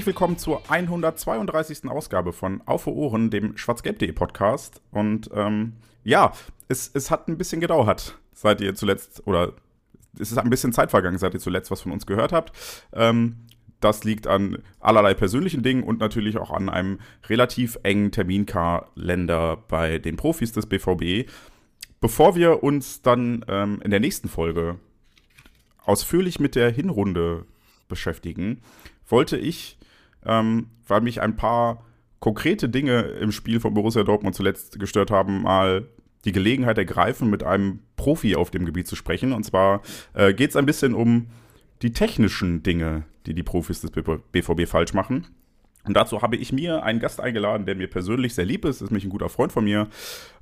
Herzlich willkommen zur 132. Ausgabe von Auf Ohren, dem schwarzgelb.de Podcast. Und ähm, ja, es, es hat ein bisschen gedauert, seit ihr zuletzt, oder es ist ein bisschen Zeit vergangen, seit ihr zuletzt was von uns gehört habt. Ähm, das liegt an allerlei persönlichen Dingen und natürlich auch an einem relativ engen Terminkalender bei den Profis des BVB. Bevor wir uns dann ähm, in der nächsten Folge ausführlich mit der Hinrunde beschäftigen, wollte ich, ähm, weil mich ein paar konkrete Dinge im Spiel von Borussia Dortmund zuletzt gestört haben, mal die Gelegenheit ergreifen, mit einem Profi auf dem Gebiet zu sprechen. Und zwar äh, geht es ein bisschen um die technischen Dinge, die die Profis des BVB falsch machen. Und dazu habe ich mir einen Gast eingeladen, der mir persönlich sehr lieb ist, ist mich ein guter Freund von mir.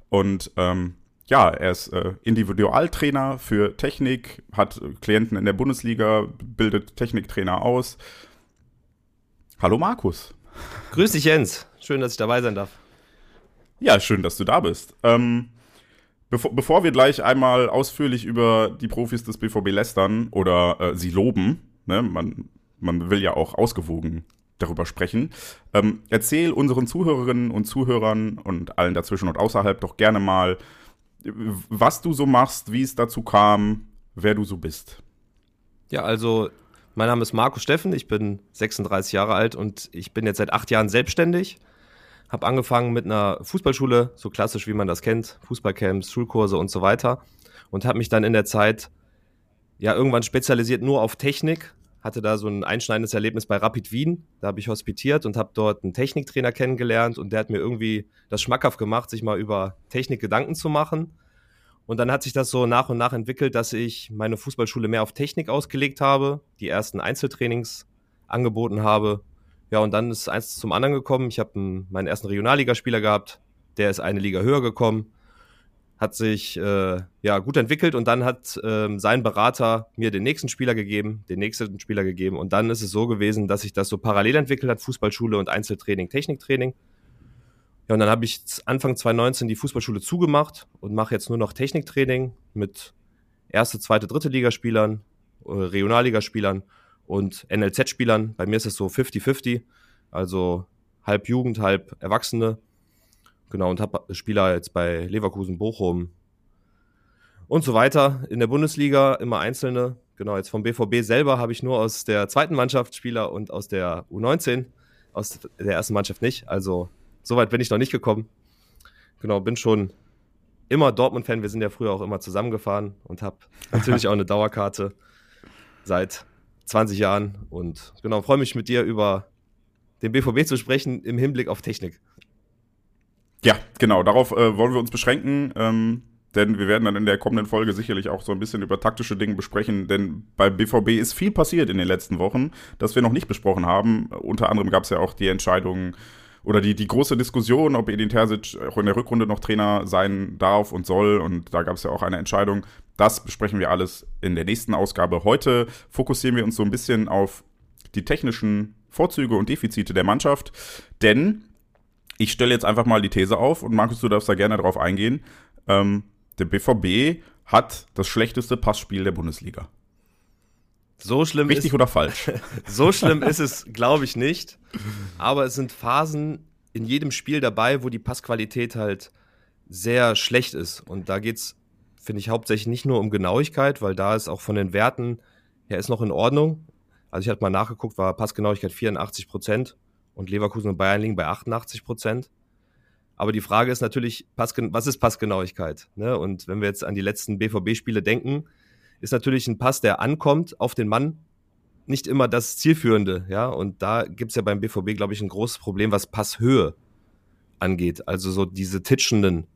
Und ähm, ja, er ist äh, Individualtrainer für Technik, hat Klienten in der Bundesliga, bildet Techniktrainer aus Hallo Markus. Grüß dich Jens. Schön, dass ich dabei sein darf. Ja, schön, dass du da bist. Ähm, bevor, bevor, wir gleich einmal ausführlich über die Profis des BVB lästern oder äh, sie loben, ne, man, man will ja auch ausgewogen darüber sprechen, ähm, erzähl unseren Zuhörerinnen und Zuhörern und allen dazwischen und außerhalb doch gerne mal, was du so machst, wie es dazu kam, wer du so bist. Ja, also mein Name ist Marco Steffen, ich bin 36 Jahre alt und ich bin jetzt seit acht Jahren selbstständig. Habe angefangen mit einer Fußballschule, so klassisch wie man das kennt, Fußballcamps, Schulkurse und so weiter. Und habe mich dann in der Zeit ja irgendwann spezialisiert nur auf Technik. Hatte da so ein einschneidendes Erlebnis bei Rapid Wien. Da habe ich hospitiert und habe dort einen Techniktrainer kennengelernt und der hat mir irgendwie das schmackhaft gemacht, sich mal über Technik Gedanken zu machen. Und dann hat sich das so nach und nach entwickelt, dass ich meine Fußballschule mehr auf Technik ausgelegt habe, die ersten Einzeltrainings angeboten habe. Ja, und dann ist eins zum anderen gekommen. Ich habe meinen ersten Regionalligaspieler gehabt, der ist eine Liga höher gekommen, hat sich äh, ja gut entwickelt und dann hat äh, sein Berater mir den nächsten Spieler gegeben, den nächsten Spieler gegeben und dann ist es so gewesen, dass sich das so parallel entwickelt hat, Fußballschule und Einzeltraining, Techniktraining. Ja, und dann habe ich Anfang 2019 die Fußballschule zugemacht und mache jetzt nur noch Techniktraining mit erste, zweite, dritte Ligaspielern, äh, Regionalligaspielern und NLZ-Spielern. Bei mir ist es so 50-50, also halb Jugend, halb Erwachsene. Genau, und habe Spieler jetzt bei Leverkusen, Bochum und so weiter. In der Bundesliga immer einzelne. Genau, jetzt vom BVB selber habe ich nur aus der zweiten Mannschaft Spieler und aus der U19, aus der ersten Mannschaft nicht. Also Soweit bin ich noch nicht gekommen. Genau, bin schon immer Dortmund-Fan. Wir sind ja früher auch immer zusammengefahren und habe natürlich auch eine Dauerkarte seit 20 Jahren. Und genau, freue mich mit dir über den BVB zu sprechen im Hinblick auf Technik. Ja, genau, darauf äh, wollen wir uns beschränken. Ähm, denn wir werden dann in der kommenden Folge sicherlich auch so ein bisschen über taktische Dinge besprechen, denn bei BVB ist viel passiert in den letzten Wochen, das wir noch nicht besprochen haben. Unter anderem gab es ja auch die Entscheidung oder die, die große Diskussion, ob Edin Terzic auch in der Rückrunde noch Trainer sein darf und soll. Und da gab es ja auch eine Entscheidung. Das besprechen wir alles in der nächsten Ausgabe. Heute fokussieren wir uns so ein bisschen auf die technischen Vorzüge und Defizite der Mannschaft. Denn ich stelle jetzt einfach mal die These auf und Markus, du darfst da gerne drauf eingehen. Ähm, der BVB hat das schlechteste Passspiel der Bundesliga. So schlimm Richtig ist, oder falsch? so schlimm ist es, glaube ich, nicht. Aber es sind Phasen in jedem Spiel dabei, wo die Passqualität halt sehr schlecht ist. Und da geht es, finde ich, hauptsächlich nicht nur um Genauigkeit, weil da ist auch von den Werten her ist noch in Ordnung. Also ich hatte mal nachgeguckt, war Passgenauigkeit 84 Prozent und Leverkusen und Bayern liegen bei 88 Prozent. Aber die Frage ist natürlich, was ist Passgenauigkeit? Ne? Und wenn wir jetzt an die letzten BVB-Spiele denken, ist natürlich ein Pass, der ankommt auf den Mann, nicht immer das Zielführende, ja. Und da gibt es ja beim BVB, glaube ich, ein großes Problem, was Passhöhe angeht. Also so diese titschenden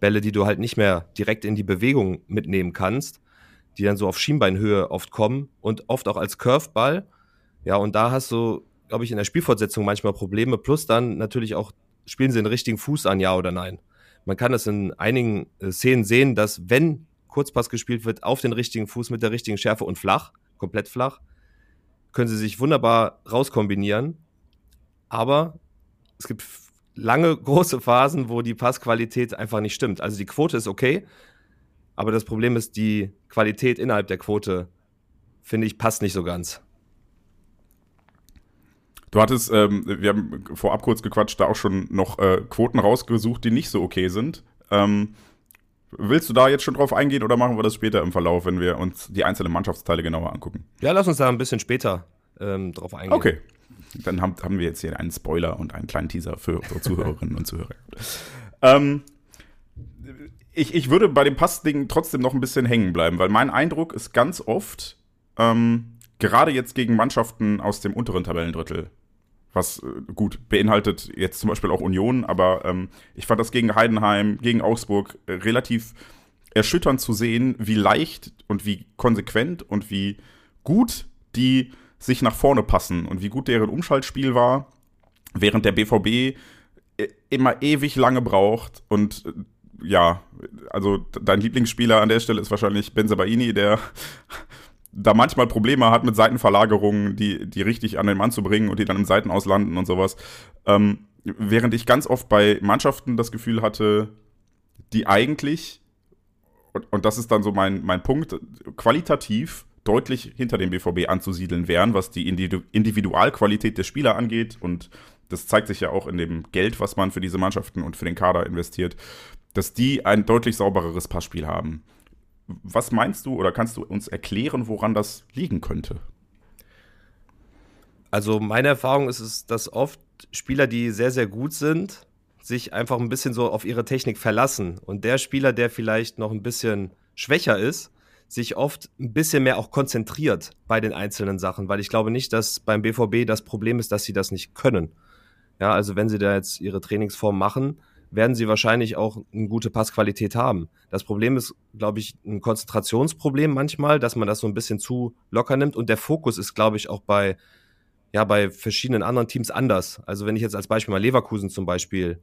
Bälle, die du halt nicht mehr direkt in die Bewegung mitnehmen kannst. die dann so auf Schienbeinhöhe oft kommen und oft auch als Curveball. Ja, und da hast du, glaube ich, in der Spielfortsetzung manchmal Probleme. Plus dann natürlich auch, spielen sie den richtigen Fuß an, ja oder nein. Man kann das in einigen äh, Szenen sehen, dass wenn Kurzpass gespielt wird, auf den richtigen Fuß mit der richtigen Schärfe und flach, komplett flach, können sie sich wunderbar rauskombinieren. Aber es gibt lange große Phasen, wo die Passqualität einfach nicht stimmt. Also die Quote ist okay, aber das Problem ist, die Qualität innerhalb der Quote, finde ich, passt nicht so ganz. Du hattest, ähm, wir haben vorab kurz gequatscht, da auch schon noch äh, Quoten rausgesucht, die nicht so okay sind. Ähm, willst du da jetzt schon drauf eingehen oder machen wir das später im Verlauf, wenn wir uns die einzelnen Mannschaftsteile genauer angucken? Ja, lass uns da ein bisschen später ähm, drauf eingehen. Okay. Dann haben, haben wir jetzt hier einen Spoiler und einen kleinen Teaser für unsere Zuhörerinnen und Zuhörer. Ähm, ich, ich würde bei dem Passding trotzdem noch ein bisschen hängen bleiben, weil mein Eindruck ist ganz oft, ähm, gerade jetzt gegen Mannschaften aus dem unteren Tabellendrittel, was äh, gut beinhaltet jetzt zum Beispiel auch Union, aber ähm, ich fand das gegen Heidenheim, gegen Augsburg äh, relativ erschütternd zu sehen, wie leicht und wie konsequent und wie gut die sich nach vorne passen und wie gut deren Umschaltspiel war, während der BVB äh, immer ewig lange braucht und äh, ja, also dein Lieblingsspieler an der Stelle ist wahrscheinlich Benzabaini, der da manchmal Probleme hat mit Seitenverlagerungen, die, die richtig an den Mann zu bringen und die dann im Seitenaus landen und sowas. Ähm, während ich ganz oft bei Mannschaften das Gefühl hatte, die eigentlich, und, und das ist dann so mein, mein Punkt, qualitativ deutlich hinter dem BVB anzusiedeln wären, was die Individualqualität der Spieler angeht. Und das zeigt sich ja auch in dem Geld, was man für diese Mannschaften und für den Kader investiert, dass die ein deutlich saubereres Passspiel haben. Was meinst du oder kannst du uns erklären, woran das liegen könnte? Also meine Erfahrung ist es, dass oft Spieler, die sehr, sehr gut sind, sich einfach ein bisschen so auf ihre Technik verlassen. Und der Spieler, der vielleicht noch ein bisschen schwächer ist, sich oft ein bisschen mehr auch konzentriert bei den einzelnen Sachen, weil ich glaube nicht, dass beim BVB das Problem ist, dass sie das nicht können. Ja, also wenn sie da jetzt ihre Trainingsform machen, werden sie wahrscheinlich auch eine gute Passqualität haben. Das Problem ist, glaube ich, ein Konzentrationsproblem manchmal, dass man das so ein bisschen zu locker nimmt und der Fokus ist, glaube ich, auch bei, ja, bei verschiedenen anderen Teams anders. Also wenn ich jetzt als Beispiel mal Leverkusen zum Beispiel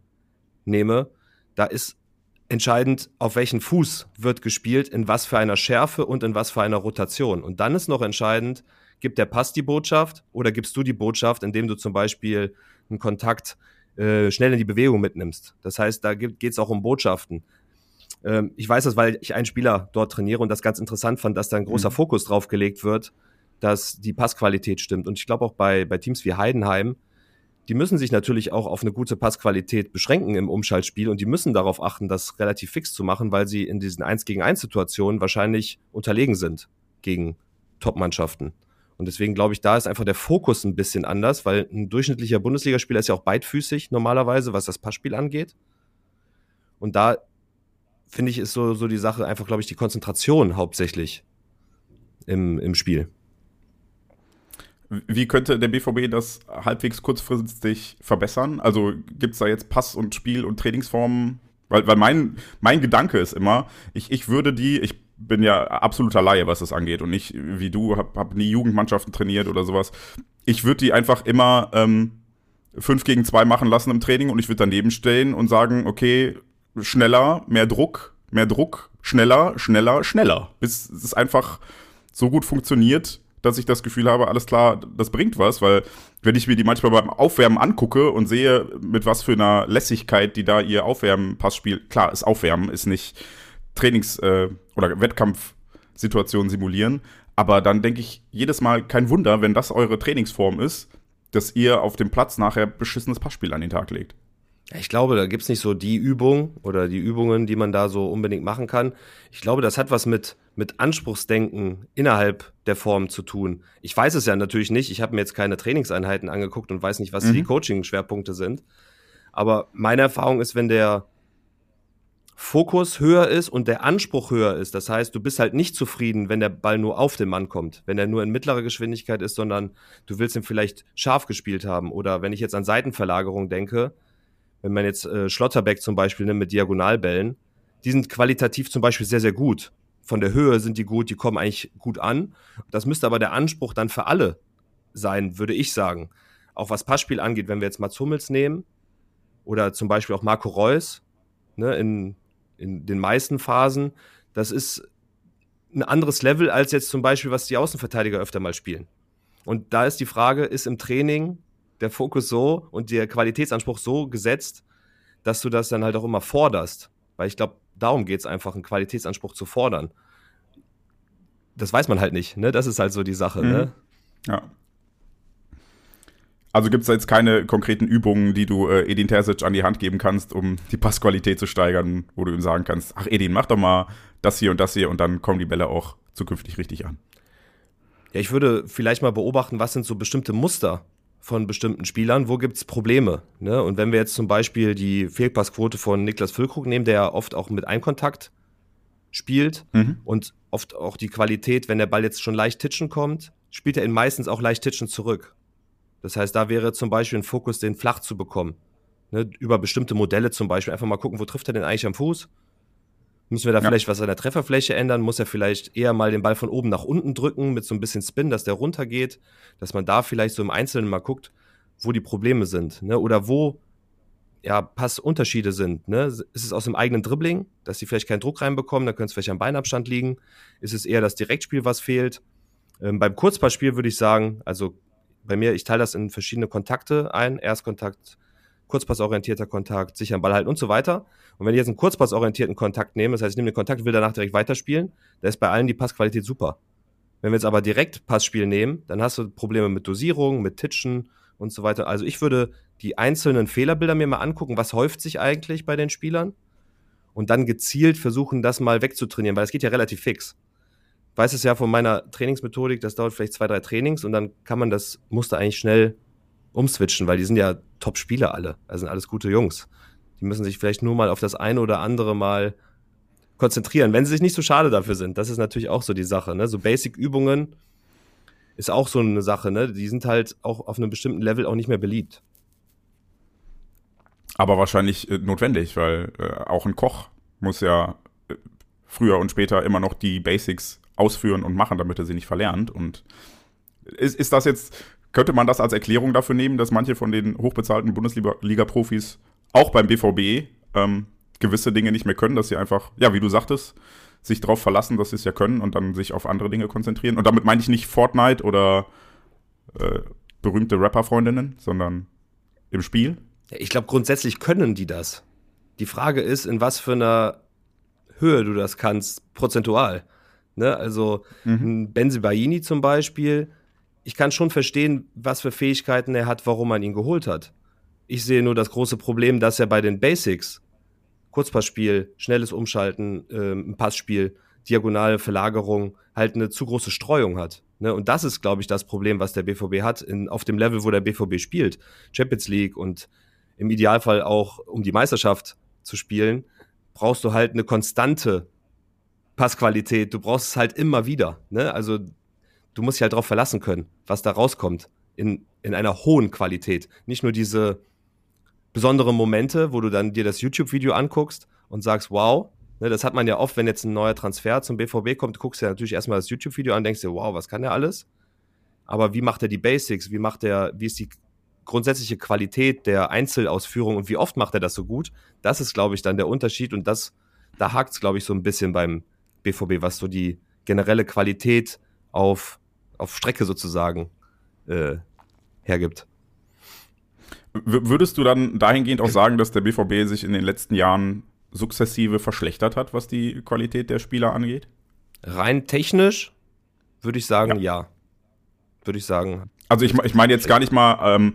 nehme, da ist entscheidend, auf welchen Fuß wird gespielt, in was für einer Schärfe und in was für einer Rotation. Und dann ist noch entscheidend, gibt der Pass die Botschaft oder gibst du die Botschaft, indem du zum Beispiel einen Kontakt äh, schnell in die Bewegung mitnimmst. Das heißt, da geht es auch um Botschaften. Ähm, ich weiß das, weil ich einen Spieler dort trainiere und das ganz interessant fand, dass da ein großer mhm. Fokus drauf gelegt wird, dass die Passqualität stimmt. Und ich glaube auch bei, bei Teams wie Heidenheim, die müssen sich natürlich auch auf eine gute Passqualität beschränken im Umschaltspiel und die müssen darauf achten, das relativ fix zu machen, weil sie in diesen 1 gegen 1 Situationen wahrscheinlich unterlegen sind gegen Top-Mannschaften. Und deswegen glaube ich, da ist einfach der Fokus ein bisschen anders, weil ein durchschnittlicher Bundesligaspieler ist ja auch beidfüßig normalerweise, was das Passspiel angeht. Und da finde ich, ist so, so die Sache einfach, glaube ich, die Konzentration hauptsächlich im, im Spiel. Wie könnte der BVB das halbwegs kurzfristig verbessern? Also gibt es da jetzt Pass und Spiel und Trainingsformen? Weil, weil mein, mein Gedanke ist immer, ich, ich würde die, ich bin ja absoluter Laie, was das angeht und nicht wie du, hab, hab nie Jugendmannschaften trainiert oder sowas. Ich würde die einfach immer ähm, 5 gegen 2 machen lassen im Training und ich würde daneben stehen und sagen, okay, schneller, mehr Druck, mehr Druck, schneller, schneller, schneller. Bis es einfach so gut funktioniert, dass ich das Gefühl habe, alles klar, das bringt was, weil wenn ich mir die manchmal beim Aufwärmen angucke und sehe, mit was für einer Lässigkeit die da ihr Aufwärmen-Pass spielt, klar, ist Aufwärmen, ist nicht Trainings- äh, oder Wettkampfsituationen simulieren. Aber dann denke ich jedes Mal kein Wunder, wenn das eure Trainingsform ist, dass ihr auf dem Platz nachher beschissenes Passspiel an den Tag legt. Ich glaube, da gibt es nicht so die Übung oder die Übungen, die man da so unbedingt machen kann. Ich glaube, das hat was mit, mit Anspruchsdenken innerhalb der Form zu tun. Ich weiß es ja natürlich nicht. Ich habe mir jetzt keine Trainingseinheiten angeguckt und weiß nicht, was mhm. die Coaching-Schwerpunkte sind. Aber meine Erfahrung ist, wenn der, Fokus höher ist und der Anspruch höher ist. Das heißt, du bist halt nicht zufrieden, wenn der Ball nur auf den Mann kommt, wenn er nur in mittlerer Geschwindigkeit ist, sondern du willst ihn vielleicht scharf gespielt haben. Oder wenn ich jetzt an Seitenverlagerung denke, wenn man jetzt äh, Schlotterbeck zum Beispiel nimmt mit Diagonalbällen, die sind qualitativ zum Beispiel sehr, sehr gut von der Höhe sind die gut, die kommen eigentlich gut an. Das müsste aber der Anspruch dann für alle sein, würde ich sagen. Auch was Passspiel angeht, wenn wir jetzt Mats Hummels nehmen oder zum Beispiel auch Marco Reus ne, in, in den meisten Phasen, das ist ein anderes Level als jetzt zum Beispiel, was die Außenverteidiger öfter mal spielen. Und da ist die Frage, ist im Training der Fokus so und der Qualitätsanspruch so gesetzt, dass du das dann halt auch immer forderst? Weil ich glaube, darum geht es einfach, einen Qualitätsanspruch zu fordern. Das weiß man halt nicht, ne? Das ist halt so die Sache, mhm. ne? Ja. Also gibt es jetzt keine konkreten Übungen, die du äh, Edin Terzic an die Hand geben kannst, um die Passqualität zu steigern, wo du ihm sagen kannst, ach Edin, mach doch mal das hier und das hier und dann kommen die Bälle auch zukünftig richtig an. Ja, ich würde vielleicht mal beobachten, was sind so bestimmte Muster von bestimmten Spielern, wo gibt es Probleme. Ne? Und wenn wir jetzt zum Beispiel die Fehlpassquote von Niklas Füllkrug nehmen, der ja oft auch mit Einkontakt spielt mhm. und oft auch die Qualität, wenn der Ball jetzt schon leicht titschen kommt, spielt er ihn meistens auch leicht titschen zurück. Das heißt, da wäre zum Beispiel ein Fokus, den flach zu bekommen. Ne? Über bestimmte Modelle zum Beispiel. Einfach mal gucken, wo trifft er denn eigentlich am Fuß? Müssen wir da ja. vielleicht was an der Trefferfläche ändern? Muss er vielleicht eher mal den Ball von oben nach unten drücken mit so ein bisschen Spin, dass der runtergeht? Dass man da vielleicht so im Einzelnen mal guckt, wo die Probleme sind. Ne? Oder wo ja, Passunterschiede sind. Ne? Ist es aus dem eigenen Dribbling, dass sie vielleicht keinen Druck reinbekommen, dann könnte es vielleicht am Beinabstand liegen. Ist es eher das Direktspiel, was fehlt? Ähm, beim Kurzpassspiel würde ich sagen, also bei mir, ich teile das in verschiedene Kontakte ein. Erstkontakt, kurzpassorientierter Kontakt, sicheren Ball halten und so weiter. Und wenn ich jetzt einen kurzpassorientierten Kontakt nehme, das heißt, ich nehme den Kontakt, will danach direkt weiterspielen, da ist bei allen die Passqualität super. Wenn wir jetzt aber direkt Passspiel nehmen, dann hast du Probleme mit Dosierung, mit Titschen und so weiter. Also ich würde die einzelnen Fehlerbilder mir mal angucken, was häuft sich eigentlich bei den Spielern und dann gezielt versuchen, das mal wegzutrainieren, weil es geht ja relativ fix. Weiß es ja von meiner Trainingsmethodik, das dauert vielleicht zwei, drei Trainings und dann kann man das Muster eigentlich schnell umswitchen, weil die sind ja Top-Spieler alle. Also sind alles gute Jungs. Die müssen sich vielleicht nur mal auf das eine oder andere mal konzentrieren, wenn sie sich nicht so schade dafür sind. Das ist natürlich auch so die Sache. Ne? So Basic-Übungen ist auch so eine Sache. Ne? Die sind halt auch auf einem bestimmten Level auch nicht mehr beliebt. Aber wahrscheinlich äh, notwendig, weil äh, auch ein Koch muss ja äh, früher und später immer noch die Basics ausführen und machen, damit er sie nicht verlernt. Und ist, ist das jetzt könnte man das als Erklärung dafür nehmen, dass manche von den hochbezahlten Bundesliga-Profis auch beim BVB ähm, gewisse Dinge nicht mehr können, dass sie einfach, ja, wie du sagtest, sich darauf verlassen, dass sie es ja können und dann sich auf andere Dinge konzentrieren. Und damit meine ich nicht Fortnite oder äh, berühmte Rapper-Freundinnen, sondern im Spiel. Ich glaube, grundsätzlich können die das. Die Frage ist, in was für einer Höhe du das kannst, prozentual. Ne? Also mhm. Benzibaini zum Beispiel, ich kann schon verstehen, was für Fähigkeiten er hat, warum man ihn geholt hat. Ich sehe nur das große Problem, dass er bei den Basics, Kurzpassspiel, schnelles Umschalten, ähm, Passspiel, diagonale Verlagerung, halt eine zu große Streuung hat. Ne? Und das ist, glaube ich, das Problem, was der BVB hat, in, auf dem Level, wo der BVB spielt. Champions League und im Idealfall auch, um die Meisterschaft zu spielen, brauchst du halt eine konstante Passqualität. Du brauchst es halt immer wieder. Ne? Also du musst dich halt darauf verlassen können, was da rauskommt. In, in einer hohen Qualität. Nicht nur diese besonderen Momente, wo du dann dir das YouTube-Video anguckst und sagst, wow, ne, das hat man ja oft, wenn jetzt ein neuer Transfer zum BVB kommt, guckst du ja natürlich erstmal das YouTube-Video an, denkst dir, wow, was kann der alles? Aber wie macht er die Basics? Wie macht er, wie ist die grundsätzliche Qualität der Einzelausführung und wie oft macht er das so gut? Das ist, glaube ich, dann der Unterschied und das, da hakt es, glaube ich, so ein bisschen beim BVB, was so die generelle Qualität auf auf Strecke sozusagen äh, hergibt. Würdest du dann dahingehend auch sagen, dass der BVB sich in den letzten Jahren sukzessive verschlechtert hat, was die Qualität der Spieler angeht? Rein technisch würde ich sagen, ja. ja. Würde ich sagen. Also ich, ich meine jetzt gar nicht mal, ähm,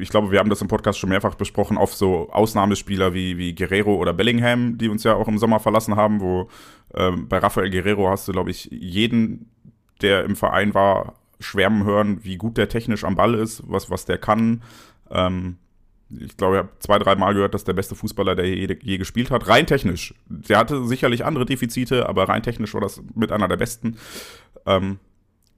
ich glaube, wir haben das im Podcast schon mehrfach besprochen, auf so Ausnahmespieler wie, wie Guerrero oder Bellingham, die uns ja auch im Sommer verlassen haben, wo ähm, bei Rafael Guerrero hast du, glaube ich, jeden der im Verein war, schwärmen hören, wie gut der technisch am Ball ist, was, was der kann. Ähm, ich glaube, ich habe zwei, drei Mal gehört, dass der beste Fußballer, der je, je, gespielt hat, rein technisch. Der hatte sicherlich andere Defizite, aber rein technisch war das mit einer der besten. Ähm,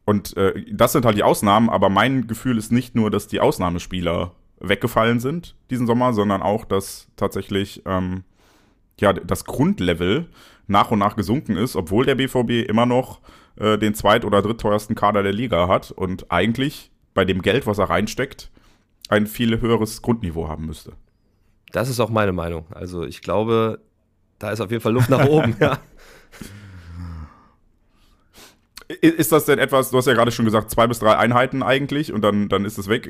und äh, das sind halt die Ausnahmen, aber mein Gefühl ist nicht nur, dass die Ausnahmespieler weggefallen sind diesen Sommer, sondern auch, dass tatsächlich ähm, ja, das Grundlevel nach und nach gesunken ist, obwohl der BVB immer noch äh, den zweit- oder drittteuersten Kader der Liga hat und eigentlich bei dem Geld, was er reinsteckt, ein viel höheres Grundniveau haben müsste. Das ist auch meine Meinung. Also ich glaube, da ist auf jeden Fall Luft nach oben, ja. Ist das denn etwas, du hast ja gerade schon gesagt, zwei bis drei Einheiten eigentlich und dann, dann ist es weg.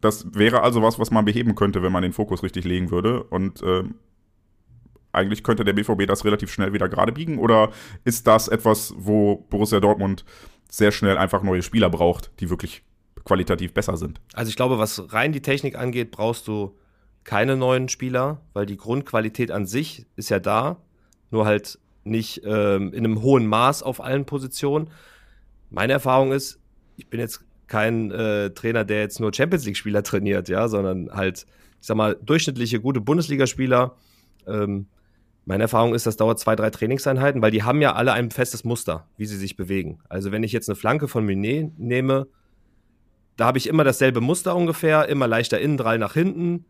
Das wäre also was, was man beheben könnte, wenn man den Fokus richtig legen würde. Und äh, eigentlich könnte der BVB das relativ schnell wieder gerade biegen. Oder ist das etwas, wo Borussia Dortmund sehr schnell einfach neue Spieler braucht, die wirklich qualitativ besser sind? Also ich glaube, was rein die Technik angeht, brauchst du keine neuen Spieler, weil die Grundqualität an sich ist ja da, nur halt nicht ähm, in einem hohen Maß auf allen Positionen. Meine Erfahrung ist, ich bin jetzt kein äh, Trainer, der jetzt nur Champions League-Spieler trainiert, ja, sondern halt, ich sag mal, durchschnittliche, gute Bundesligaspieler. Ähm, meine Erfahrung ist, das dauert zwei, drei Trainingseinheiten, weil die haben ja alle ein festes Muster, wie sie sich bewegen. Also wenn ich jetzt eine Flanke von Menet nehme, da habe ich immer dasselbe Muster ungefähr, immer leichter innen, nach hinten,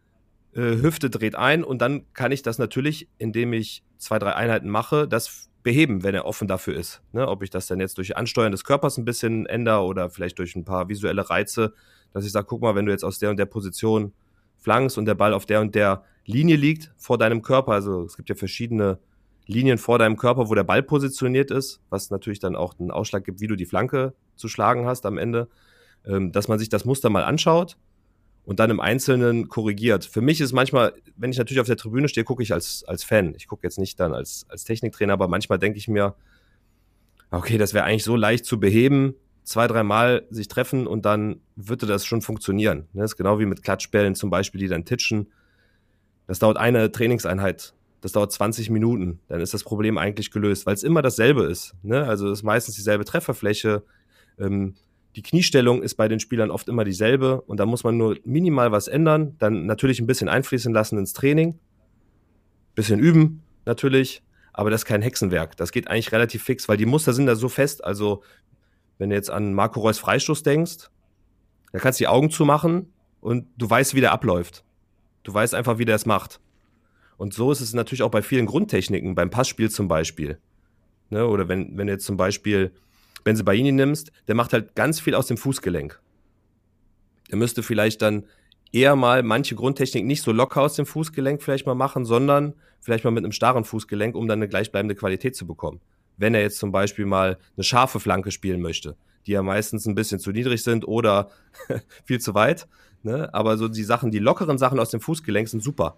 äh, Hüfte dreht ein und dann kann ich das natürlich, indem ich zwei, drei Einheiten mache, das beheben, wenn er offen dafür ist. Ne? Ob ich das dann jetzt durch Ansteuern des Körpers ein bisschen ändere oder vielleicht durch ein paar visuelle Reize, dass ich sage, guck mal, wenn du jetzt aus der und der Position flankst und der Ball auf der und der Linie liegt vor deinem Körper, also es gibt ja verschiedene Linien vor deinem Körper, wo der Ball positioniert ist, was natürlich dann auch einen Ausschlag gibt, wie du die Flanke zu schlagen hast am Ende, ähm, dass man sich das Muster mal anschaut und dann im Einzelnen korrigiert. Für mich ist manchmal, wenn ich natürlich auf der Tribüne stehe, gucke ich als, als Fan. Ich gucke jetzt nicht dann als, als Techniktrainer, aber manchmal denke ich mir, okay, das wäre eigentlich so leicht zu beheben, zwei, dreimal sich treffen und dann würde das schon funktionieren. Das ist genau wie mit Klatschbällen zum Beispiel, die dann titschen. Das dauert eine Trainingseinheit. Das dauert 20 Minuten. Dann ist das Problem eigentlich gelöst, weil es immer dasselbe ist. Ne? Also es ist meistens dieselbe Trefferfläche. Ähm, die Kniestellung ist bei den Spielern oft immer dieselbe und da muss man nur minimal was ändern, dann natürlich ein bisschen einfließen lassen ins Training, bisschen üben natürlich, aber das ist kein Hexenwerk. Das geht eigentlich relativ fix, weil die Muster sind da so fest. Also wenn du jetzt an Marco Reus Freistoß denkst, da kannst du die Augen zumachen und du weißt, wie der abläuft. Du weißt einfach, wie der es macht. Und so ist es natürlich auch bei vielen Grundtechniken, beim Passspiel zum Beispiel. Ne? Oder wenn, wenn jetzt zum Beispiel Benzebaini nimmst, der macht halt ganz viel aus dem Fußgelenk. Der müsste vielleicht dann eher mal manche Grundtechnik nicht so locker aus dem Fußgelenk vielleicht mal machen, sondern vielleicht mal mit einem starren Fußgelenk, um dann eine gleichbleibende Qualität zu bekommen. Wenn er jetzt zum Beispiel mal eine scharfe Flanke spielen möchte, die ja meistens ein bisschen zu niedrig sind oder viel zu weit. Ne? Aber so die Sachen, die lockeren Sachen aus dem Fußgelenk sind super.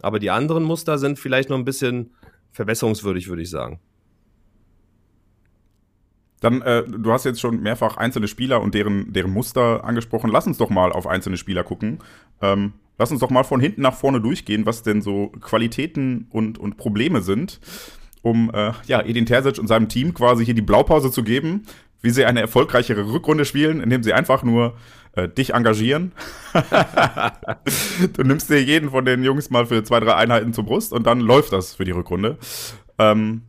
Aber die anderen Muster sind vielleicht noch ein bisschen verbesserungswürdig, würde ich sagen. Dann, äh, du hast jetzt schon mehrfach einzelne Spieler und deren, deren Muster angesprochen. Lass uns doch mal auf einzelne Spieler gucken. Ähm, lass uns doch mal von hinten nach vorne durchgehen, was denn so Qualitäten und, und Probleme sind, um äh, ja, Edin Terzic und seinem Team quasi hier die Blaupause zu geben, wie sie eine erfolgreichere Rückrunde spielen, indem sie einfach nur äh, dich engagieren. du nimmst dir jeden von den Jungs mal für zwei, drei Einheiten zur Brust und dann läuft das für die Rückrunde. Ähm,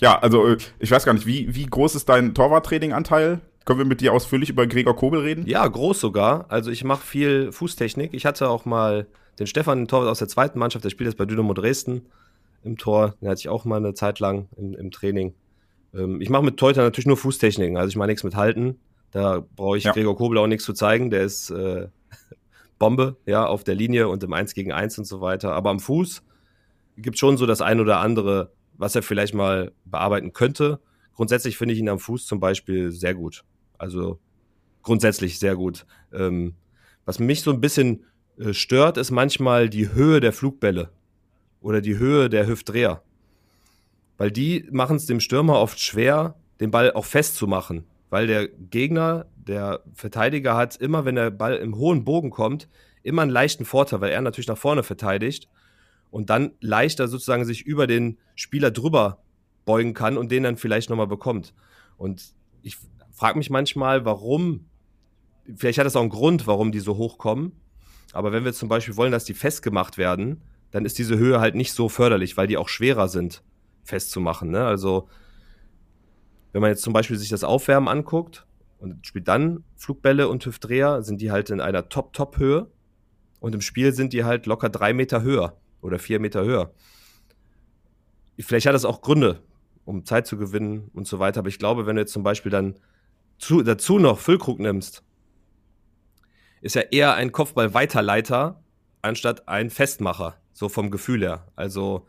ja, also äh, ich weiß gar nicht, wie, wie groß ist dein Torwarttraining-Anteil? Können wir mit dir ausführlich über Gregor Kobel reden? Ja, groß sogar. Also ich mache viel Fußtechnik. Ich hatte auch mal den Stefan, den Torwart aus der zweiten Mannschaft, der spielt jetzt bei Dynamo Dresden im Tor. Den hatte ich auch mal eine Zeit lang im, im Training. Ähm, ich mache mit Teuter natürlich nur Fußtechniken, also ich mache nichts mit Halten. Da brauche ich ja. Gregor Kobel auch nichts zu zeigen. Der ist äh, Bombe, ja, auf der Linie und im 1 gegen 1 und so weiter. Aber am Fuß gibt schon so das ein oder andere was er vielleicht mal bearbeiten könnte. Grundsätzlich finde ich ihn am Fuß zum Beispiel sehr gut. Also grundsätzlich sehr gut. Ähm, was mich so ein bisschen äh, stört, ist manchmal die Höhe der Flugbälle oder die Höhe der Hüftdreher. Weil die machen es dem Stürmer oft schwer, den Ball auch festzumachen. Weil der Gegner, der Verteidiger hat immer, wenn der Ball im hohen Bogen kommt, immer einen leichten Vorteil, weil er natürlich nach vorne verteidigt und dann leichter sozusagen sich über den Spieler drüber beugen kann und den dann vielleicht nochmal bekommt. Und ich frage mich manchmal, warum, vielleicht hat das auch einen Grund, warum die so hochkommen. Aber wenn wir zum Beispiel wollen, dass die festgemacht werden, dann ist diese Höhe halt nicht so förderlich, weil die auch schwerer sind, festzumachen. Ne? Also, wenn man jetzt zum Beispiel sich das Aufwärmen anguckt und spielt dann Flugbälle und Hüftdreher, sind die halt in einer Top-Top-Höhe. Und im Spiel sind die halt locker drei Meter höher oder vier Meter höher. vielleicht hat das auch Gründe, um Zeit zu gewinnen und so weiter. Aber ich glaube, wenn du jetzt zum Beispiel dann zu, dazu noch Füllkrug nimmst, ist er eher ein Kopfball-Weiterleiter anstatt ein Festmacher, so vom Gefühl her. Also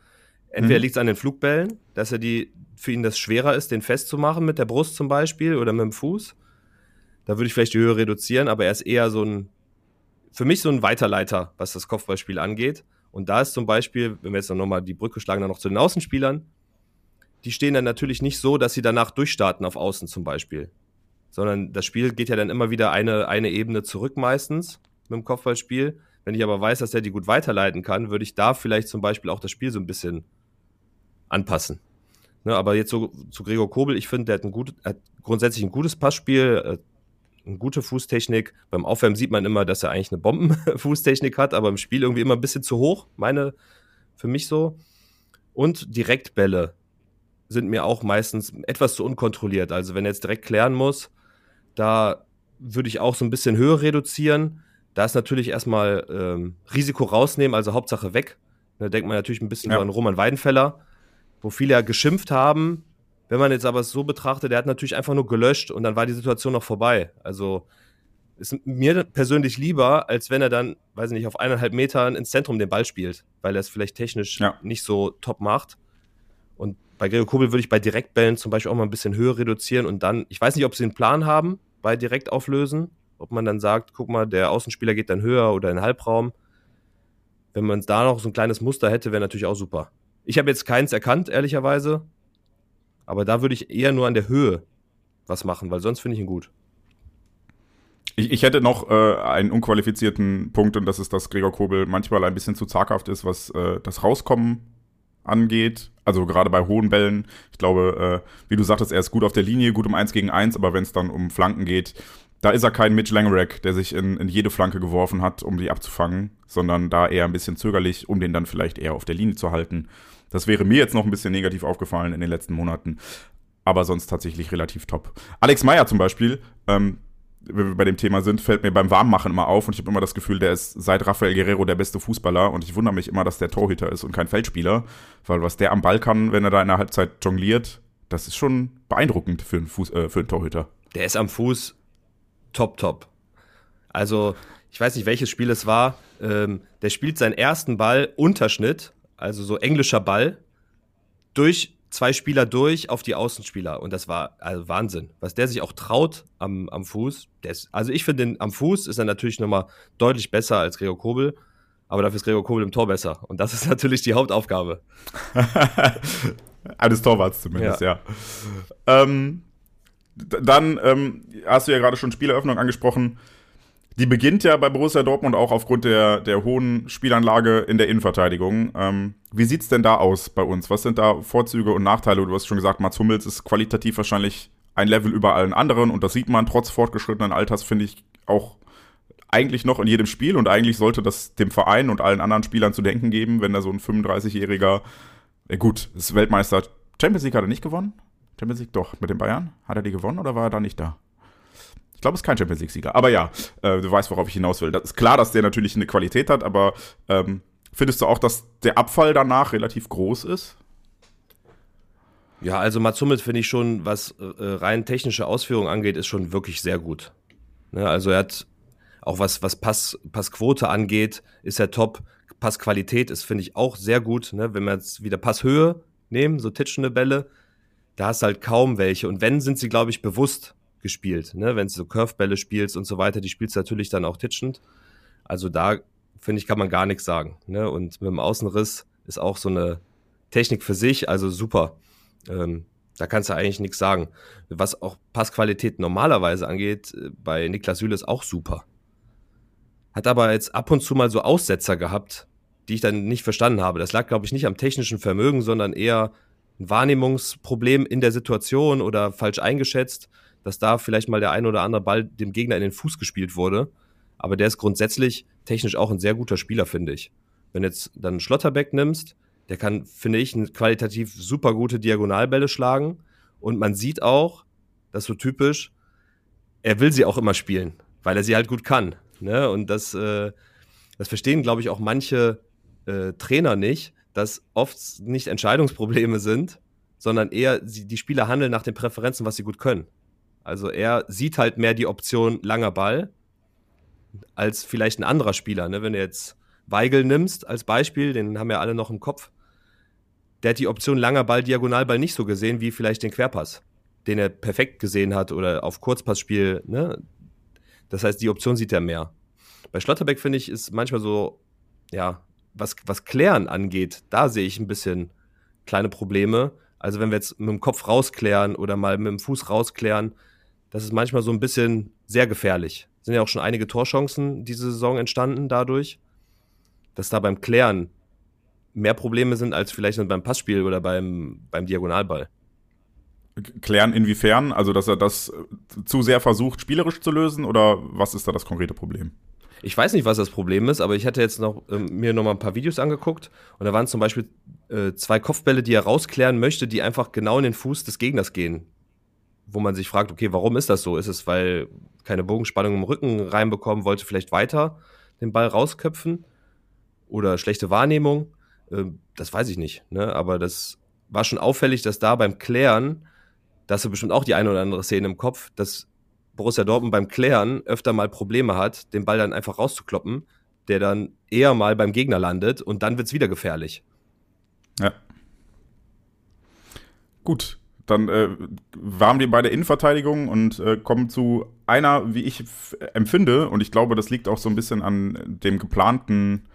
entweder mhm. liegt es an den Flugbällen, dass er die für ihn das schwerer ist, den festzumachen mit der Brust zum Beispiel oder mit dem Fuß. Da würde ich vielleicht die Höhe reduzieren, aber er ist eher so ein, für mich so ein Weiterleiter, was das Kopfballspiel angeht. Und da ist zum Beispiel, wenn wir jetzt nochmal die Brücke schlagen, dann noch zu den Außenspielern, die stehen dann natürlich nicht so, dass sie danach durchstarten auf Außen zum Beispiel. Sondern das Spiel geht ja dann immer wieder eine, eine Ebene zurück meistens mit dem Kopfballspiel. Wenn ich aber weiß, dass er die gut weiterleiten kann, würde ich da vielleicht zum Beispiel auch das Spiel so ein bisschen anpassen. Ne, aber jetzt so zu Gregor Kobel, ich finde, der hat, ein gut, hat grundsätzlich ein gutes Passspiel, eine gute Fußtechnik. Beim Aufwärmen sieht man immer, dass er eigentlich eine Bombenfußtechnik hat, aber im Spiel irgendwie immer ein bisschen zu hoch, meine, für mich so. Und Direktbälle sind mir auch meistens etwas zu unkontrolliert. Also wenn er jetzt direkt klären muss, da würde ich auch so ein bisschen Höhe reduzieren. Da ist natürlich erstmal ähm, Risiko rausnehmen, also Hauptsache weg. Da denkt man natürlich ein bisschen ja. an Roman Weidenfeller, wo viele ja geschimpft haben, wenn man jetzt aber es so betrachtet, der hat natürlich einfach nur gelöscht und dann war die Situation noch vorbei. Also ist mir persönlich lieber, als wenn er dann, weiß ich nicht, auf eineinhalb Metern ins Zentrum den Ball spielt, weil er es vielleicht technisch ja. nicht so top macht. Und bei Gregor Kobel würde ich bei Direktbällen zum Beispiel auch mal ein bisschen Höhe reduzieren und dann, ich weiß nicht, ob sie einen Plan haben bei Direktauflösen, ob man dann sagt, guck mal, der Außenspieler geht dann höher oder in den Halbraum. Wenn man da noch so ein kleines Muster hätte, wäre natürlich auch super. Ich habe jetzt keins erkannt, ehrlicherweise. Aber da würde ich eher nur an der Höhe was machen, weil sonst finde ich ihn gut. Ich, ich hätte noch äh, einen unqualifizierten Punkt und das ist, dass Gregor Kobel manchmal ein bisschen zu zaghaft ist, was äh, das Rauskommen angeht. Also gerade bei hohen Bällen. Ich glaube, äh, wie du sagtest, er ist gut auf der Linie, gut um eins gegen eins, aber wenn es dann um Flanken geht, da ist er kein Mitch Langerack, der sich in, in jede Flanke geworfen hat, um die abzufangen, sondern da eher ein bisschen zögerlich, um den dann vielleicht eher auf der Linie zu halten. Das wäre mir jetzt noch ein bisschen negativ aufgefallen in den letzten Monaten. Aber sonst tatsächlich relativ top. Alex Meyer zum Beispiel, ähm, wenn wir bei dem Thema sind, fällt mir beim Warmmachen immer auf und ich habe immer das Gefühl, der ist seit Rafael Guerrero der beste Fußballer und ich wundere mich immer, dass der Torhüter ist und kein Feldspieler, weil was der am Ball kann, wenn er da in der Halbzeit jongliert, das ist schon beeindruckend für einen, Fuß, äh, für einen Torhüter. Der ist am Fuß top, top. Also, ich weiß nicht, welches Spiel es war. Ähm, der spielt seinen ersten Ball Unterschnitt also so englischer Ball, durch zwei Spieler durch auf die Außenspieler. Und das war also Wahnsinn. Was der sich auch traut am, am Fuß. Ist, also ich finde, den am Fuß ist er natürlich nochmal deutlich besser als Gregor Kobel. Aber dafür ist Gregor Kobel im Tor besser. Und das ist natürlich die Hauptaufgabe. Eines Torwarts zumindest, ja. ja. Ähm, dann ähm, hast du ja gerade schon Spieleröffnung angesprochen. Die beginnt ja bei Borussia Dortmund auch aufgrund der, der hohen Spielanlage in der Innenverteidigung. Ähm, wie sieht's denn da aus bei uns? Was sind da Vorzüge und Nachteile? Du hast schon gesagt, Mats Hummels ist qualitativ wahrscheinlich ein Level über allen anderen und das sieht man trotz fortgeschrittenen Alters, finde ich, auch eigentlich noch in jedem Spiel und eigentlich sollte das dem Verein und allen anderen Spielern zu denken geben, wenn da so ein 35-jähriger, äh gut, ist Weltmeister, Champions League hat er nicht gewonnen? Champions League doch, mit den Bayern? Hat er die gewonnen oder war er da nicht da? Ich glaube, es ist kein Champions League-Sieger. Aber ja, äh, du weißt, worauf ich hinaus will. Das ist klar, dass der natürlich eine Qualität hat, aber ähm, findest du auch, dass der Abfall danach relativ groß ist? Ja, also Mats Hummels finde ich schon, was äh, rein technische Ausführung angeht, ist schon wirklich sehr gut. Ne, also er hat auch was, was Pass, Passquote angeht, ist er top. Passqualität ist, finde ich, auch sehr gut. Ne? Wenn wir jetzt wieder Passhöhe nehmen, so titschende Bälle, da hast du halt kaum welche. Und wenn, sind sie, glaube ich, bewusst gespielt. Ne? Wenn du so Curvebälle spielst und so weiter, die spielst du natürlich dann auch titschend. Also da, finde ich, kann man gar nichts sagen. Ne? Und mit dem Außenriss ist auch so eine Technik für sich, also super. Ähm, da kannst du eigentlich nichts sagen. Was auch Passqualität normalerweise angeht, äh, bei Niklas Süle ist auch super. Hat aber jetzt ab und zu mal so Aussetzer gehabt, die ich dann nicht verstanden habe. Das lag, glaube ich, nicht am technischen Vermögen, sondern eher ein Wahrnehmungsproblem in der Situation oder falsch eingeschätzt dass da vielleicht mal der ein oder andere Ball dem Gegner in den Fuß gespielt wurde. Aber der ist grundsätzlich technisch auch ein sehr guter Spieler, finde ich. Wenn du jetzt dann Schlotterbeck nimmst, der kann, finde ich, qualitativ super gute Diagonalbälle schlagen. Und man sieht auch, das ist so typisch, er will sie auch immer spielen, weil er sie halt gut kann. Ne? Und das, äh, das verstehen, glaube ich, auch manche äh, Trainer nicht, dass oft nicht Entscheidungsprobleme sind, sondern eher die Spieler handeln nach den Präferenzen, was sie gut können. Also er sieht halt mehr die Option langer Ball als vielleicht ein anderer Spieler. Ne? Wenn du jetzt Weigel nimmst als Beispiel, den haben ja alle noch im Kopf, der hat die Option langer Ball, Diagonalball nicht so gesehen wie vielleicht den Querpass, den er perfekt gesehen hat oder auf Kurzpassspiel. Ne? Das heißt, die Option sieht er mehr. Bei Schlotterbeck finde ich, ist manchmal so, ja, was, was Klären angeht, da sehe ich ein bisschen kleine Probleme. Also wenn wir jetzt mit dem Kopf rausklären oder mal mit dem Fuß rausklären, das ist manchmal so ein bisschen sehr gefährlich. Sind ja auch schon einige Torchancen diese Saison entstanden dadurch, dass da beim Klären mehr Probleme sind als vielleicht beim Passspiel oder beim, beim Diagonalball. Klären inwiefern? Also, dass er das zu sehr versucht, spielerisch zu lösen oder was ist da das konkrete Problem? Ich weiß nicht, was das Problem ist, aber ich hatte jetzt noch äh, mir noch mal ein paar Videos angeguckt und da waren zum Beispiel äh, zwei Kopfbälle, die er rausklären möchte, die einfach genau in den Fuß des Gegners gehen. Wo man sich fragt, okay, warum ist das so? Ist es, weil keine Bogenspannung im Rücken reinbekommen, wollte vielleicht weiter den Ball rausköpfen? Oder schlechte Wahrnehmung? Äh, das weiß ich nicht. Ne? Aber das war schon auffällig, dass da beim Klären, dass du bestimmt auch die eine oder andere Szene im Kopf, dass Borussia Dortmund beim Klären öfter mal Probleme hat, den Ball dann einfach rauszukloppen, der dann eher mal beim Gegner landet und dann wird es wieder gefährlich. Ja. Gut, dann äh, waren wir bei der Innenverteidigung und äh, kommen zu einer, wie ich empfinde, und ich glaube, das liegt auch so ein bisschen an dem geplanten,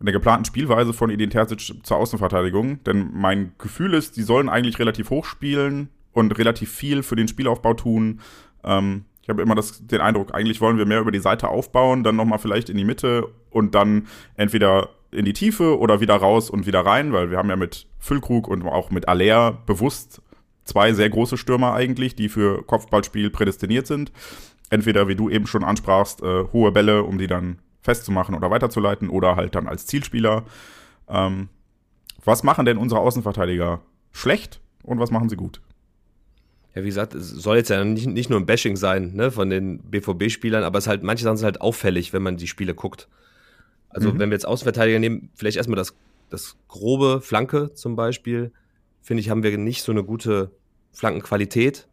an der geplanten Spielweise von Edin Terzic zur Außenverteidigung. Denn mein Gefühl ist, die sollen eigentlich relativ hoch spielen und relativ viel für den Spielaufbau tun. Ähm, ich habe immer das, den Eindruck, eigentlich wollen wir mehr über die Seite aufbauen, dann nochmal vielleicht in die Mitte und dann entweder in die Tiefe oder wieder raus und wieder rein, weil wir haben ja mit Füllkrug und auch mit Aller bewusst zwei sehr große Stürmer eigentlich, die für Kopfballspiel prädestiniert sind. Entweder, wie du eben schon ansprachst, äh, hohe Bälle, um die dann festzumachen oder weiterzuleiten, oder halt dann als Zielspieler. Ähm, was machen denn unsere Außenverteidiger schlecht und was machen sie gut? ja, wie gesagt, es soll jetzt ja nicht, nicht nur ein Bashing sein, ne, von den BVB-Spielern, aber es halt, manche Sachen sind halt auffällig, wenn man die Spiele guckt. Also, mhm. wenn wir jetzt Außenverteidiger nehmen, vielleicht erstmal das, das grobe Flanke zum Beispiel, finde ich, haben wir nicht so eine gute Flankenqualität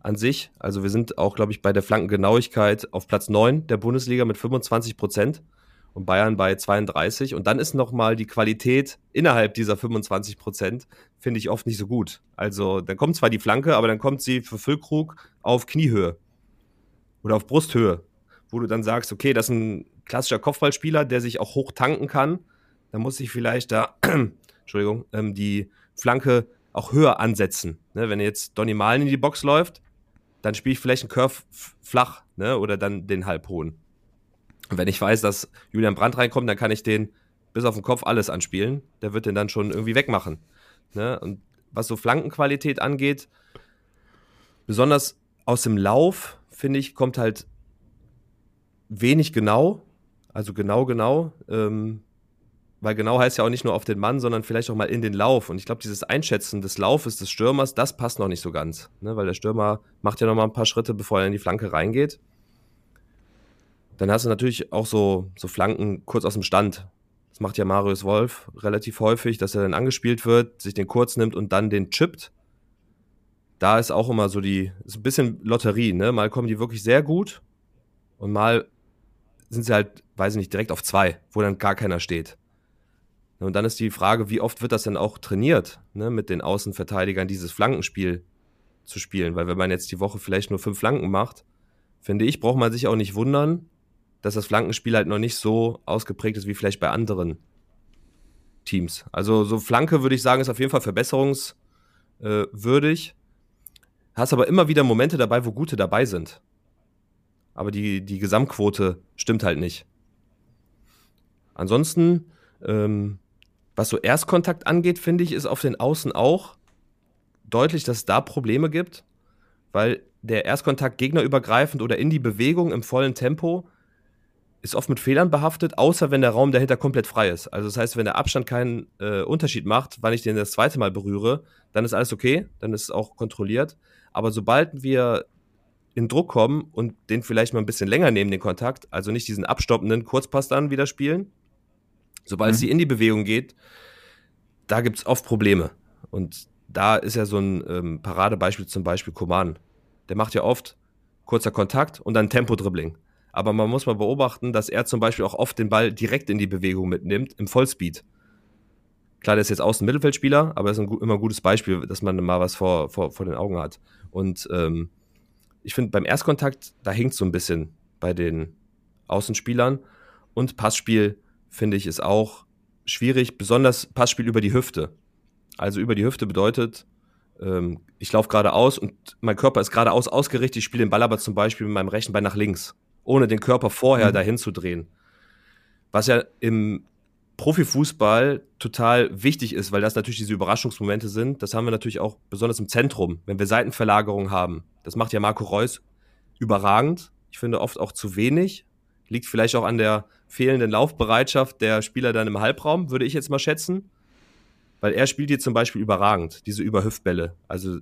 an sich. Also, wir sind auch, glaube ich, bei der Flankengenauigkeit auf Platz 9 der Bundesliga mit 25 Prozent und Bayern bei 32. Und dann ist nochmal die Qualität innerhalb dieser 25 Prozent, finde ich oft nicht so gut. Also dann kommt zwar die Flanke, aber dann kommt sie für Füllkrug auf Kniehöhe oder auf Brusthöhe, wo du dann sagst, okay, das ist ein klassischer Kopfballspieler, der sich auch hoch tanken kann. Dann muss ich vielleicht da, Entschuldigung, ähm, die Flanke auch höher ansetzen. Ne, wenn jetzt Donny Malen in die Box läuft, dann spiele ich vielleicht einen Curve flach ne, oder dann den halbhohen. Und wenn ich weiß, dass Julian Brandt reinkommt, dann kann ich den bis auf den Kopf alles anspielen. Der wird den dann schon irgendwie wegmachen. Ne? Und was so Flankenqualität angeht, besonders aus dem Lauf, finde ich, kommt halt wenig genau. Also genau, genau. Ähm, weil genau heißt ja auch nicht nur auf den Mann, sondern vielleicht auch mal in den Lauf. Und ich glaube, dieses Einschätzen des Laufes des Stürmers, das passt noch nicht so ganz. Ne? Weil der Stürmer macht ja noch mal ein paar Schritte, bevor er in die Flanke reingeht. Dann hast du natürlich auch so, so Flanken kurz aus dem Stand. Das macht ja Marius Wolf relativ häufig, dass er dann angespielt wird, sich den kurz nimmt und dann den chippt. Da ist auch immer so die, ist ein bisschen Lotterie, ne? Mal kommen die wirklich sehr gut und mal sind sie halt, weiß ich nicht, direkt auf zwei, wo dann gar keiner steht. Und dann ist die Frage, wie oft wird das denn auch trainiert, ne, mit den Außenverteidigern dieses Flankenspiel zu spielen? Weil wenn man jetzt die Woche vielleicht nur fünf Flanken macht, finde ich, braucht man sich auch nicht wundern, dass das Flankenspiel halt noch nicht so ausgeprägt ist wie vielleicht bei anderen Teams. Also so Flanke würde ich sagen, ist auf jeden Fall verbesserungswürdig. Äh, Hast aber immer wieder Momente dabei, wo gute dabei sind. Aber die, die Gesamtquote stimmt halt nicht. Ansonsten, ähm, was so Erstkontakt angeht, finde ich, ist auf den Außen auch deutlich, dass es da Probleme gibt, weil der Erstkontakt gegnerübergreifend oder in die Bewegung im vollen Tempo ist oft mit Fehlern behaftet, außer wenn der Raum dahinter komplett frei ist. Also das heißt, wenn der Abstand keinen äh, Unterschied macht, wann ich den das zweite Mal berühre, dann ist alles okay, dann ist es auch kontrolliert. Aber sobald wir in Druck kommen und den vielleicht mal ein bisschen länger nehmen, den Kontakt, also nicht diesen abstoppenden Kurzpass dann wieder spielen, sobald mhm. es in die Bewegung geht, da gibt es oft Probleme. Und da ist ja so ein ähm, Paradebeispiel zum Beispiel Koman. Der macht ja oft kurzer Kontakt und dann Tempo-Dribbling. Aber man muss mal beobachten, dass er zum Beispiel auch oft den Ball direkt in die Bewegung mitnimmt, im Vollspeed. Klar, der ist jetzt Außen-Mittelfeldspieler, aber das ist ein, immer ein gutes Beispiel, dass man mal was vor, vor, vor den Augen hat. Und ähm, ich finde, beim Erstkontakt, da hinkt so ein bisschen bei den Außenspielern. Und Passspiel, finde ich, ist auch schwierig, besonders Passspiel über die Hüfte. Also über die Hüfte bedeutet, ähm, ich laufe geradeaus und mein Körper ist geradeaus ausgerichtet, ich spiele den Ball aber zum Beispiel mit meinem rechten Bein nach links, ohne den Körper vorher mhm. dahin zu drehen. Was ja im Profifußball total wichtig ist, weil das natürlich diese Überraschungsmomente sind. Das haben wir natürlich auch besonders im Zentrum, wenn wir Seitenverlagerung haben. Das macht ja Marco Reus überragend. Ich finde oft auch zu wenig. Liegt vielleicht auch an der fehlenden Laufbereitschaft der Spieler dann im Halbraum, würde ich jetzt mal schätzen. Weil er spielt hier zum Beispiel überragend, diese Überhüftbälle. Also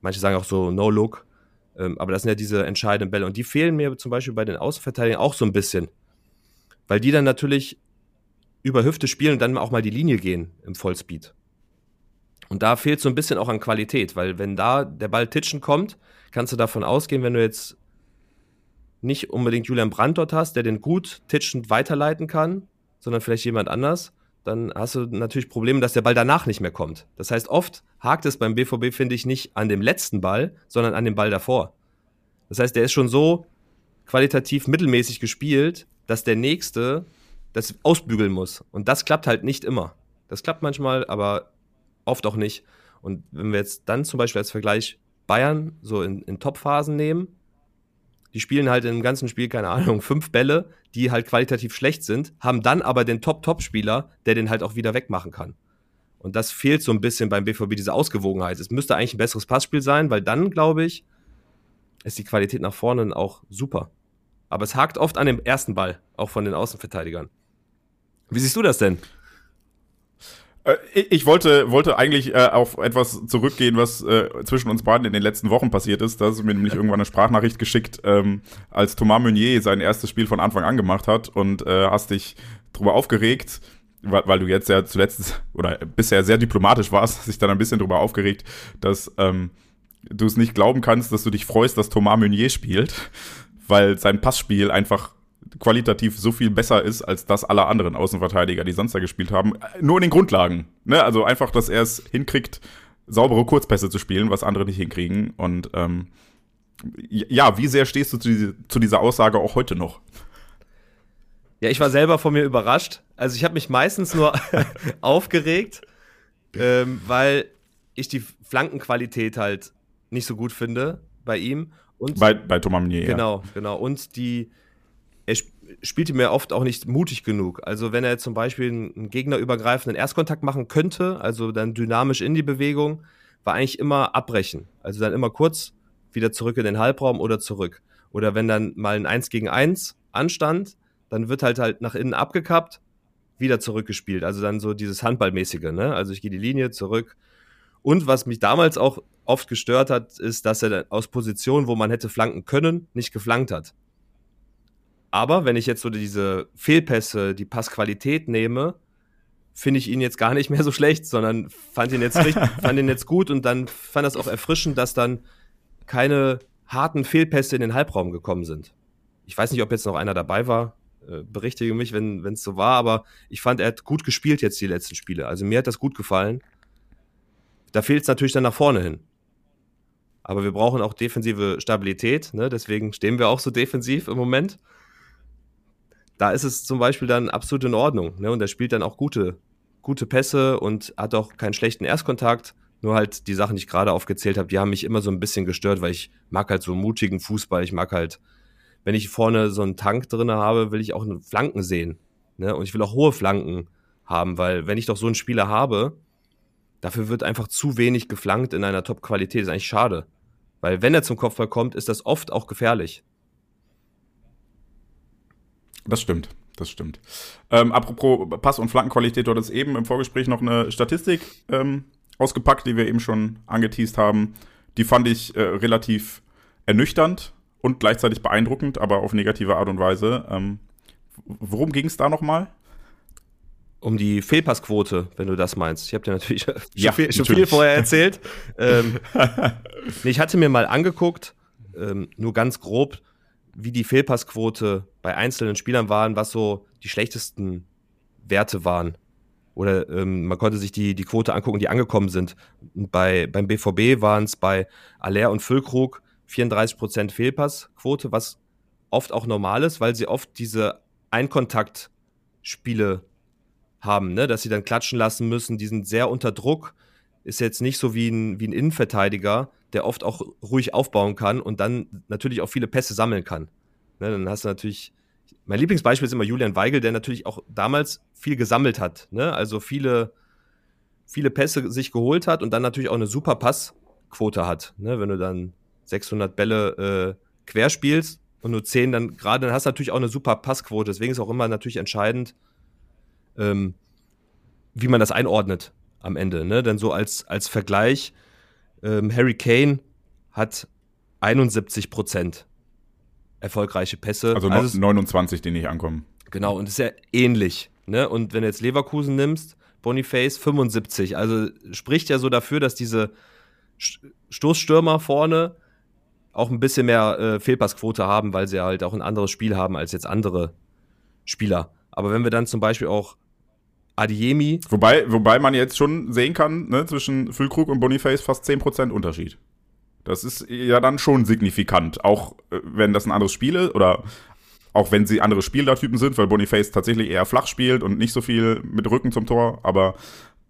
manche sagen auch so No-Look. Ähm, aber das sind ja diese entscheidenden Bälle. Und die fehlen mir zum Beispiel bei den Außenverteidigern auch so ein bisschen. Weil die dann natürlich über Hüfte spielen und dann auch mal die Linie gehen im Vollspeed. Und da fehlt so ein bisschen auch an Qualität, weil wenn da der Ball titschen kommt, kannst du davon ausgehen, wenn du jetzt nicht unbedingt Julian Brandt dort hast, der den gut titschend weiterleiten kann, sondern vielleicht jemand anders, dann hast du natürlich Probleme, dass der Ball danach nicht mehr kommt. Das heißt, oft hakt es beim BVB, finde ich, nicht an dem letzten Ball, sondern an dem Ball davor. Das heißt, der ist schon so qualitativ mittelmäßig gespielt, dass der nächste das ausbügeln muss. Und das klappt halt nicht immer. Das klappt manchmal, aber oft auch nicht. Und wenn wir jetzt dann zum Beispiel als Vergleich Bayern so in, in Top-Phasen nehmen, die spielen halt im ganzen Spiel, keine Ahnung, fünf Bälle, die halt qualitativ schlecht sind, haben dann aber den Top-Top-Spieler, der den halt auch wieder wegmachen kann. Und das fehlt so ein bisschen beim BVB, diese Ausgewogenheit. Es müsste eigentlich ein besseres Passspiel sein, weil dann, glaube ich, ist die Qualität nach vorne auch super. Aber es hakt oft an dem ersten Ball, auch von den Außenverteidigern. Wie siehst du das denn? Äh, ich wollte, wollte eigentlich äh, auf etwas zurückgehen, was äh, zwischen uns beiden in den letzten Wochen passiert ist. Da hast du mir nämlich irgendwann eine Sprachnachricht geschickt, ähm, als Thomas Meunier sein erstes Spiel von Anfang an gemacht hat und äh, hast dich darüber aufgeregt, weil, weil du jetzt ja zuletzt oder bisher sehr diplomatisch warst, hast dich dann ein bisschen darüber aufgeregt, dass ähm, du es nicht glauben kannst, dass du dich freust, dass Thomas Meunier spielt, weil sein Passspiel einfach qualitativ so viel besser ist als das aller anderen Außenverteidiger, die sonst da gespielt haben. Nur in den Grundlagen. Ne? Also einfach, dass er es hinkriegt, saubere Kurzpässe zu spielen, was andere nicht hinkriegen. Und ähm, ja, wie sehr stehst du zu, diese, zu dieser Aussage auch heute noch? Ja, ich war selber von mir überrascht. Also ich habe mich meistens nur aufgeregt, ähm, weil ich die Flankenqualität halt nicht so gut finde bei ihm. Und bei, bei Thomas Meunier, Genau, ja. genau. Und die, er spielte mir oft auch nicht mutig genug. Also wenn er zum Beispiel einen gegnerübergreifenden Erstkontakt machen könnte, also dann dynamisch in die Bewegung, war eigentlich immer abbrechen. Also dann immer kurz wieder zurück in den Halbraum oder zurück. Oder wenn dann mal ein 1 gegen 1 anstand, dann wird halt halt nach innen abgekappt, wieder zurückgespielt. Also dann so dieses Handballmäßige, ne? Also ich gehe die Linie zurück. Und was mich damals auch oft gestört hat, ist, dass er aus Positionen, wo man hätte flanken können, nicht geflankt hat. Aber wenn ich jetzt so diese Fehlpässe, die Passqualität nehme, finde ich ihn jetzt gar nicht mehr so schlecht, sondern fand ihn jetzt richtig, fand ihn jetzt gut und dann fand das auch erfrischend, dass dann keine harten Fehlpässe in den Halbraum gekommen sind. Ich weiß nicht, ob jetzt noch einer dabei war. Äh, berichtige mich, wenn es so war, aber ich fand, er hat gut gespielt jetzt die letzten Spiele. Also mir hat das gut gefallen. Da fehlt es natürlich dann nach vorne hin. Aber wir brauchen auch defensive Stabilität, ne? deswegen stehen wir auch so defensiv im Moment da ist es zum Beispiel dann absolut in Ordnung. Ne? Und er spielt dann auch gute, gute Pässe und hat auch keinen schlechten Erstkontakt. Nur halt die Sachen, die ich gerade aufgezählt habe, die haben mich immer so ein bisschen gestört, weil ich mag halt so mutigen Fußball. Ich mag halt, wenn ich vorne so einen Tank drin habe, will ich auch Flanken sehen. Ne? Und ich will auch hohe Flanken haben, weil wenn ich doch so einen Spieler habe, dafür wird einfach zu wenig geflankt in einer Top-Qualität. Das ist eigentlich schade. Weil wenn er zum Kopfball kommt, ist das oft auch gefährlich. Das stimmt. Das stimmt. Ähm, apropos Pass- und Flankenqualität, du hattest eben im Vorgespräch noch eine Statistik ähm, ausgepackt, die wir eben schon angeteased haben. Die fand ich äh, relativ ernüchternd und gleichzeitig beeindruckend, aber auf negative Art und Weise. Ähm, worum ging es da nochmal? um die Fehlpassquote, wenn du das meinst. Ich habe dir natürlich ja, schon, viel, schon viel vorher erzählt. ähm, ich hatte mir mal angeguckt, ähm, nur ganz grob, wie die Fehlpassquote bei einzelnen Spielern waren, was so die schlechtesten Werte waren. Oder ähm, man konnte sich die, die Quote angucken, die angekommen sind. Bei, beim BVB waren es bei Aller und Füllkrug 34% Fehlpassquote, was oft auch normal ist, weil sie oft diese Einkontaktspiele haben, ne? dass sie dann klatschen lassen müssen. Die sind sehr unter Druck. Ist jetzt nicht so wie ein, wie ein Innenverteidiger, der oft auch ruhig aufbauen kann und dann natürlich auch viele Pässe sammeln kann. Ne? Dann hast du natürlich. Mein Lieblingsbeispiel ist immer Julian Weigel, der natürlich auch damals viel gesammelt hat. Ne? Also viele, viele Pässe sich geholt hat und dann natürlich auch eine super Passquote hat. Ne? Wenn du dann 600 Bälle äh, quer spielst und nur 10 dann gerade, dann hast du natürlich auch eine super Passquote. Deswegen ist auch immer natürlich entscheidend, ähm, wie man das einordnet am Ende. Ne? Denn so als, als Vergleich, ähm, Harry Kane hat 71 Prozent erfolgreiche Pässe. Also, also 29, die nicht ankommen. Genau, und ist ja ähnlich. Ne? Und wenn du jetzt Leverkusen nimmst, Boniface 75. Also spricht ja so dafür, dass diese Stoßstürmer vorne auch ein bisschen mehr äh, Fehlpassquote haben, weil sie halt auch ein anderes Spiel haben als jetzt andere Spieler. Aber wenn wir dann zum Beispiel auch Adiemi. Wobei, wobei man jetzt schon sehen kann, ne, zwischen Füllkrug und Boniface fast 10% Unterschied. Das ist ja dann schon signifikant, auch äh, wenn das ein anderes Spiel ist oder auch wenn sie andere Spielertypen sind, weil Boniface tatsächlich eher flach spielt und nicht so viel mit Rücken zum Tor, aber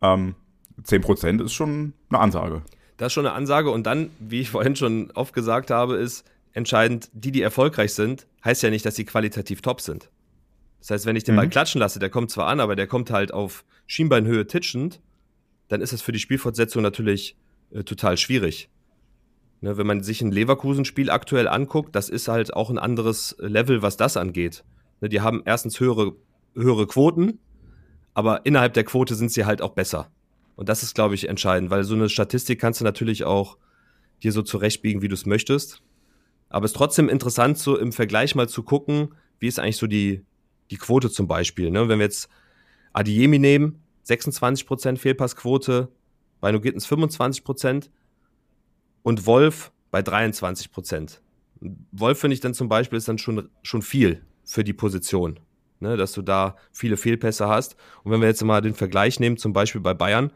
ähm, 10% ist schon eine Ansage. Das ist schon eine Ansage und dann, wie ich vorhin schon oft gesagt habe, ist entscheidend, die, die erfolgreich sind, heißt ja nicht, dass sie qualitativ top sind. Das heißt, wenn ich den mhm. mal klatschen lasse, der kommt zwar an, aber der kommt halt auf Schienbeinhöhe titschend, dann ist das für die Spielfortsetzung natürlich äh, total schwierig. Ne, wenn man sich ein Leverkusen-Spiel aktuell anguckt, das ist halt auch ein anderes Level, was das angeht. Ne, die haben erstens höhere, höhere Quoten, aber innerhalb der Quote sind sie halt auch besser. Und das ist, glaube ich, entscheidend, weil so eine Statistik kannst du natürlich auch dir so zurechtbiegen, wie du es möchtest. Aber es ist trotzdem interessant, so im Vergleich mal zu gucken, wie ist eigentlich so die, die Quote zum Beispiel. Ne? Wenn wir jetzt Adiemi nehmen, 26% Fehlpassquote, bei Nugittens 25% und Wolf bei 23%. Wolf finde ich dann zum Beispiel ist dann schon, schon viel für die Position, ne? dass du da viele Fehlpässe hast. Und wenn wir jetzt mal den Vergleich nehmen, zum Beispiel bei Bayern,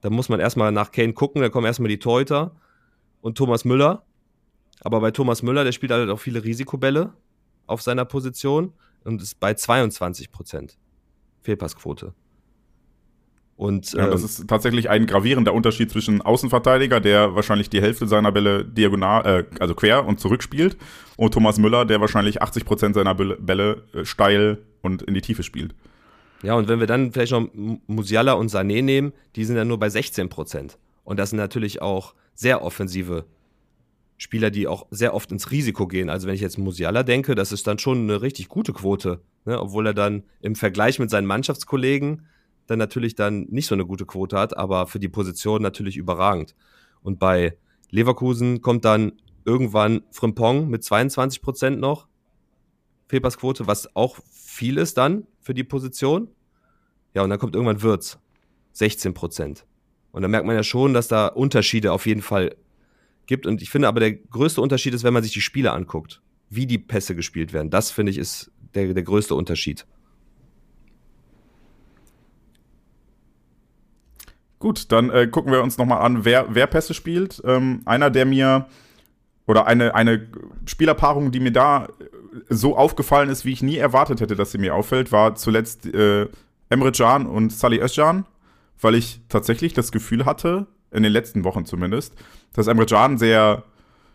dann muss man erstmal nach Kane gucken, da kommen erstmal die Torhüter und Thomas Müller. Aber bei Thomas Müller, der spielt halt auch viele Risikobälle auf seiner Position und ist bei 22 Prozent Fehlpassquote. Und, ja, das ähm, ist tatsächlich ein gravierender Unterschied zwischen Außenverteidiger, der wahrscheinlich die Hälfte seiner Bälle diagonal, äh, also quer und zurückspielt, und Thomas Müller, der wahrscheinlich 80 Prozent seiner Bälle äh, steil und in die Tiefe spielt. Ja, und wenn wir dann vielleicht noch Musiala und Sané nehmen, die sind ja nur bei 16 Prozent. Und das sind natürlich auch sehr offensive Spieler, die auch sehr oft ins Risiko gehen. Also wenn ich jetzt Musiala denke, das ist dann schon eine richtig gute Quote, ne? obwohl er dann im Vergleich mit seinen Mannschaftskollegen dann natürlich dann nicht so eine gute Quote hat, aber für die Position natürlich überragend. Und bei Leverkusen kommt dann irgendwann Frimpong mit 22 Prozent noch Fehlpassquote, was auch viel ist dann für die Position. Ja, und dann kommt irgendwann Würz, 16 Prozent. Und da merkt man ja schon, dass da Unterschiede auf jeden Fall gibt. Und ich finde aber, der größte Unterschied ist, wenn man sich die Spiele anguckt, wie die Pässe gespielt werden. Das finde ich ist der, der größte Unterschied. Gut, dann äh, gucken wir uns nochmal an, wer, wer Pässe spielt. Ähm, einer, der mir, oder eine, eine Spielerpaarung, die mir da äh, so aufgefallen ist, wie ich nie erwartet hätte, dass sie mir auffällt, war zuletzt äh, Emre Can und Salih Özcan, weil ich tatsächlich das Gefühl hatte, in den letzten Wochen zumindest, dass Emre Can sehr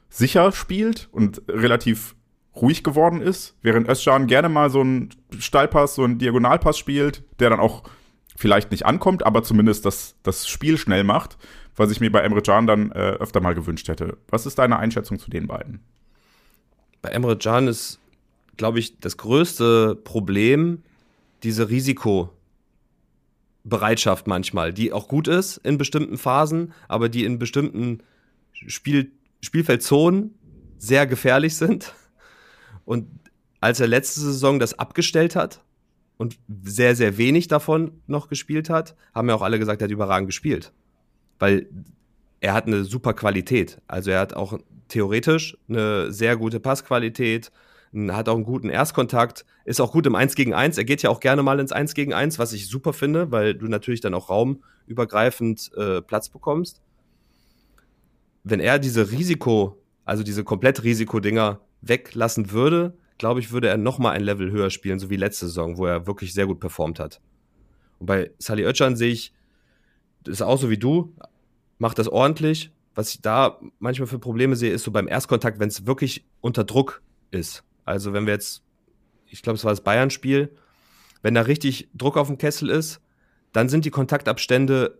sicher spielt und relativ ruhig geworden ist, während Özcan gerne mal so einen Steilpass, so einen Diagonalpass spielt, der dann auch vielleicht nicht ankommt, aber zumindest das, das Spiel schnell macht, was ich mir bei Emre Can dann äh, öfter mal gewünscht hätte. Was ist deine Einschätzung zu den beiden? Bei Emre Can ist, glaube ich, das größte Problem diese Risiko, Bereitschaft manchmal, die auch gut ist in bestimmten Phasen, aber die in bestimmten Spiel, Spielfeldzonen sehr gefährlich sind. Und als er letzte Saison das abgestellt hat, und sehr, sehr wenig davon noch gespielt hat, haben ja auch alle gesagt, er hat überragend gespielt. Weil er hat eine super Qualität. Also er hat auch theoretisch eine sehr gute Passqualität, hat auch einen guten Erstkontakt, ist auch gut im 1 gegen 1. Er geht ja auch gerne mal ins 1 gegen 1, was ich super finde, weil du natürlich dann auch raumübergreifend äh, Platz bekommst. Wenn er diese Risiko, also diese komplett Risikodinger weglassen würde, glaube ich, würde er noch mal ein Level höher spielen, so wie letzte Saison, wo er wirklich sehr gut performt hat. Und bei Sally Oetschan sehe ich, das ist auch so wie du, macht das ordentlich. Was ich da manchmal für Probleme sehe, ist so beim Erstkontakt, wenn es wirklich unter Druck ist. Also wenn wir jetzt, ich glaube, es war das Bayern-Spiel, wenn da richtig Druck auf dem Kessel ist, dann sind die Kontaktabstände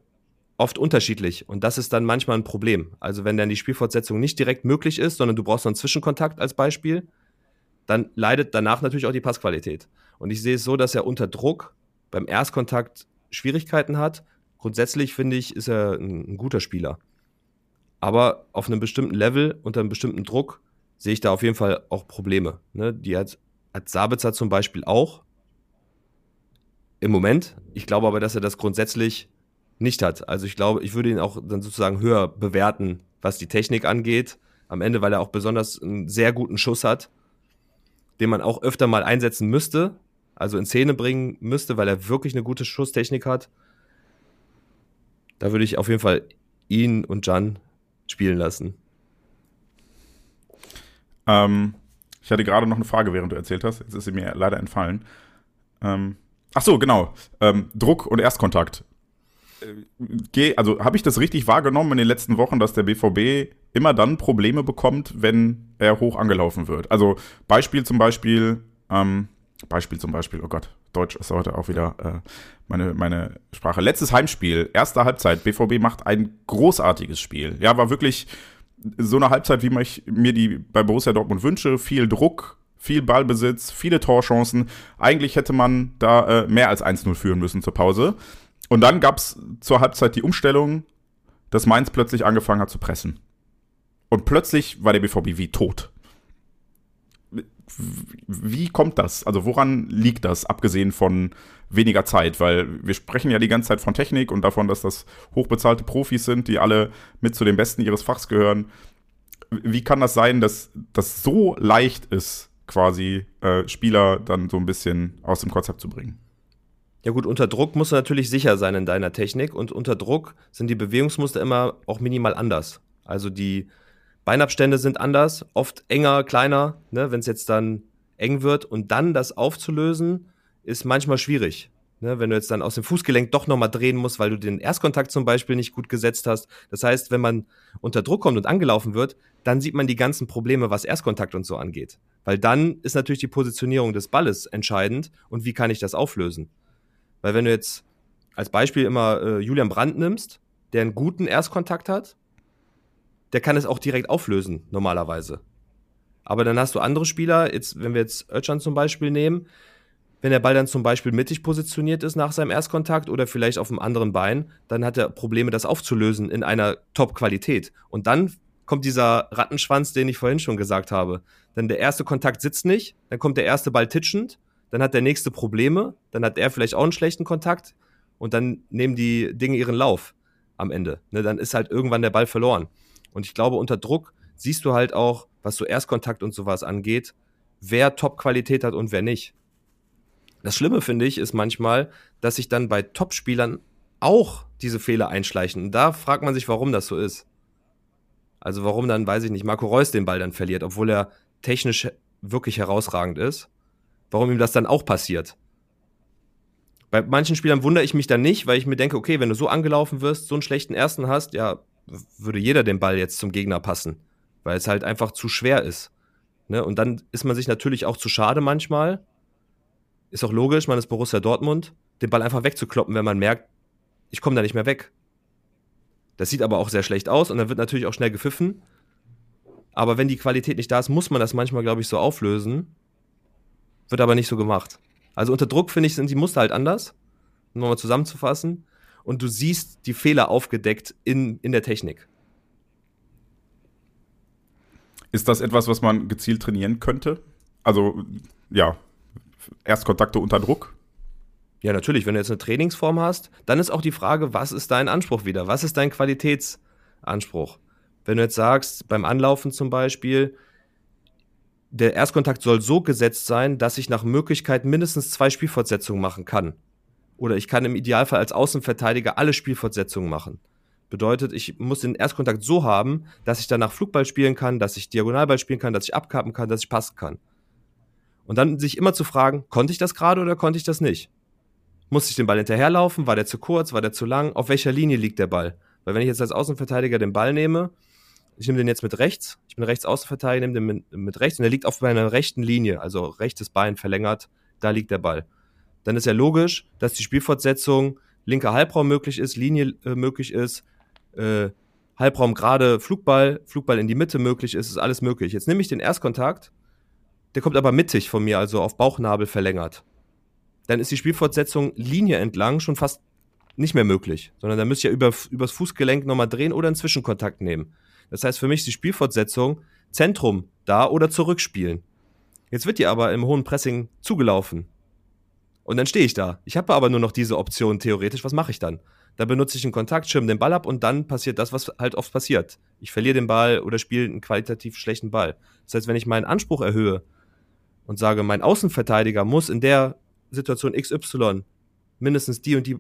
oft unterschiedlich und das ist dann manchmal ein Problem. Also wenn dann die Spielfortsetzung nicht direkt möglich ist, sondern du brauchst noch einen Zwischenkontakt als Beispiel, dann leidet danach natürlich auch die Passqualität. Und ich sehe es so, dass er unter Druck beim Erstkontakt Schwierigkeiten hat. Grundsätzlich finde ich, ist er ein, ein guter Spieler. Aber auf einem bestimmten Level, unter einem bestimmten Druck, sehe ich da auf jeden Fall auch Probleme. Ne? Die hat, hat Sabitzer zum Beispiel auch. Im Moment. Ich glaube aber, dass er das grundsätzlich nicht hat. Also ich glaube, ich würde ihn auch dann sozusagen höher bewerten, was die Technik angeht. Am Ende, weil er auch besonders einen sehr guten Schuss hat, den man auch öfter mal einsetzen müsste, also in Szene bringen müsste, weil er wirklich eine gute Schusstechnik hat. Da würde ich auf jeden Fall ihn und Jan spielen lassen. Ähm, ich hatte gerade noch eine Frage, während du erzählt hast. Jetzt ist sie mir leider entfallen. Ähm, ach so, genau. Ähm, Druck und Erstkontakt. Äh, also habe ich das richtig wahrgenommen in den letzten Wochen, dass der BVB immer dann Probleme bekommt, wenn er hoch angelaufen wird? Also Beispiel zum Beispiel, ähm, Beispiel zum Beispiel, oh Gott, Deutsch ist heute auch wieder äh, meine, meine Sprache. Letztes Heimspiel, erste Halbzeit, BVB macht ein großartiges Spiel. Ja, war wirklich so eine Halbzeit, wie ich mir die bei Borussia Dortmund wünsche. Viel Druck, viel Ballbesitz, viele Torchancen. Eigentlich hätte man da äh, mehr als 1-0 führen müssen zur Pause. Und dann gab es zur Halbzeit die Umstellung, dass Mainz plötzlich angefangen hat zu pressen. Und plötzlich war der BVB wie tot. Wie kommt das? Also woran liegt das, abgesehen von weniger Zeit? Weil wir sprechen ja die ganze Zeit von Technik und davon, dass das hochbezahlte Profis sind, die alle mit zu den Besten ihres Fachs gehören. Wie kann das sein, dass das so leicht ist, quasi äh, Spieler dann so ein bisschen aus dem Konzept zu bringen? Ja gut, unter Druck musst du natürlich sicher sein in deiner Technik und unter Druck sind die Bewegungsmuster immer auch minimal anders. Also die Beinabstände sind anders, oft enger, kleiner, ne, wenn es jetzt dann eng wird und dann das aufzulösen ist manchmal schwierig. Ne, wenn du jetzt dann aus dem Fußgelenk doch nochmal drehen musst, weil du den Erstkontakt zum Beispiel nicht gut gesetzt hast. Das heißt, wenn man unter Druck kommt und angelaufen wird, dann sieht man die ganzen Probleme, was Erstkontakt und so angeht. Weil dann ist natürlich die Positionierung des Balles entscheidend und wie kann ich das auflösen. Weil wenn du jetzt als Beispiel immer äh, Julian Brandt nimmst, der einen guten Erstkontakt hat, der kann es auch direkt auflösen, normalerweise. Aber dann hast du andere Spieler, jetzt, wenn wir jetzt Özcan zum Beispiel nehmen, wenn der Ball dann zum Beispiel mittig positioniert ist nach seinem Erstkontakt oder vielleicht auf einem anderen Bein, dann hat er Probleme, das aufzulösen in einer Top-Qualität. Und dann kommt dieser Rattenschwanz, den ich vorhin schon gesagt habe. Denn der erste Kontakt sitzt nicht, dann kommt der erste Ball titschend dann hat der nächste Probleme, dann hat er vielleicht auch einen schlechten Kontakt und dann nehmen die Dinge ihren Lauf am Ende. Ne, dann ist halt irgendwann der Ball verloren. Und ich glaube, unter Druck siehst du halt auch, was so Erstkontakt und sowas angeht, wer Top-Qualität hat und wer nicht. Das Schlimme finde ich ist manchmal, dass sich dann bei Top-Spielern auch diese Fehler einschleichen. Und da fragt man sich, warum das so ist. Also warum dann, weiß ich nicht, Marco Reus den Ball dann verliert, obwohl er technisch wirklich herausragend ist warum ihm das dann auch passiert. Bei manchen Spielern wundere ich mich dann nicht, weil ich mir denke, okay, wenn du so angelaufen wirst, so einen schlechten ersten hast, ja, würde jeder den Ball jetzt zum Gegner passen, weil es halt einfach zu schwer ist. Ne? Und dann ist man sich natürlich auch zu schade manchmal. Ist auch logisch, man ist Borussia Dortmund, den Ball einfach wegzukloppen, wenn man merkt, ich komme da nicht mehr weg. Das sieht aber auch sehr schlecht aus und dann wird natürlich auch schnell gepfiffen. Aber wenn die Qualität nicht da ist, muss man das manchmal, glaube ich, so auflösen. Wird aber nicht so gemacht. Also unter Druck, finde ich, sind die Muster halt anders. Um nochmal zusammenzufassen. Und du siehst die Fehler aufgedeckt in, in der Technik. Ist das etwas, was man gezielt trainieren könnte? Also, ja, Erstkontakte unter Druck? Ja, natürlich, wenn du jetzt eine Trainingsform hast, dann ist auch die Frage, was ist dein Anspruch wieder? Was ist dein Qualitätsanspruch? Wenn du jetzt sagst, beim Anlaufen zum Beispiel, der Erstkontakt soll so gesetzt sein, dass ich nach Möglichkeit mindestens zwei Spielfortsetzungen machen kann. Oder ich kann im Idealfall als Außenverteidiger alle Spielfortsetzungen machen. Bedeutet, ich muss den Erstkontakt so haben, dass ich danach Flugball spielen kann, dass ich Diagonalball spielen kann, dass ich abkappen kann, dass ich passen kann. Und dann sich immer zu fragen, konnte ich das gerade oder konnte ich das nicht? Musste ich den Ball hinterherlaufen? War der zu kurz? War der zu lang? Auf welcher Linie liegt der Ball? Weil wenn ich jetzt als Außenverteidiger den Ball nehme, ich nehme den jetzt mit rechts, ich bin rechts Außenverteidiger, nehme den mit, mit rechts und der liegt auf meiner rechten Linie, also rechtes Bein verlängert, da liegt der Ball. Dann ist ja logisch, dass die Spielfortsetzung linker Halbraum möglich ist, Linie äh, möglich ist, äh, Halbraum gerade Flugball, Flugball in die Mitte möglich ist, ist alles möglich. Jetzt nehme ich den Erstkontakt, der kommt aber mittig von mir, also auf Bauchnabel verlängert. Dann ist die Spielfortsetzung Linie entlang schon fast nicht mehr möglich, sondern da müsste ich ja über, übers Fußgelenk nochmal drehen oder einen Zwischenkontakt nehmen. Das heißt für mich ist die Spielfortsetzung Zentrum da oder zurückspielen. Jetzt wird die aber im hohen Pressing zugelaufen. Und dann stehe ich da. Ich habe aber nur noch diese Option theoretisch. Was mache ich dann? Da benutze ich einen Kontakt, schirm den Ball ab und dann passiert das, was halt oft passiert. Ich verliere den Ball oder spiele einen qualitativ schlechten Ball. Das heißt, wenn ich meinen Anspruch erhöhe und sage, mein Außenverteidiger muss in der Situation XY mindestens die und die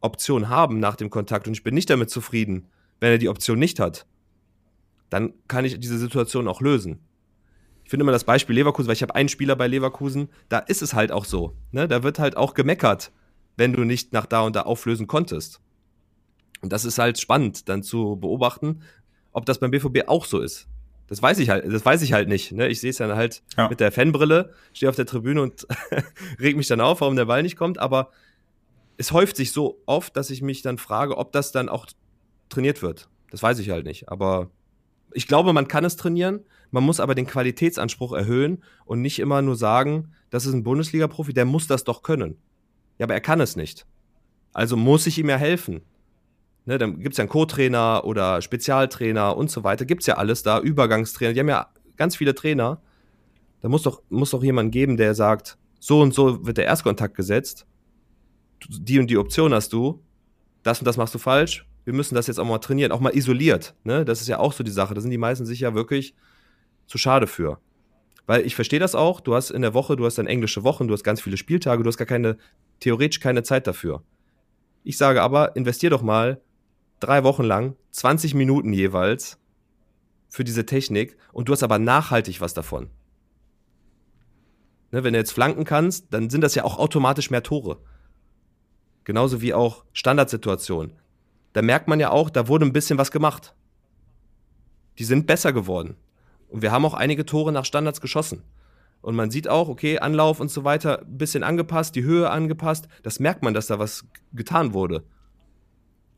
Option haben nach dem Kontakt und ich bin nicht damit zufrieden, wenn er die Option nicht hat, dann kann ich diese Situation auch lösen. Ich finde immer das Beispiel Leverkusen, weil ich habe einen Spieler bei Leverkusen, da ist es halt auch so. Ne? Da wird halt auch gemeckert, wenn du nicht nach da und da auflösen konntest. Und das ist halt spannend, dann zu beobachten, ob das beim BVB auch so ist. Das weiß ich halt, das weiß ich halt nicht. Ne? Ich sehe es dann halt ja. mit der Fanbrille, stehe auf der Tribüne und reg mich dann auf, warum der Ball nicht kommt. Aber es häuft sich so oft, dass ich mich dann frage, ob das dann auch trainiert wird. Das weiß ich halt nicht. Aber ich glaube, man kann es trainieren. Man muss aber den Qualitätsanspruch erhöhen und nicht immer nur sagen, das ist ein Bundesliga-Profi, der muss das doch können. Ja, aber er kann es nicht. Also muss ich ihm ja helfen. Ne, dann gibt es ja einen Co-Trainer oder Spezialtrainer und so weiter. Gibt es ja alles da, Übergangstrainer. Die haben ja ganz viele Trainer. Da muss doch, muss doch jemand geben, der sagt, so und so wird der Erstkontakt gesetzt. Die und die Option hast du. Das und das machst du falsch. Wir müssen das jetzt auch mal trainieren, auch mal isoliert. Ne? Das ist ja auch so die Sache. Da sind die meisten sich ja wirklich zu schade für. Weil ich verstehe das auch. Du hast in der Woche, du hast dann englische Wochen, du hast ganz viele Spieltage, du hast gar keine, theoretisch keine Zeit dafür. Ich sage aber, investier doch mal drei Wochen lang, 20 Minuten jeweils für diese Technik und du hast aber nachhaltig was davon. Ne, wenn du jetzt flanken kannst, dann sind das ja auch automatisch mehr Tore. Genauso wie auch Standardsituationen. Da merkt man ja auch, da wurde ein bisschen was gemacht. Die sind besser geworden. Und wir haben auch einige Tore nach Standards geschossen. Und man sieht auch, okay, Anlauf und so weiter, ein bisschen angepasst, die Höhe angepasst. Das merkt man, dass da was getan wurde.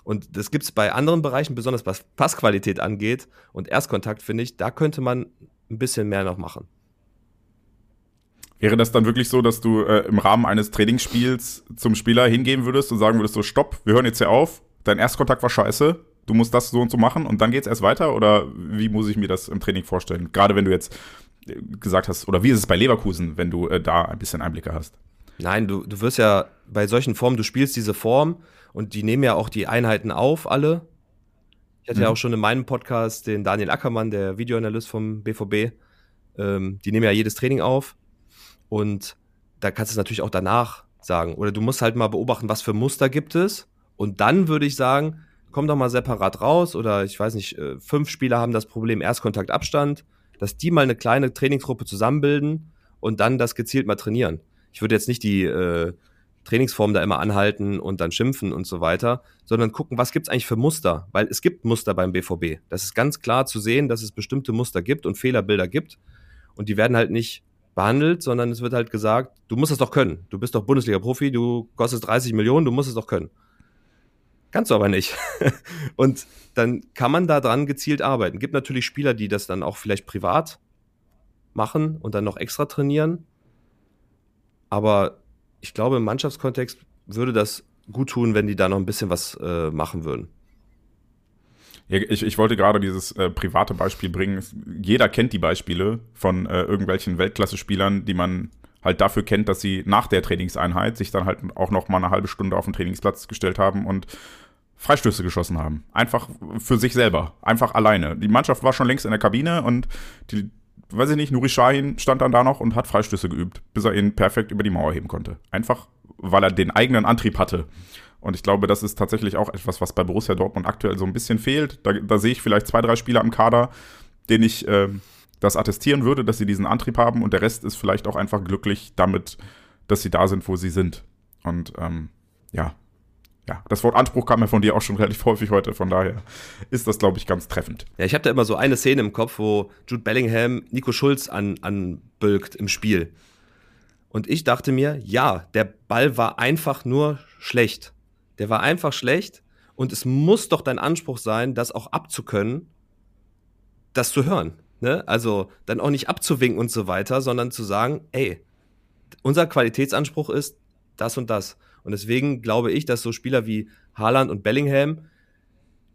Und das gibt es bei anderen Bereichen, besonders was Passqualität angeht und Erstkontakt, finde ich, da könnte man ein bisschen mehr noch machen. Wäre das dann wirklich so, dass du äh, im Rahmen eines Trainingsspiels zum Spieler hingehen würdest und sagen würdest, so stopp, wir hören jetzt hier auf, dein Erstkontakt war scheiße, du musst das so und so machen und dann geht es erst weiter? Oder wie muss ich mir das im Training vorstellen? Gerade wenn du jetzt äh, gesagt hast, oder wie ist es bei Leverkusen, wenn du äh, da ein bisschen Einblicke hast? Nein, du, du wirst ja bei solchen Formen, du spielst diese Form und die nehmen ja auch die Einheiten auf, alle. Ich hatte mhm. ja auch schon in meinem Podcast den Daniel Ackermann, der Videoanalyst vom BVB. Ähm, die nehmen ja jedes Training auf. Und da kannst du es natürlich auch danach sagen. Oder du musst halt mal beobachten, was für Muster gibt es. Und dann würde ich sagen, komm doch mal separat raus. Oder ich weiß nicht, äh, fünf Spieler haben das Problem Erstkontaktabstand, dass die mal eine kleine Trainingsgruppe zusammenbilden und dann das gezielt mal trainieren. Ich würde jetzt nicht die äh, Trainingsform da immer anhalten und dann schimpfen und so weiter, sondern gucken, was gibt es eigentlich für Muster? Weil es gibt Muster beim BVB. Das ist ganz klar zu sehen, dass es bestimmte Muster gibt und Fehlerbilder gibt. Und die werden halt nicht behandelt, sondern es wird halt gesagt, du musst es doch können. Du bist doch Bundesliga-Profi, du kostest 30 Millionen, du musst es doch können. Kannst du aber nicht. und dann kann man da dran gezielt arbeiten. Gibt natürlich Spieler, die das dann auch vielleicht privat machen und dann noch extra trainieren. Aber ich glaube, im Mannschaftskontext würde das gut tun, wenn die da noch ein bisschen was äh, machen würden. Ich, ich wollte gerade dieses äh, private Beispiel bringen. Jeder kennt die Beispiele von äh, irgendwelchen Weltklasse-Spielern, die man halt dafür kennt, dass sie nach der Trainingseinheit sich dann halt auch noch mal eine halbe Stunde auf den Trainingsplatz gestellt haben und Freistöße geschossen haben. Einfach für sich selber. Einfach alleine. Die Mannschaft war schon längst in der Kabine und die, weiß ich nicht, Nuri Shahin stand dann da noch und hat Freistöße geübt, bis er ihn perfekt über die Mauer heben konnte. Einfach, weil er den eigenen Antrieb hatte. Und ich glaube, das ist tatsächlich auch etwas, was bei Borussia Dortmund aktuell so ein bisschen fehlt. Da, da sehe ich vielleicht zwei, drei Spieler im Kader, denen ich äh, das attestieren würde, dass sie diesen Antrieb haben und der Rest ist vielleicht auch einfach glücklich damit, dass sie da sind, wo sie sind. Und ähm, ja, ja, das Wort Anspruch kam ja von dir auch schon relativ häufig heute, von daher ist das, glaube ich, ganz treffend. Ja, ich habe da immer so eine Szene im Kopf, wo Jude Bellingham Nico Schulz an, anbölkt im Spiel. Und ich dachte mir, ja, der Ball war einfach nur schlecht. Der war einfach schlecht und es muss doch dein Anspruch sein, das auch abzukönnen, das zu hören. Ne? Also dann auch nicht abzuwinken und so weiter, sondern zu sagen, ey, unser Qualitätsanspruch ist das und das. Und deswegen glaube ich, dass so Spieler wie Haaland und Bellingham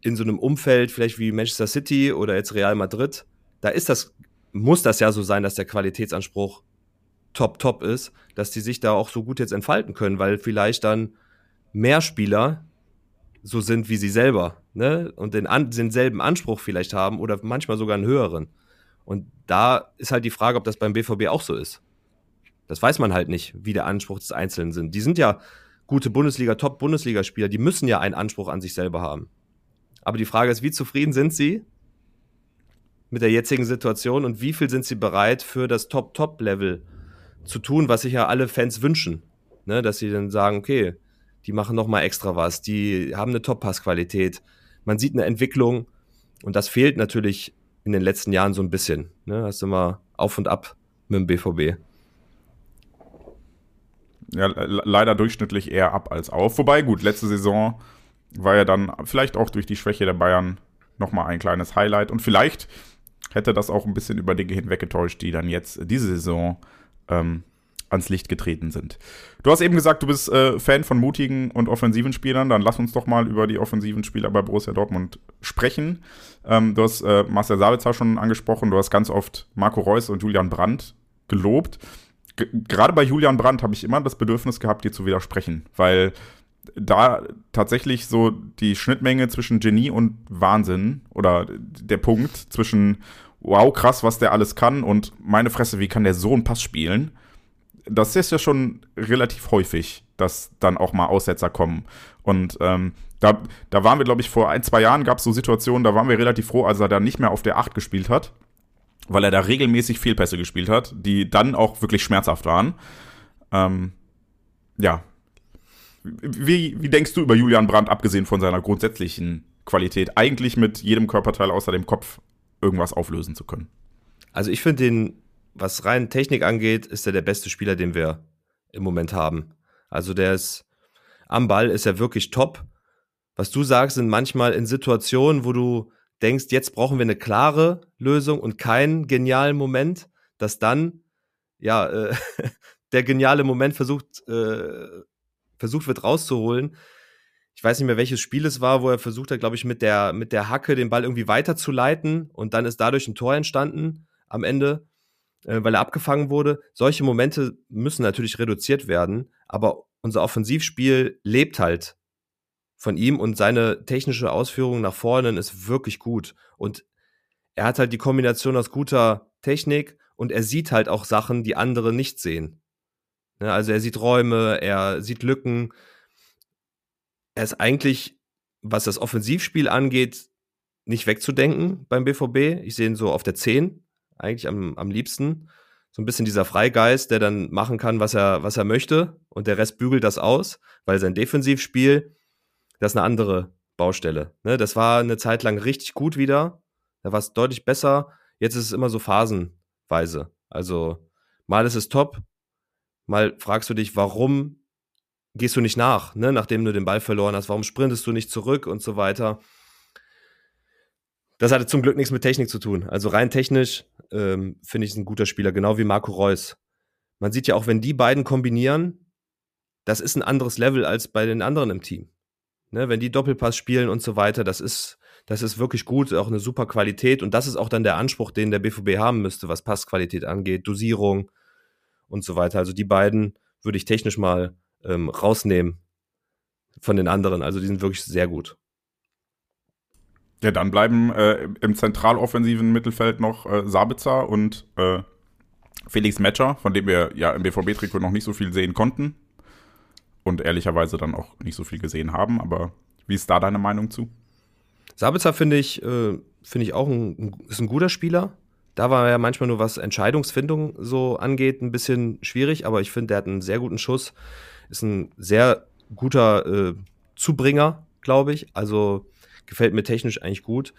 in so einem Umfeld, vielleicht wie Manchester City oder jetzt Real Madrid, da ist das, muss das ja so sein, dass der Qualitätsanspruch top, top ist, dass die sich da auch so gut jetzt entfalten können, weil vielleicht dann mehr Spieler so sind wie sie selber, ne? Und den, an, denselben Anspruch vielleicht haben oder manchmal sogar einen höheren. Und da ist halt die Frage, ob das beim BVB auch so ist. Das weiß man halt nicht, wie der Anspruch des Einzelnen sind. Die sind ja gute Bundesliga, Top-Bundesligaspieler, die müssen ja einen Anspruch an sich selber haben. Aber die Frage ist, wie zufrieden sind sie mit der jetzigen Situation und wie viel sind sie bereit für das Top-Top-Level zu tun, was sich ja alle Fans wünschen. Ne? Dass sie dann sagen, okay, die machen noch mal extra was, die haben eine Top-Pass-Qualität, man sieht eine Entwicklung und das fehlt natürlich in den letzten Jahren so ein bisschen. Ne? Hast du mal auf und ab mit dem BVB ja, leider durchschnittlich eher ab als auf. Wobei, gut, letzte Saison war ja dann vielleicht auch durch die Schwäche der Bayern nochmal ein kleines Highlight. Und vielleicht hätte das auch ein bisschen über Dinge hinweggetäuscht, die dann jetzt diese Saison ähm, ans Licht getreten sind. Du hast eben gesagt, du bist äh, Fan von mutigen und offensiven Spielern. Dann lass uns doch mal über die offensiven Spieler bei Borussia Dortmund sprechen. Ähm, du hast äh, Marcel Sabitzer schon angesprochen. Du hast ganz oft Marco Reus und Julian Brandt gelobt gerade bei Julian Brandt habe ich immer das Bedürfnis gehabt, dir zu widersprechen, weil da tatsächlich so die Schnittmenge zwischen Genie und Wahnsinn oder der Punkt zwischen wow, krass, was der alles kann und meine Fresse, wie kann der so einen Pass spielen? Das ist ja schon relativ häufig, dass dann auch mal Aussetzer kommen. Und ähm, da, da waren wir, glaube ich, vor ein, zwei Jahren gab es so Situationen, da waren wir relativ froh, als er dann nicht mehr auf der 8 gespielt hat weil er da regelmäßig Fehlpässe gespielt hat, die dann auch wirklich schmerzhaft waren. Ähm, ja. Wie, wie denkst du über Julian Brandt, abgesehen von seiner grundsätzlichen Qualität, eigentlich mit jedem Körperteil außer dem Kopf irgendwas auflösen zu können? Also ich finde den, was rein Technik angeht, ist er der beste Spieler, den wir im Moment haben. Also der ist am Ball ist er wirklich top. Was du sagst, sind manchmal in Situationen, wo du denkst, jetzt brauchen wir eine klare Lösung und keinen genialen Moment, dass dann ja äh, der geniale Moment versucht äh, versucht wird rauszuholen. Ich weiß nicht mehr, welches Spiel es war, wo er versucht hat, glaube ich, mit der mit der Hacke den Ball irgendwie weiterzuleiten und dann ist dadurch ein Tor entstanden am Ende, äh, weil er abgefangen wurde. Solche Momente müssen natürlich reduziert werden, aber unser Offensivspiel lebt halt von ihm und seine technische Ausführung nach vorne ist wirklich gut. Und er hat halt die Kombination aus guter Technik und er sieht halt auch Sachen, die andere nicht sehen. Ne, also er sieht Räume, er sieht Lücken. Er ist eigentlich, was das Offensivspiel angeht, nicht wegzudenken beim BVB. Ich sehe ihn so auf der 10, eigentlich am, am liebsten. So ein bisschen dieser Freigeist, der dann machen kann, was er, was er möchte und der Rest bügelt das aus, weil sein Defensivspiel das ist eine andere Baustelle. Ne? Das war eine Zeit lang richtig gut wieder. Da war es deutlich besser. Jetzt ist es immer so phasenweise. Also mal ist es top, mal fragst du dich, warum gehst du nicht nach, ne? nachdem du den Ball verloren hast? Warum sprintest du nicht zurück und so weiter? Das hatte zum Glück nichts mit Technik zu tun. Also rein technisch ähm, finde ich es ein guter Spieler, genau wie Marco Reus. Man sieht ja auch, wenn die beiden kombinieren, das ist ein anderes Level als bei den anderen im Team. Ne, wenn die Doppelpass spielen und so weiter, das ist, das ist wirklich gut, auch eine super Qualität. Und das ist auch dann der Anspruch, den der BVB haben müsste, was Passqualität angeht, Dosierung und so weiter. Also die beiden würde ich technisch mal ähm, rausnehmen von den anderen. Also die sind wirklich sehr gut. Ja, dann bleiben äh, im zentraloffensiven Mittelfeld noch äh, Sabitzer und äh, Felix Metscher, von dem wir ja im BVB-Trikot noch nicht so viel sehen konnten. Und ehrlicherweise dann auch nicht so viel gesehen haben. Aber wie ist da deine Meinung zu? Sabitzer finde ich, äh, finde ich auch ein, ist ein guter Spieler. Da war ja manchmal nur was Entscheidungsfindung so angeht, ein bisschen schwierig, aber ich finde, der hat einen sehr guten Schuss. Ist ein sehr guter äh, Zubringer, glaube ich. Also gefällt mir technisch eigentlich gut.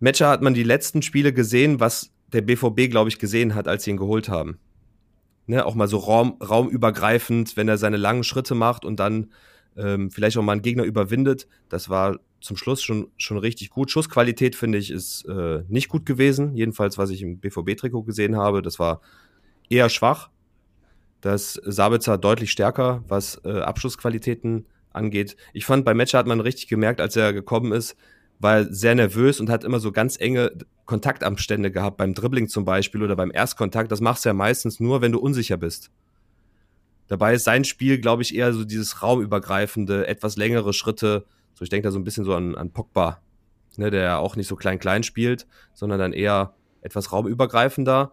Matcher hat man die letzten Spiele gesehen, was der BVB, glaube ich, gesehen hat, als sie ihn geholt haben. Ne, auch mal so Raum, raumübergreifend, wenn er seine langen Schritte macht und dann ähm, vielleicht auch mal einen Gegner überwindet. Das war zum Schluss schon, schon richtig gut. Schussqualität, finde ich, ist äh, nicht gut gewesen. Jedenfalls, was ich im BVB-Trikot gesehen habe. Das war eher schwach. Das Sabitzer deutlich stärker, was äh, Abschlussqualitäten angeht. Ich fand, bei Matcher hat man richtig gemerkt, als er gekommen ist, war er sehr nervös und hat immer so ganz enge Kontaktabstände gehabt, beim Dribbling zum Beispiel oder beim Erstkontakt. Das machst du ja meistens nur, wenn du unsicher bist. Dabei ist sein Spiel, glaube ich, eher so dieses raumübergreifende, etwas längere Schritte. So, ich denke da so ein bisschen so an, an Pogba, ne, der auch nicht so klein-klein spielt, sondern dann eher etwas raumübergreifender.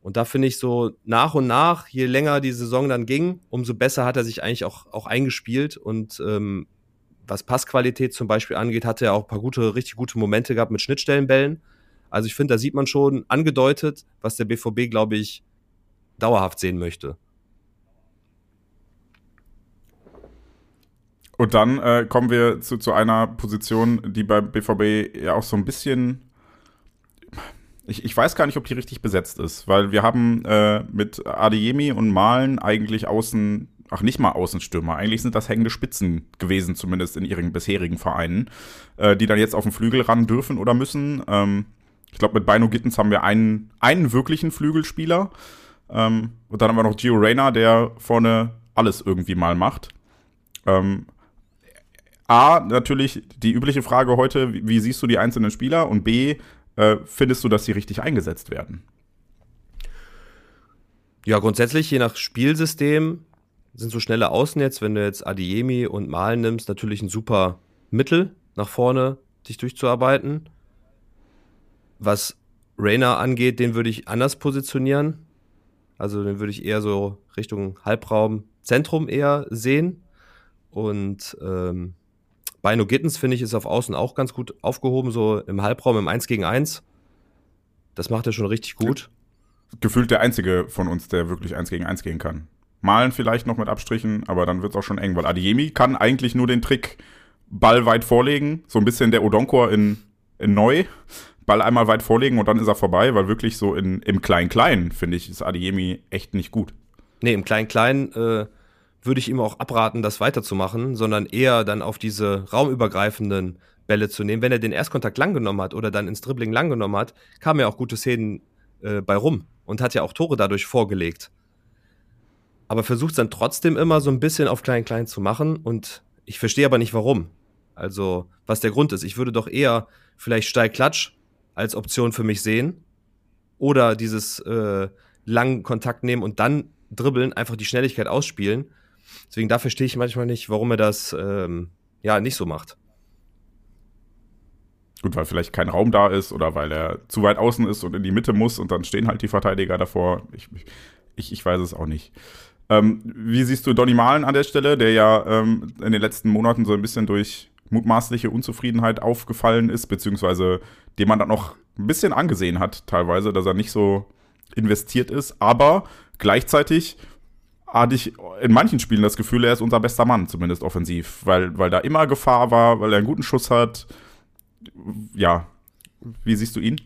Und da finde ich so nach und nach, je länger die Saison dann ging, umso besser hat er sich eigentlich auch, auch eingespielt. Und ähm, was Passqualität zum Beispiel angeht, hat er auch ein paar gute, richtig gute Momente gehabt mit Schnittstellenbällen. Also ich finde, da sieht man schon angedeutet, was der BVB, glaube ich, dauerhaft sehen möchte. Und dann äh, kommen wir zu, zu einer Position, die beim BVB ja auch so ein bisschen ich, ich weiß gar nicht, ob die richtig besetzt ist, weil wir haben äh, mit Adeyemi und Malen eigentlich außen, ach nicht mal Außenstürmer, eigentlich sind das hängende Spitzen gewesen, zumindest in ihren bisherigen Vereinen, äh, die dann jetzt auf den Flügel ran dürfen oder müssen. Ähm, ich glaube, mit Bino Gittens haben wir einen, einen wirklichen Flügelspieler. Ähm, und dann haben wir noch Gio Reyna, der vorne alles irgendwie mal macht. Ähm, A, natürlich die übliche Frage heute, wie, wie, siehst du die einzelnen Spieler? Und B, äh, findest du, dass sie richtig eingesetzt werden? Ja, grundsätzlich, je nach Spielsystem sind so schnelle Außen jetzt, wenn du jetzt Adiemi und Malen nimmst, natürlich ein super Mittel nach vorne, dich durchzuarbeiten. Was Rainer angeht, den würde ich anders positionieren. Also den würde ich eher so Richtung Halbraum, Zentrum eher sehen. Und ähm, Bino Gittens, finde ich, ist auf Außen auch ganz gut aufgehoben, so im Halbraum im 1 gegen 1. Das macht er schon richtig gut. Gefühlt der einzige von uns, der wirklich 1 gegen 1 gehen kann. Malen vielleicht noch mit Abstrichen, aber dann wird es auch schon eng, weil Adiemi kann eigentlich nur den Trick Ball weit vorlegen, so ein bisschen der Odonkor in, in neu. Ball einmal weit vorlegen und dann ist er vorbei, weil wirklich so in, im Klein-Klein, finde ich, ist Adiemi echt nicht gut. Nee, im Klein-Klein äh, würde ich ihm auch abraten, das weiterzumachen, sondern eher dann auf diese raumübergreifenden Bälle zu nehmen. Wenn er den Erstkontakt lang genommen hat oder dann ins Dribbling lang genommen hat, kamen ja auch gute Szenen äh, bei rum und hat ja auch Tore dadurch vorgelegt. Aber versucht es dann trotzdem immer so ein bisschen auf Klein-Klein zu machen und ich verstehe aber nicht warum. Also, was der Grund ist. Ich würde doch eher vielleicht Steil-Klatsch als Option für mich sehen oder dieses äh, langen Kontakt nehmen und dann dribbeln, einfach die Schnelligkeit ausspielen Deswegen da verstehe ich manchmal nicht, warum er das ähm, ja nicht so macht. Gut, weil vielleicht kein Raum da ist oder weil er zu weit außen ist und in die Mitte muss und dann stehen halt die Verteidiger davor. Ich, ich, ich weiß es auch nicht. Ähm, wie siehst du Donny Malen an der Stelle, der ja ähm, in den letzten Monaten so ein bisschen durch mutmaßliche Unzufriedenheit aufgefallen ist, beziehungsweise dem man dann noch ein bisschen angesehen hat, teilweise, dass er nicht so investiert ist, aber gleichzeitig hatte ich in manchen Spielen das Gefühl, er ist unser bester Mann, zumindest offensiv, weil, weil da immer Gefahr war, weil er einen guten Schuss hat. Ja, wie siehst du ihn?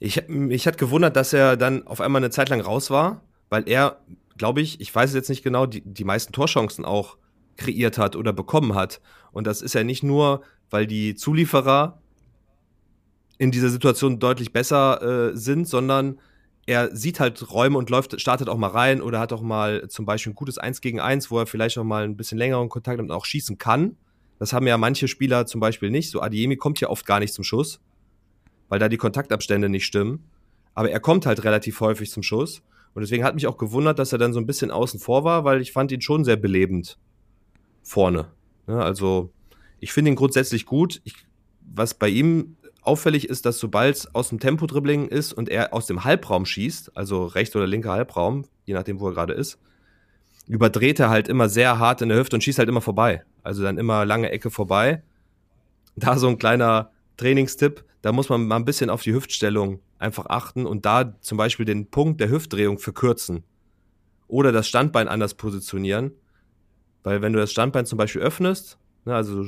Ich, mich hat gewundert, dass er dann auf einmal eine Zeit lang raus war, weil er, glaube ich, ich weiß es jetzt nicht genau, die, die meisten Torchancen auch kreiert hat oder bekommen hat. Und das ist ja nicht nur, weil die Zulieferer in dieser Situation deutlich besser äh, sind, sondern er sieht halt Räume und läuft, startet auch mal rein oder hat auch mal zum Beispiel ein gutes 1 gegen 1, wo er vielleicht auch mal ein bisschen längeren Kontakt und auch schießen kann. Das haben ja manche Spieler zum Beispiel nicht. So Adiemi kommt ja oft gar nicht zum Schuss, weil da die Kontaktabstände nicht stimmen. Aber er kommt halt relativ häufig zum Schuss. Und deswegen hat mich auch gewundert, dass er dann so ein bisschen außen vor war, weil ich fand ihn schon sehr belebend vorne. Ja, also ich finde ihn grundsätzlich gut. Ich, was bei ihm auffällig ist, dass sobald es aus dem Tempo-Dribbling ist und er aus dem Halbraum schießt, also rechter oder linker Halbraum, je nachdem, wo er gerade ist, überdreht er halt immer sehr hart in der Hüfte und schießt halt immer vorbei. Also dann immer lange Ecke vorbei. Da so ein kleiner Trainingstipp, da muss man mal ein bisschen auf die Hüftstellung einfach achten und da zum Beispiel den Punkt der Hüftdrehung verkürzen. Oder das Standbein anders positionieren. Weil wenn du das Standbein zum Beispiel öffnest, ne, also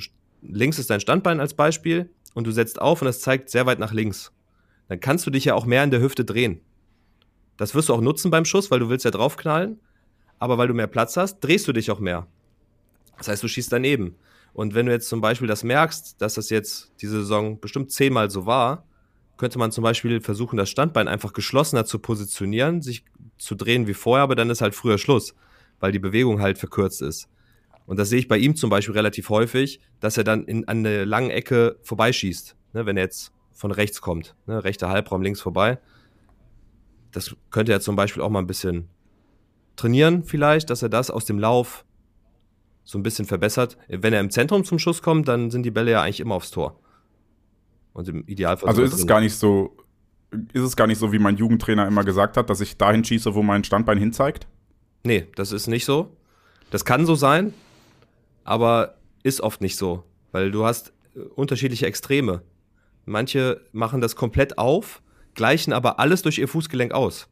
links ist dein Standbein als Beispiel und du setzt auf und es zeigt sehr weit nach links, dann kannst du dich ja auch mehr in der Hüfte drehen. Das wirst du auch nutzen beim Schuss, weil du willst ja draufknallen. Aber weil du mehr Platz hast, drehst du dich auch mehr. Das heißt, du schießt daneben. Und wenn du jetzt zum Beispiel das merkst, dass das jetzt diese Saison bestimmt zehnmal so war, könnte man zum Beispiel versuchen, das Standbein einfach geschlossener zu positionieren, sich zu drehen wie vorher, aber dann ist halt früher Schluss, weil die Bewegung halt verkürzt ist. Und das sehe ich bei ihm zum Beispiel relativ häufig, dass er dann in, an eine lange Ecke vorbeischießt, ne, wenn er jetzt von rechts kommt, ne, rechter Halbraum links vorbei. Das könnte er zum Beispiel auch mal ein bisschen trainieren, vielleicht, dass er das aus dem Lauf so ein bisschen verbessert. Wenn er im Zentrum zum Schuss kommt, dann sind die Bälle ja eigentlich immer aufs Tor. Und im Idealfall. Also ist es gar nicht so, ist es gar nicht so, wie mein Jugendtrainer immer gesagt hat, dass ich dahin schieße, wo mein Standbein hinzeigt? Nee, das ist nicht so. Das kann so sein, aber ist oft nicht so, weil du hast äh, unterschiedliche Extreme. Manche machen das komplett auf, gleichen aber alles durch ihr Fußgelenk aus.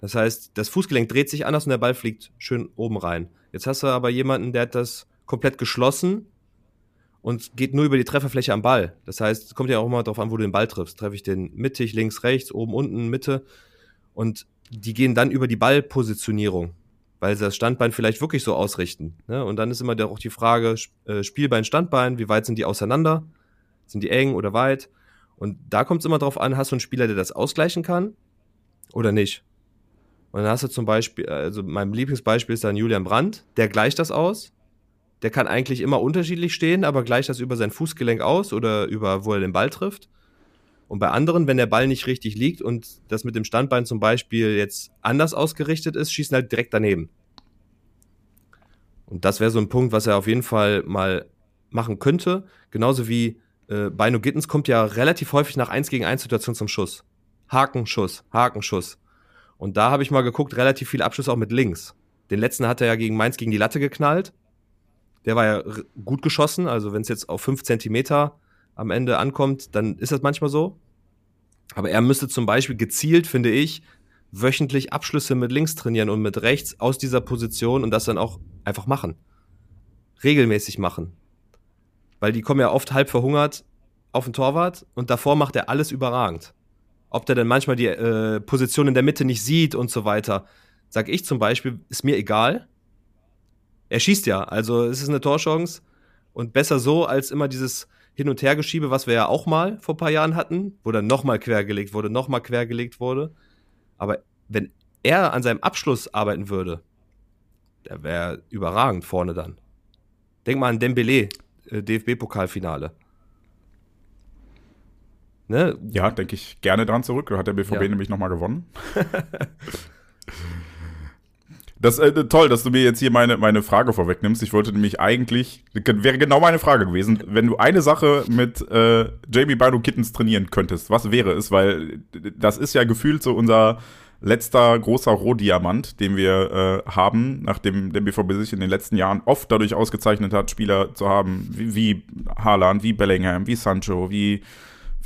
Das heißt, das Fußgelenk dreht sich anders und der Ball fliegt schön oben rein. Jetzt hast du aber jemanden, der hat das komplett geschlossen und geht nur über die Trefferfläche am Ball. Das heißt, es kommt ja auch immer darauf an, wo du den Ball triffst. Treffe ich den mittig, links, rechts, oben, unten, Mitte. Und die gehen dann über die Ballpositionierung, weil sie das Standbein vielleicht wirklich so ausrichten. Ne? Und dann ist immer auch die Frage, äh, Spielbein, Standbein, wie weit sind die auseinander? Sind die eng oder weit? Und da kommt es immer darauf an, hast du einen Spieler, der das ausgleichen kann oder nicht? Und dann hast du zum Beispiel, also mein Lieblingsbeispiel ist dann Julian Brandt, der gleicht das aus. Der kann eigentlich immer unterschiedlich stehen, aber gleicht das über sein Fußgelenk aus oder über, wo er den Ball trifft. Und bei anderen, wenn der Ball nicht richtig liegt und das mit dem Standbein zum Beispiel jetzt anders ausgerichtet ist, schießen halt direkt daneben. Und das wäre so ein Punkt, was er auf jeden Fall mal machen könnte. Genauso wie äh, Beino Gittens kommt ja relativ häufig nach 1 gegen 1 Situation zum Schuss. Haken, Schuss, Haken, Schuss. Und da habe ich mal geguckt, relativ viele Abschlüsse auch mit links. Den letzten hat er ja gegen Mainz gegen die Latte geknallt. Der war ja gut geschossen. Also wenn es jetzt auf fünf Zentimeter am Ende ankommt, dann ist das manchmal so. Aber er müsste zum Beispiel gezielt, finde ich, wöchentlich Abschlüsse mit links trainieren und mit rechts aus dieser Position und das dann auch einfach machen. Regelmäßig machen. Weil die kommen ja oft halb verhungert auf den Torwart und davor macht er alles überragend ob der dann manchmal die äh, Position in der Mitte nicht sieht und so weiter. Sag ich zum Beispiel, ist mir egal. Er schießt ja, also es ist eine Torchance und besser so als immer dieses Hin- und Hergeschiebe, was wir ja auch mal vor ein paar Jahren hatten, wo dann nochmal quergelegt wurde, nochmal quergelegt wurde. Aber wenn er an seinem Abschluss arbeiten würde, der wäre überragend vorne dann. Denk mal an Dembele, äh, DFB-Pokalfinale. Ne? Ja, denke ich gerne dran zurück. Hat der BVB ja. nämlich nochmal gewonnen. Das äh, toll, dass du mir jetzt hier meine, meine Frage vorwegnimmst. Ich wollte nämlich eigentlich, wäre genau meine Frage gewesen, wenn du eine Sache mit äh, Jamie Badu Kittens trainieren könntest, was wäre es? Weil das ist ja gefühlt so unser letzter großer Rohdiamant, den wir äh, haben, nachdem der BVB sich in den letzten Jahren oft dadurch ausgezeichnet hat, Spieler zu haben, wie, wie Haaland, wie Bellingham, wie Sancho, wie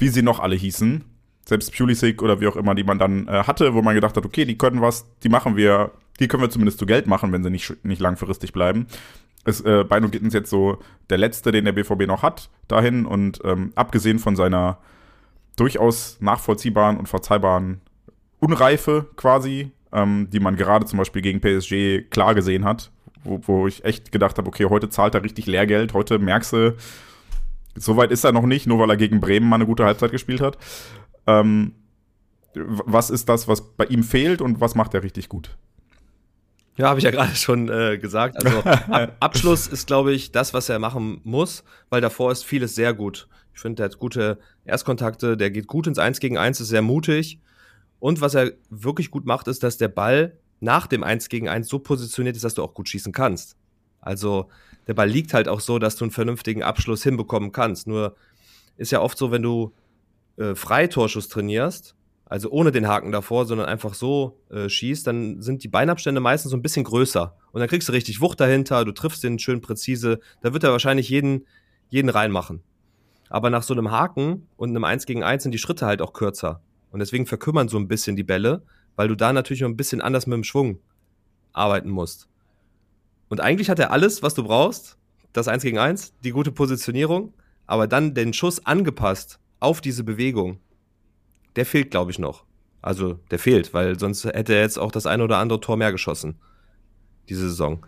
wie sie noch alle hießen. Selbst Pulisic oder wie auch immer, die man dann äh, hatte, wo man gedacht hat, okay, die können was, die machen wir, die können wir zumindest zu Geld machen, wenn sie nicht, nicht langfristig bleiben. Ist äh, Beino Gittens jetzt so der letzte, den der BVB noch hat, dahin. Und ähm, abgesehen von seiner durchaus nachvollziehbaren und verzeihbaren Unreife quasi, ähm, die man gerade zum Beispiel gegen PSG klar gesehen hat, wo, wo ich echt gedacht habe, okay, heute zahlt er richtig Lehrgeld, heute merkst du, Soweit ist er noch nicht, nur weil er gegen Bremen mal eine gute Halbzeit gespielt hat. Ähm, was ist das, was bei ihm fehlt und was macht er richtig gut? Ja, habe ich ja gerade schon äh, gesagt. Also Ab Abschluss ist, glaube ich, das, was er machen muss, weil davor ist vieles sehr gut. Ich finde, der hat gute Erstkontakte, der geht gut ins Eins gegen Eins, ist sehr mutig Und was er wirklich gut macht, ist, dass der Ball nach dem 1 gegen 1 so positioniert ist, dass du auch gut schießen kannst. Also der Ball liegt halt auch so, dass du einen vernünftigen Abschluss hinbekommen kannst. Nur ist ja oft so, wenn du äh, Freitorschuss trainierst, also ohne den Haken davor, sondern einfach so äh, schießt, dann sind die Beinabstände meistens so ein bisschen größer. Und dann kriegst du richtig Wucht dahinter, du triffst den schön präzise. Da wird er wahrscheinlich jeden, jeden reinmachen. Aber nach so einem Haken und einem 1 gegen 1 sind die Schritte halt auch kürzer. Und deswegen verkümmern so ein bisschen die Bälle, weil du da natürlich noch ein bisschen anders mit dem Schwung arbeiten musst. Und eigentlich hat er alles, was du brauchst. Das 1 gegen 1, die gute Positionierung, aber dann den Schuss angepasst auf diese Bewegung. Der fehlt, glaube ich, noch. Also, der fehlt, weil sonst hätte er jetzt auch das eine oder andere Tor mehr geschossen. Diese Saison.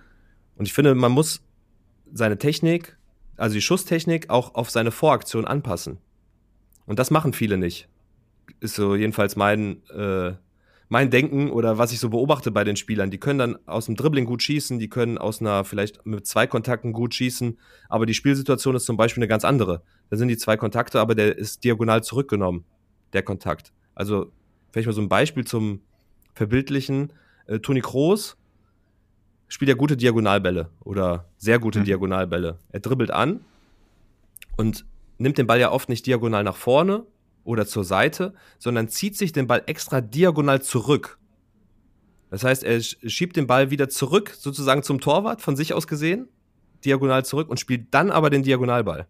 Und ich finde, man muss seine Technik, also die Schusstechnik, auch auf seine Voraktion anpassen. Und das machen viele nicht. Ist so jedenfalls mein, äh, mein Denken oder was ich so beobachte bei den Spielern. Die können dann aus dem Dribbling gut schießen, die können aus einer vielleicht mit zwei Kontakten gut schießen, aber die Spielsituation ist zum Beispiel eine ganz andere. Da sind die zwei Kontakte, aber der ist diagonal zurückgenommen, der Kontakt. Also vielleicht mal so ein Beispiel zum Verbildlichen. Äh, Toni Kroos spielt ja gute Diagonalbälle oder sehr gute mhm. Diagonalbälle. Er dribbelt an und nimmt den Ball ja oft nicht diagonal nach vorne, oder zur Seite, sondern zieht sich den Ball extra diagonal zurück. Das heißt, er schiebt den Ball wieder zurück, sozusagen zum Torwart, von sich aus gesehen, diagonal zurück und spielt dann aber den Diagonalball.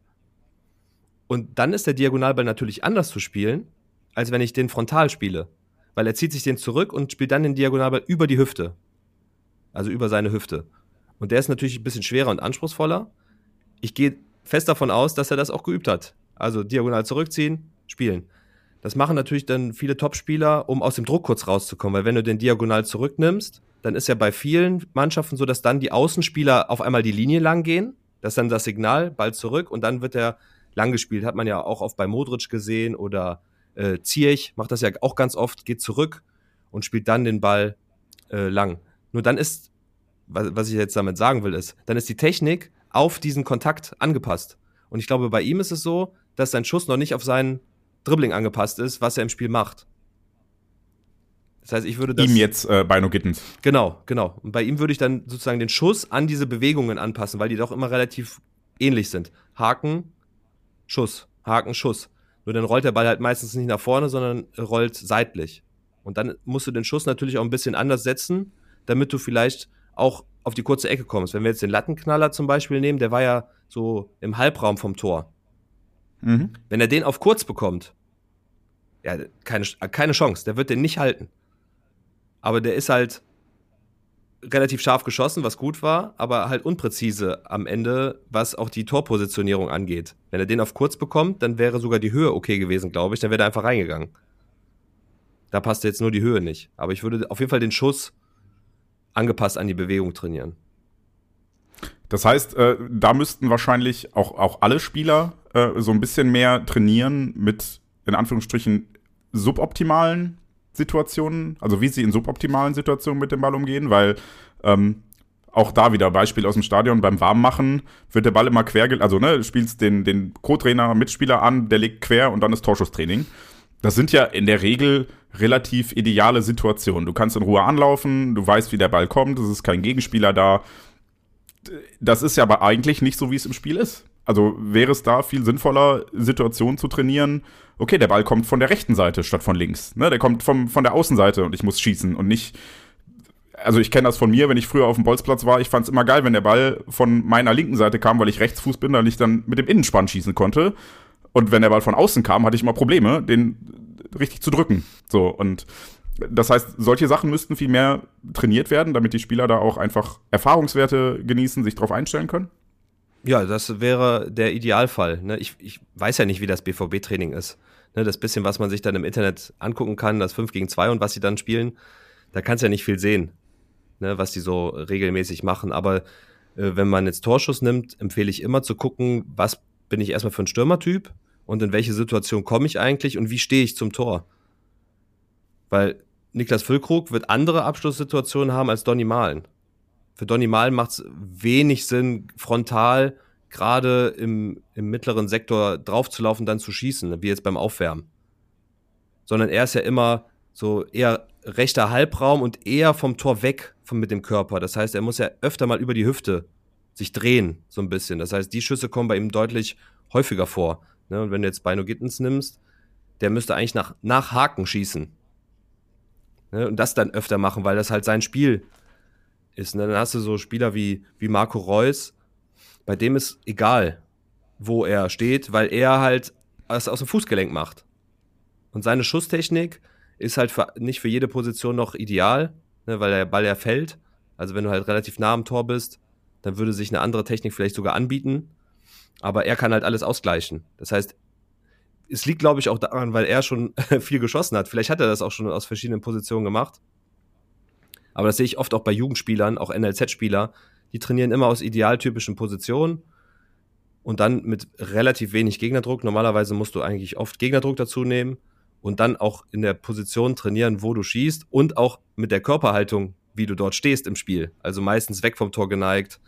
Und dann ist der Diagonalball natürlich anders zu spielen, als wenn ich den frontal spiele. Weil er zieht sich den zurück und spielt dann den Diagonalball über die Hüfte. Also über seine Hüfte. Und der ist natürlich ein bisschen schwerer und anspruchsvoller. Ich gehe fest davon aus, dass er das auch geübt hat. Also diagonal zurückziehen, spielen. Das machen natürlich dann viele Topspieler, um aus dem Druck kurz rauszukommen, weil wenn du den diagonal zurücknimmst, dann ist ja bei vielen Mannschaften so, dass dann die Außenspieler auf einmal die Linie lang gehen. Das ist dann das Signal, Ball zurück und dann wird er lang gespielt. Hat man ja auch oft bei Modric gesehen oder äh, Zierich macht das ja auch ganz oft, geht zurück und spielt dann den Ball äh, lang. Nur dann ist, was, was ich jetzt damit sagen will, ist, dann ist die Technik auf diesen Kontakt angepasst. Und ich glaube, bei ihm ist es so, dass sein Schuss noch nicht auf seinen Dribbling angepasst ist, was er im Spiel macht. Das heißt, ich würde das. Ihm jetzt äh, Beino Gittens. Genau, genau. Und bei ihm würde ich dann sozusagen den Schuss an diese Bewegungen anpassen, weil die doch immer relativ ähnlich sind. Haken, Schuss, Haken, Schuss. Nur dann rollt der Ball halt meistens nicht nach vorne, sondern rollt seitlich. Und dann musst du den Schuss natürlich auch ein bisschen anders setzen, damit du vielleicht auch auf die kurze Ecke kommst. Wenn wir jetzt den Lattenknaller zum Beispiel nehmen, der war ja so im Halbraum vom Tor. Mhm. Wenn er den auf kurz bekommt, ja, keine, keine Chance, der wird den nicht halten. Aber der ist halt relativ scharf geschossen, was gut war, aber halt unpräzise am Ende, was auch die Torpositionierung angeht. Wenn er den auf kurz bekommt, dann wäre sogar die Höhe okay gewesen, glaube ich, dann wäre er einfach reingegangen. Da passt jetzt nur die Höhe nicht. Aber ich würde auf jeden Fall den Schuss angepasst an die Bewegung trainieren. Das heißt, äh, da müssten wahrscheinlich auch, auch alle Spieler äh, so ein bisschen mehr trainieren mit, in Anführungsstrichen, suboptimalen Situationen, also wie sie in suboptimalen Situationen mit dem Ball umgehen, weil ähm, auch da wieder Beispiel aus dem Stadion beim Warmmachen wird der Ball immer quer, also ne, spielst den, den Co-Trainer, Mitspieler an, der legt quer und dann ist Torschusstraining. Das sind ja in der Regel relativ ideale Situationen. Du kannst in Ruhe anlaufen, du weißt, wie der Ball kommt, es ist kein Gegenspieler da das ist ja aber eigentlich nicht so, wie es im Spiel ist. Also wäre es da viel sinnvoller, Situationen zu trainieren, okay, der Ball kommt von der rechten Seite statt von links. Ne? Der kommt vom, von der Außenseite und ich muss schießen und nicht. Also ich kenne das von mir, wenn ich früher auf dem Bolzplatz war, ich fand es immer geil, wenn der Ball von meiner linken Seite kam, weil ich Rechtsfuß bin, dann ich dann mit dem Innenspann schießen konnte. Und wenn der Ball von außen kam, hatte ich immer Probleme, den richtig zu drücken. So, und das heißt, solche Sachen müssten viel mehr trainiert werden, damit die Spieler da auch einfach Erfahrungswerte genießen, sich darauf einstellen können? Ja, das wäre der Idealfall. Ne? Ich, ich weiß ja nicht, wie das BVB-Training ist. Ne? Das bisschen, was man sich dann im Internet angucken kann, das 5 gegen 2 und was sie dann spielen, da kannst du ja nicht viel sehen, ne? was die so regelmäßig machen. Aber äh, wenn man jetzt Torschuss nimmt, empfehle ich immer zu gucken, was bin ich erstmal für ein Stürmertyp und in welche Situation komme ich eigentlich und wie stehe ich zum Tor. Weil Niklas Füllkrug wird andere Abschlusssituationen haben als Donny Malen. Für Donny Malen macht es wenig Sinn, frontal gerade im, im mittleren Sektor draufzulaufen, dann zu schießen, wie jetzt beim Aufwärmen. Sondern er ist ja immer so eher rechter Halbraum und eher vom Tor weg von, mit dem Körper. Das heißt, er muss ja öfter mal über die Hüfte sich drehen, so ein bisschen. Das heißt, die Schüsse kommen bei ihm deutlich häufiger vor. Ne? Und wenn du jetzt Bino Gittens nimmst, der müsste eigentlich nach, nach Haken schießen. Ne? Und das dann öfter machen, weil das halt sein Spiel ist. Ne? Dann hast du so Spieler wie, wie Marco Reus, bei dem ist egal, wo er steht, weil er halt es aus dem Fußgelenk macht. Und seine Schusstechnik ist halt für, nicht für jede Position noch ideal, ne, weil der Ball ja fällt. Also wenn du halt relativ nah am Tor bist, dann würde sich eine andere Technik vielleicht sogar anbieten. Aber er kann halt alles ausgleichen. Das heißt, es liegt, glaube ich, auch daran, weil er schon viel geschossen hat. Vielleicht hat er das auch schon aus verschiedenen Positionen gemacht. Aber das sehe ich oft auch bei Jugendspielern, auch NLZ-Spieler, die trainieren immer aus idealtypischen Positionen und dann mit relativ wenig Gegnerdruck. Normalerweise musst du eigentlich oft Gegnerdruck dazu nehmen und dann auch in der Position trainieren, wo du schießt und auch mit der Körperhaltung, wie du dort stehst im Spiel. Also meistens weg vom Tor geneigt.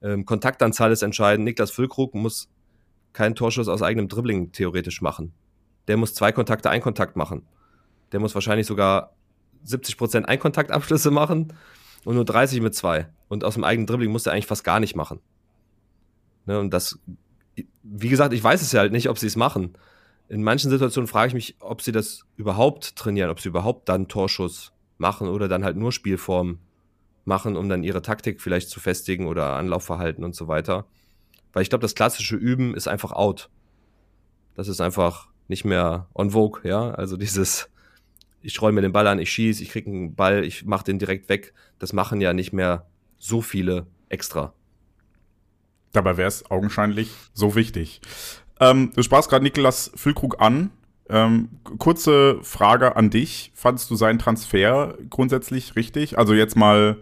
Ähm, Kontaktanzahl ist entscheidend. Niklas Füllkrug muss keinen Torschuss aus eigenem Dribbling theoretisch machen. Der muss zwei Kontakte, ein Kontakt machen. Der muss wahrscheinlich sogar 70% Einkontaktabschlüsse machen und nur 30 mit zwei. Und aus dem eigenen Dribbling muss er eigentlich fast gar nicht machen. Ne, und das, wie gesagt, ich weiß es ja halt nicht, ob sie es machen. In manchen Situationen frage ich mich, ob sie das überhaupt trainieren, ob sie überhaupt dann Torschuss machen oder dann halt nur Spielform machen, um dann ihre Taktik vielleicht zu festigen oder Anlaufverhalten und so weiter. Weil ich glaube, das klassische Üben ist einfach out. Das ist einfach nicht mehr on vogue, ja. Also dieses, ich räume mir den Ball an, ich schieße, ich kriege einen Ball, ich mache den direkt weg. Das machen ja nicht mehr so viele extra. Dabei wäre es augenscheinlich so wichtig. Ähm, du sprachst gerade Niklas Füllkrug an. Ähm, kurze Frage an dich. Fandest du seinen Transfer grundsätzlich richtig? Also jetzt mal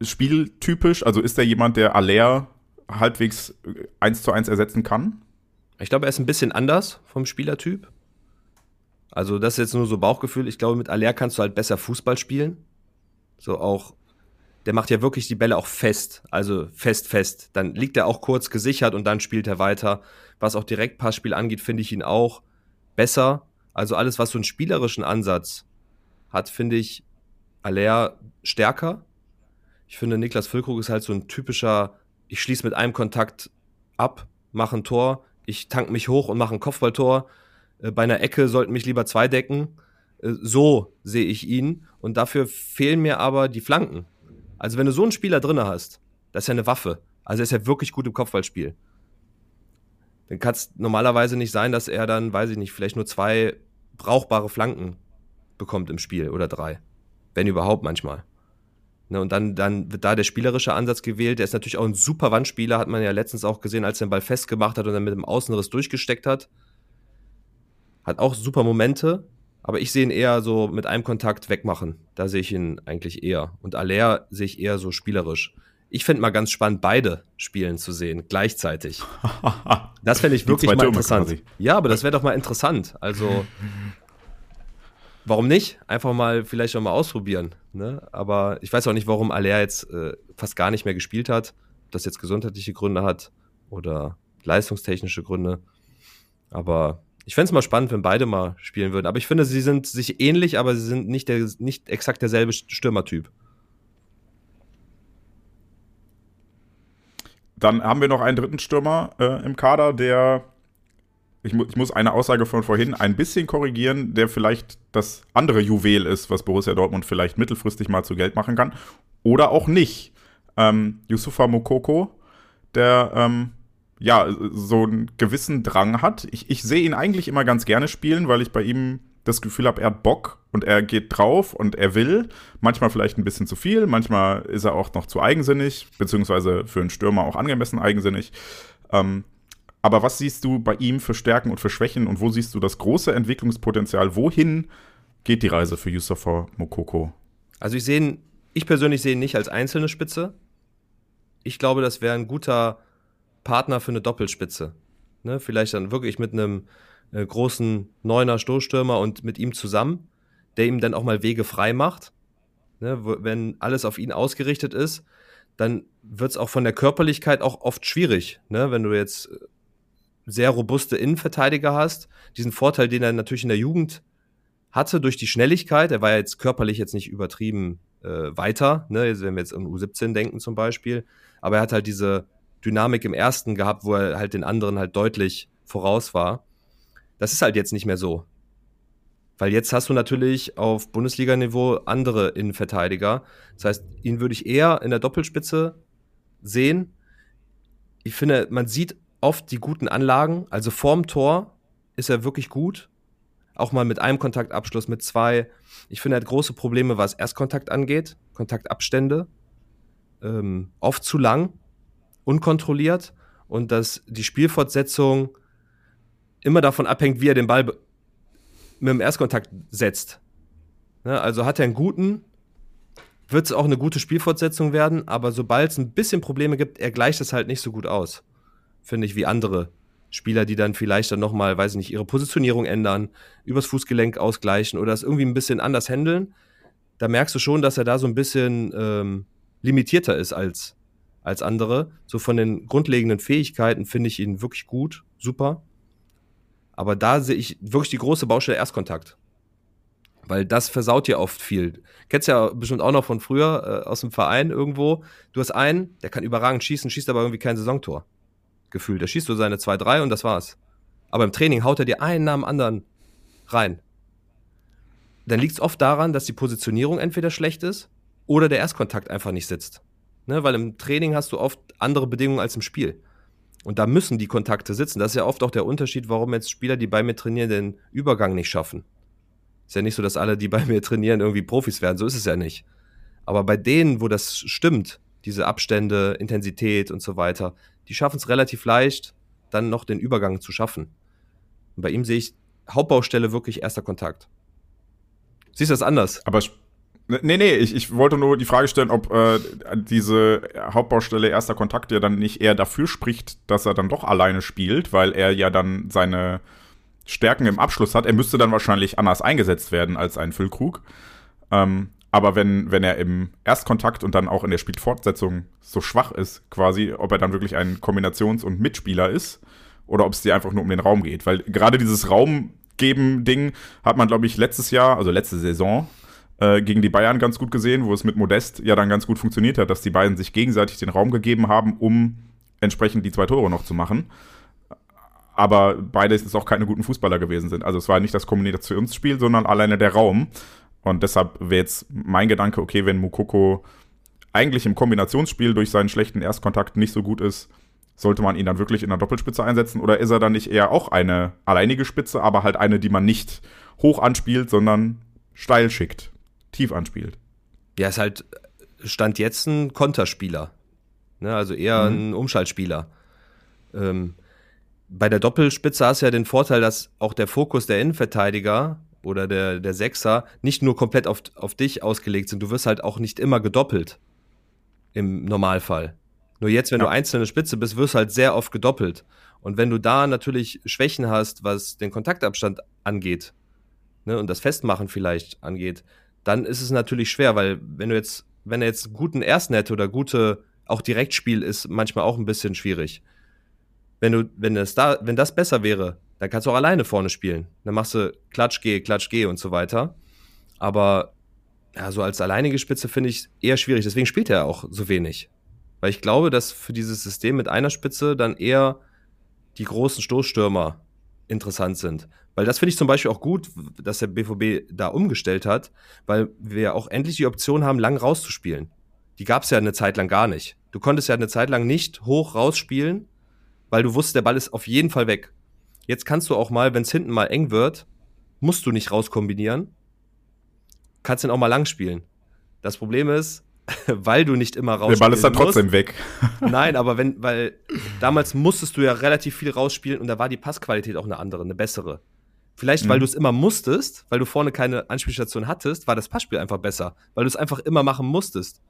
spieltypisch. Also ist er jemand, der Aller halbwegs eins zu eins ersetzen kann? Ich glaube, er ist ein bisschen anders vom Spielertyp. Also das ist jetzt nur so Bauchgefühl. Ich glaube, mit Aller kannst du halt besser Fußball spielen. So auch, der macht ja wirklich die Bälle auch fest. Also fest, fest. Dann liegt er auch kurz gesichert und dann spielt er weiter. Was auch Direktpassspiel angeht, finde ich ihn auch besser. Also alles, was so einen spielerischen Ansatz hat, finde ich Aller stärker. Ich finde, Niklas Füllkrug ist halt so ein typischer, ich schließe mit einem Kontakt ab, mache ein Tor, ich tank mich hoch und mache ein Kopfballtor. Äh, bei einer Ecke sollten mich lieber zwei decken. Äh, so sehe ich ihn. Und dafür fehlen mir aber die Flanken. Also wenn du so einen Spieler drin hast, das ist ja eine Waffe. Also er ist ja wirklich gut im Kopfballspiel. Dann kann es normalerweise nicht sein, dass er dann, weiß ich nicht, vielleicht nur zwei brauchbare Flanken bekommt im Spiel oder drei. Wenn überhaupt manchmal. Ne, und dann, dann wird da der spielerische Ansatz gewählt. Der ist natürlich auch ein super Wandspieler, hat man ja letztens auch gesehen, als er den Ball festgemacht hat und dann mit dem Außenriss durchgesteckt hat. Hat auch super Momente, aber ich sehe ihn eher so mit einem Kontakt wegmachen. Da sehe ich ihn eigentlich eher. Und Aller sehe ich eher so spielerisch. Ich finde mal ganz spannend, beide spielen zu sehen, gleichzeitig. Das fände ich wirklich mal interessant. Quasi. Ja, aber das wäre doch mal interessant. Also, warum nicht? Einfach mal vielleicht noch mal ausprobieren. Ne? Aber ich weiß auch nicht, warum Aller jetzt äh, fast gar nicht mehr gespielt hat. Ob das jetzt gesundheitliche Gründe hat oder leistungstechnische Gründe. Aber ich fände es mal spannend, wenn beide mal spielen würden. Aber ich finde, sie sind sich ähnlich, aber sie sind nicht, der, nicht exakt derselbe Stürmertyp. Dann haben wir noch einen dritten Stürmer äh, im Kader, der ich, mu ich, muss eine Aussage von vorhin ein bisschen korrigieren, der vielleicht das andere Juwel ist, was Borussia Dortmund vielleicht mittelfristig mal zu Geld machen kann. Oder auch nicht. Ähm, Yusufa Mokoko, der ähm, ja so einen gewissen Drang hat. Ich, ich sehe ihn eigentlich immer ganz gerne spielen, weil ich bei ihm das Gefühl habe, er hat Bock und er geht drauf und er will. Manchmal vielleicht ein bisschen zu viel, manchmal ist er auch noch zu eigensinnig, beziehungsweise für einen Stürmer auch angemessen eigensinnig. Ähm, aber was siehst du bei ihm für Stärken und für Schwächen und wo siehst du das große Entwicklungspotenzial? Wohin geht die Reise für Yusufa Mokoko? Also ich sehe ihn, ich persönlich sehe ihn nicht als einzelne Spitze. Ich glaube, das wäre ein guter Partner für eine Doppelspitze. Ne? Vielleicht dann wirklich mit einem äh, großen Neuner Stoßstürmer und mit ihm zusammen, der ihm dann auch mal Wege frei macht. Ne? Wenn alles auf ihn ausgerichtet ist, dann wird es auch von der Körperlichkeit auch oft schwierig. Ne? Wenn du jetzt sehr robuste Innenverteidiger hast. Diesen Vorteil, den er natürlich in der Jugend hatte durch die Schnelligkeit, er war jetzt körperlich jetzt nicht übertrieben äh, weiter, ne, wenn wir jetzt an U17 denken zum Beispiel, aber er hat halt diese Dynamik im ersten gehabt, wo er halt den anderen halt deutlich voraus war. Das ist halt jetzt nicht mehr so. Weil jetzt hast du natürlich auf Bundesliga-Niveau andere Innenverteidiger. Das heißt, ihn würde ich eher in der Doppelspitze sehen. Ich finde, man sieht oft die guten Anlagen. Also vorm Tor ist er wirklich gut. Auch mal mit einem Kontaktabschluss, mit zwei. Ich finde, er hat große Probleme, was Erstkontakt angeht. Kontaktabstände. Ähm, oft zu lang, unkontrolliert. Und dass die Spielfortsetzung immer davon abhängt, wie er den Ball mit dem Erstkontakt setzt. Ne, also hat er einen guten, wird es auch eine gute Spielfortsetzung werden, aber sobald es ein bisschen Probleme gibt, er gleicht es halt nicht so gut aus. Finde ich, wie andere Spieler, die dann vielleicht dann nochmal, weiß ich nicht, ihre Positionierung ändern, übers Fußgelenk ausgleichen oder es irgendwie ein bisschen anders handeln. Da merkst du schon, dass er da so ein bisschen ähm, limitierter ist als, als andere. So von den grundlegenden Fähigkeiten finde ich ihn wirklich gut, super. Aber da sehe ich wirklich die große Baustelle Erstkontakt. Weil das versaut ja oft viel. Kennst ja bestimmt auch noch von früher äh, aus dem Verein irgendwo. Du hast einen, der kann überragend schießen, schießt aber irgendwie kein Saisontor. Gefühlt. Der schießt so seine 2-3 und das war's. Aber im Training haut er dir einen nach dem anderen rein. Dann liegt es oft daran, dass die Positionierung entweder schlecht ist oder der Erstkontakt einfach nicht sitzt. Ne? Weil im Training hast du oft andere Bedingungen als im Spiel. Und da müssen die Kontakte sitzen. Das ist ja oft auch der Unterschied, warum jetzt Spieler, die bei mir trainieren, den Übergang nicht schaffen. Ist ja nicht so, dass alle, die bei mir trainieren, irgendwie Profis werden. So ist es ja nicht. Aber bei denen, wo das stimmt, diese Abstände, Intensität und so weiter, die schaffen es relativ leicht, dann noch den Übergang zu schaffen. Und bei ihm sehe ich Hauptbaustelle wirklich erster Kontakt. Siehst du das anders? Aber Nee, nee, ich, ich wollte nur die Frage stellen, ob äh, diese Hauptbaustelle erster Kontakt ja dann nicht eher dafür spricht, dass er dann doch alleine spielt, weil er ja dann seine Stärken im Abschluss hat. Er müsste dann wahrscheinlich anders eingesetzt werden als ein Füllkrug. Ähm, aber wenn, wenn er im Erstkontakt und dann auch in der Spielfortsetzung so schwach ist, quasi, ob er dann wirklich ein Kombinations- und Mitspieler ist oder ob es dir einfach nur um den Raum geht. Weil gerade dieses Raumgeben-Ding hat man, glaube ich, letztes Jahr, also letzte Saison, äh, gegen die Bayern ganz gut gesehen, wo es mit Modest ja dann ganz gut funktioniert hat, dass die beiden sich gegenseitig den Raum gegeben haben, um entsprechend die zwei Tore noch zu machen. Aber beide jetzt auch keine guten Fußballer gewesen sind. Also es war nicht das Kommunikationsspiel, sondern alleine der Raum. Und deshalb wäre jetzt mein Gedanke, okay, wenn Mukoko eigentlich im Kombinationsspiel durch seinen schlechten Erstkontakt nicht so gut ist, sollte man ihn dann wirklich in der Doppelspitze einsetzen? Oder ist er dann nicht eher auch eine alleinige Spitze, aber halt eine, die man nicht hoch anspielt, sondern steil schickt? Tief anspielt. Ja, ist halt Stand jetzt ein Konterspieler. Ne, also eher mhm. ein Umschaltspieler. Ähm, bei der Doppelspitze hast du ja den Vorteil, dass auch der Fokus der Innenverteidiger oder der, der Sechser nicht nur komplett auf, auf dich ausgelegt sind. Du wirst halt auch nicht immer gedoppelt. Im Normalfall. Nur jetzt, wenn ja. du einzelne Spitze bist, wirst du halt sehr oft gedoppelt. Und wenn du da natürlich Schwächen hast, was den Kontaktabstand angeht, ne, und das Festmachen vielleicht angeht, dann ist es natürlich schwer, weil wenn du jetzt, wenn er jetzt guten ersten hätte oder gute, auch Direktspiel ist manchmal auch ein bisschen schwierig. Wenn du, wenn das da, wenn das besser wäre, dann kannst du auch alleine vorne spielen. Dann machst du Klatsch, Geh, Klatsch, Geh und so weiter. Aber ja, so als alleinige Spitze finde ich eher schwierig. Deswegen spielt er auch so wenig. Weil ich glaube, dass für dieses System mit einer Spitze dann eher die großen Stoßstürmer interessant sind. Weil das finde ich zum Beispiel auch gut, dass der BVB da umgestellt hat, weil wir auch endlich die Option haben, lang rauszuspielen. Die gab es ja eine Zeit lang gar nicht. Du konntest ja eine Zeit lang nicht hoch rausspielen, weil du wusstest, der Ball ist auf jeden Fall weg. Jetzt kannst du auch mal, wenn es hinten mal eng wird, musst du nicht rauskombinieren. Kannst den auch mal lang spielen. Das Problem ist, weil du nicht immer rausspielst. Der Ball ist dann trotzdem musst. weg. Nein, aber wenn, weil damals musstest du ja relativ viel rausspielen und da war die Passqualität auch eine andere, eine bessere. Vielleicht, mhm. weil du es immer musstest, weil du vorne keine Anspielstation hattest, war das Passspiel einfach besser, weil du es einfach immer machen musstest.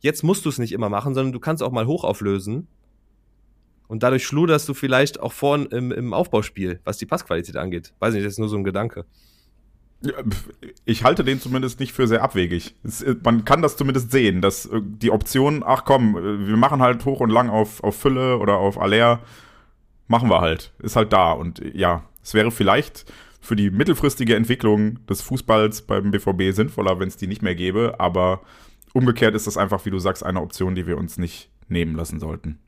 Jetzt musst du es nicht immer machen, sondern du kannst auch mal hoch auflösen. Und dadurch schluderst du vielleicht auch vorn im, im Aufbauspiel, was die Passqualität angeht. Weiß nicht, das ist nur so ein Gedanke. Ich halte den zumindest nicht für sehr abwegig. Es, äh, man kann das zumindest sehen, dass äh, die Option, ach komm, äh, wir machen halt hoch und lang auf, auf Fülle oder auf Aller, machen wir halt. Ist halt da. Und ja, es wäre vielleicht für die mittelfristige Entwicklung des Fußballs beim BVB sinnvoller, wenn es die nicht mehr gäbe. Aber umgekehrt ist das einfach, wie du sagst, eine Option, die wir uns nicht nehmen lassen sollten.